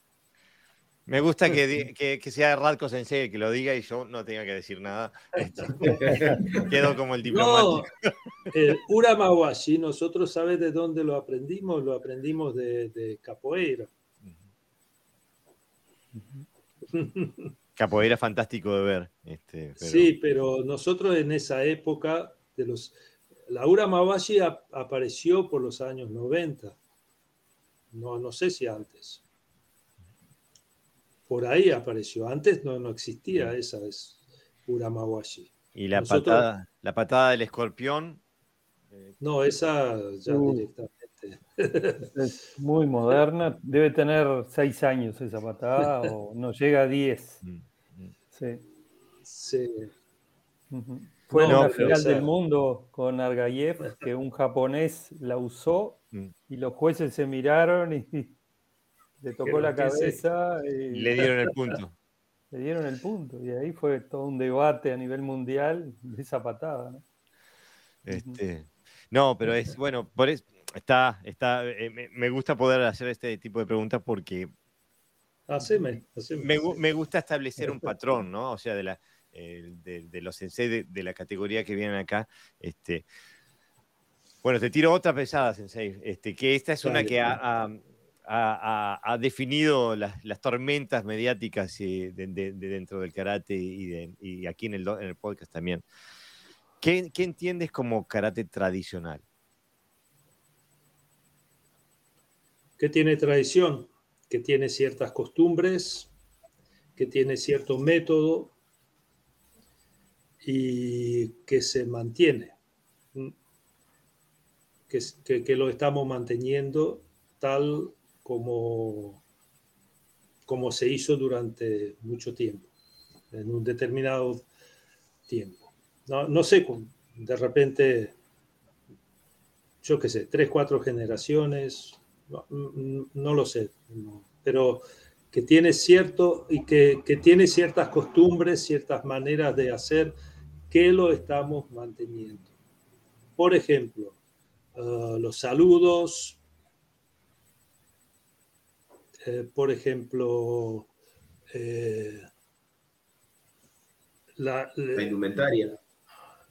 Speaker 1: Me gusta que, que, sea Radko Sensei que lo diga y yo no tenga que decir nada. Este, quedo como el diplomático.
Speaker 2: No, el Uramawashi, nosotros sabes de dónde lo aprendimos, lo aprendimos de, capoeira.
Speaker 1: Capoeira fantástico de ver. Este,
Speaker 2: sí, pero nosotros en esa época de los... La Uramawashi apareció por los años 90. No, no sé si antes por ahí apareció. Antes no, no existía esa es Uramawashi.
Speaker 1: ¿Y la, patada, la patada del escorpión?
Speaker 2: Eh, no, esa ya uh. directamente.
Speaker 4: Es muy moderna, debe tener seis años esa patada o no llega a diez. Mm, mm. Sí.
Speaker 2: sí.
Speaker 4: Fue en la final del mundo con Argayev que un japonés la usó mm. y los jueces se miraron y le tocó la cabeza y
Speaker 1: le dieron el punto.
Speaker 4: Le dieron el punto y ahí fue todo un debate a nivel mundial de esa patada. ¿no?
Speaker 1: Este, no, pero es bueno, por está, está, eh, me, gusta poder hacer este tipo de preguntas porque
Speaker 2: haceme,
Speaker 1: Me, gusta establecer un patrón, ¿no? O sea, de, la, eh, de, los sensei de, la categoría que vienen acá. Este, bueno, te tiro otra pesada, sensei, este, que esta es una que ha, ha, definido las, tormentas mediáticas de, dentro del karate y, aquí en el, podcast también. ¿Qué, entiendes como karate tradicional?
Speaker 2: Que tiene tradición, que tiene ciertas costumbres, que tiene cierto método y que se mantiene, que, que lo estamos manteniendo tal como, como se hizo durante mucho tiempo, en un determinado tiempo. No, no sé, de repente, yo qué sé, tres, cuatro generaciones, no, lo sé, pero que tiene cierto y que, que, tiene ciertas costumbres, ciertas maneras de hacer que lo estamos manteniendo. Por ejemplo, ah, los saludos, eh, por ejemplo, eh,
Speaker 3: la, indumentaria.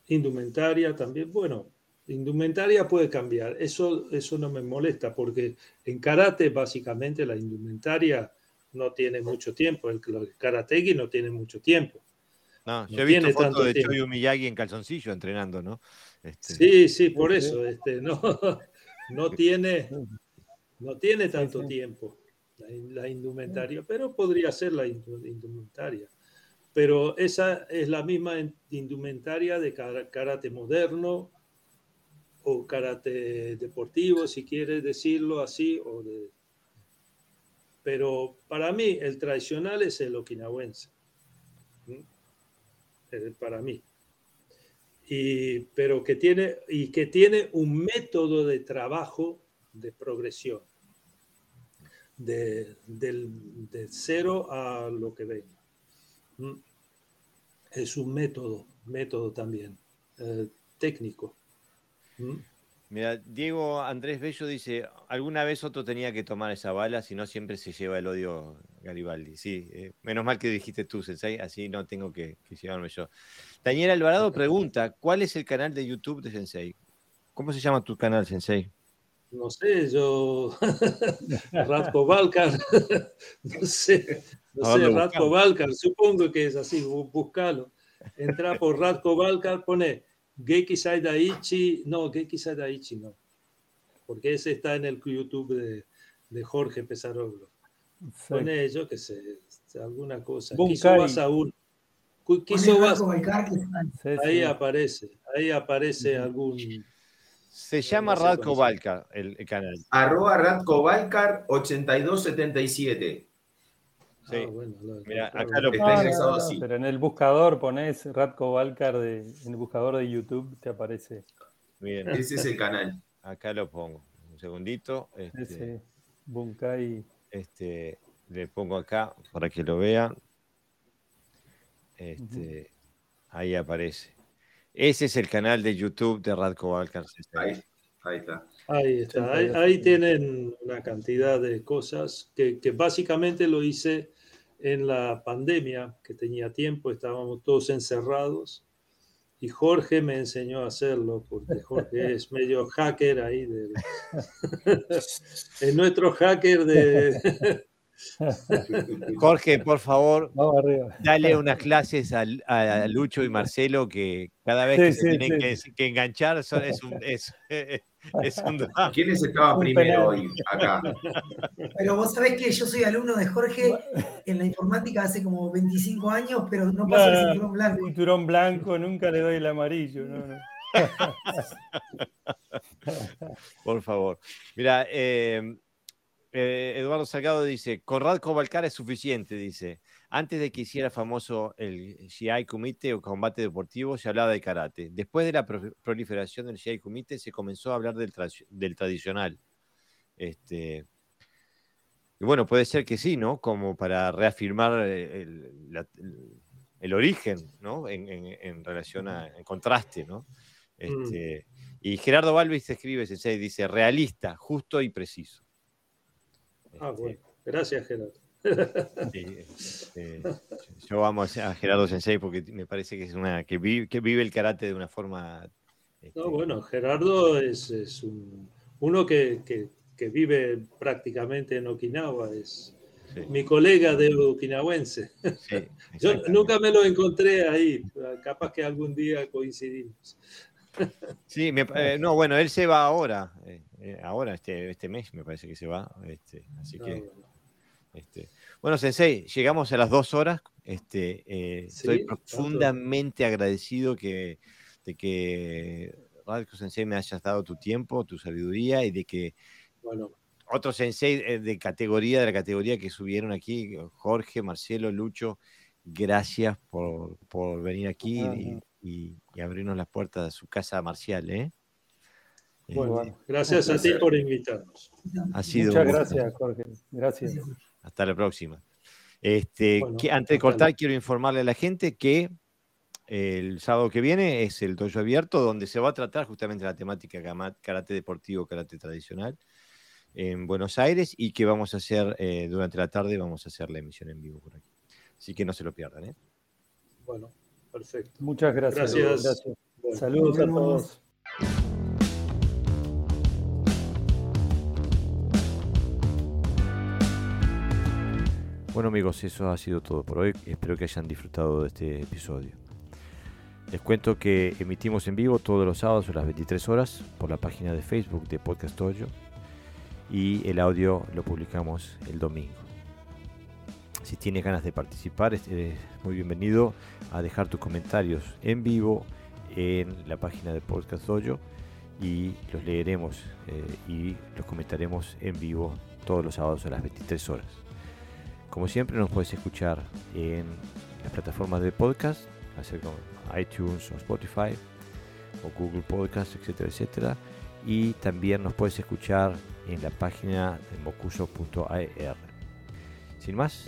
Speaker 2: Indumentaria también, bueno, indumentaria puede cambiar, eso, eso no me molesta porque en karate básicamente la indumentaria no tiene mucho tiempo, el, karategi no tiene mucho tiempo.
Speaker 1: No, yo he visto fotos de tiempo. Choyu Miyagi en calzoncillo entrenando, ¿no?
Speaker 2: Este... Sí, sí, por eso, este, no, no tiene, no tiene tanto tiempo la, indumentaria, pero podría ser la indumentaria. Pero esa es la misma indumentaria de karate moderno o karate deportivo, si quieres decirlo así. O de... Pero para mí el tradicional es el okinawense. Para mí. Y, pero que tiene, y que tiene un método de trabajo de progresión de, del, cero a lo que venga. ¿Mm? Es un método, método también, eh, técnico. ¿Mm?
Speaker 1: Mira, Diego Andrés Bello dice, alguna vez otro tenía que tomar esa bala, si no siempre se lleva el odio Garibaldi. Sí, eh, menos mal que dijiste tú, Sensei, así no tengo que, que llevarme yo. Daniel Alvarado pregunta, ¿cuál es el canal de YouTube de Sensei? ¿Cómo se llama tu canal, Sensei?
Speaker 2: No sé, yo. Ratko Balkar. no sé, no sé, Ratko Balkar, supongo que es así, búscalo. Entra por Ratko Balkar, pone Geki Saidaichi, no, Geki Saidaichi no, porque ese está en el YouTube de, de Jorge Pesaroglo. Pone, yo qué sé, alguna cosa. Quiso vas a un. Quiso vas. Ahí aparece, ahí aparece algún.
Speaker 1: Se llama Radko el, canal.
Speaker 3: Arroba Radko Valkar 8277.
Speaker 1: Sí. Ah, bueno, Mira, acá lo
Speaker 4: Pero en el buscador pones Radko Valkar de, en el buscador de YouTube te aparece.
Speaker 3: Bien. Ese es el canal.
Speaker 1: Acá lo pongo. Un segundito. Este,
Speaker 4: Ese Bunkai.
Speaker 1: Este, le pongo acá para que lo vean. Este, Ahí aparece. Ese es el canal de YouTube de Radko Valkar.
Speaker 3: Ahí, ahí está.
Speaker 2: Ahí está. Ahí, tienen una cantidad de cosas que, que básicamente lo hice en la pandemia, que tenía tiempo, estábamos todos encerrados, y Jorge me enseñó a hacerlo, porque Jorge es medio hacker ahí. Del... es nuestro hacker de...
Speaker 1: Jorge, por favor, dale unas clases a, Lucho y Marcelo que cada vez que se tienen que, enganchar son, es, un, es, es un
Speaker 3: drama. ¿Quiénes estaban primero hoy acá?
Speaker 5: Pero vos sabés que yo soy alumno de Jorge en la informática hace como 25 años, pero no paso el cinturón blanco.
Speaker 4: Cinturón blanco, nunca le doy el amarillo.
Speaker 1: Por favor. Mira, eh, eh, Eduardo Salgado dice, Conrad Cobalcar es suficiente, dice. Antes de que hiciera famoso el GI Kumite o combate deportivo, se hablaba de karate. Después de la proliferación del GI Kumite, se comenzó a hablar del, tradicional. Este, y bueno, puede ser que sí, ¿no? Como para reafirmar el, origen, ¿no? En, relación a, en contraste, ¿no? Mm. Este, Y Gerardo Balvis escribe, dice, realista, justo y preciso.
Speaker 2: Ah, este, bueno. Gracias, Gerardo.
Speaker 1: Este, yo amo a Gerardo Sensei porque me parece que es una que vive, que vive el karate de una forma.
Speaker 2: Este, no, bueno, Gerardo es, uno que, vive prácticamente en Okinawa, es mi colega de okinawense. yo nunca me lo encontré ahí, capaz que algún día coincidimos.
Speaker 1: Sí, eh, no, bueno, él se va ahora, eh, eh, ahora, este, este mes me parece que se va, este, así que... Este, bueno, Sensei, llegamos a las dos horas. Este, estoy profundamente agradecido que, de que Radko Sensei me hayas dado tu tiempo, tu sabiduría y de que bueno. otros Sensei de categoría, de la categoría que subieron aquí, Jorge, Marcelo, Lucho, gracias por, por venir aquí y, abrirnos las puertas de su casa marcial. ¿eh?
Speaker 2: Bueno, este, gracias a ti por invitarnos.
Speaker 1: Ha sido
Speaker 4: Muchas gracias, Jorge. Gracias.
Speaker 1: Hasta la próxima. Este, antes de cortar, quiero informarle a la gente que el sábado que viene es el dojo abierto, donde se va a tratar justamente la temática karate deportivo, karate tradicional en Buenos Aires y que vamos a hacer eh, durante la tarde, vamos a hacer la emisión en vivo por aquí. Así que no se lo pierdan. ¿eh?
Speaker 2: Bueno, perfecto.
Speaker 4: Muchas gracias. Gracias. Saludos a todos.
Speaker 1: Bueno amigos, eso ha sido todo por hoy. Espero que hayan disfrutado de este episodio. Les cuento que emitimos en vivo todos los sábados a las 23 horas por la página de Facebook de Podcast Dojo y el audio lo publicamos el domingo. Si tienes ganas de participar, es muy bienvenido a dejar tus comentarios en vivo en la página de Podcast Dojo y los leeremos eh, y los comentaremos en vivo todos los sábados a las 23 horas. Como siempre nos puedes escuchar en las plataformas de podcast, así como iTunes o Spotify o Google Podcast, etcétera, etcétera. Y también nos puedes escuchar en la página de mocuso.ar. Sin más,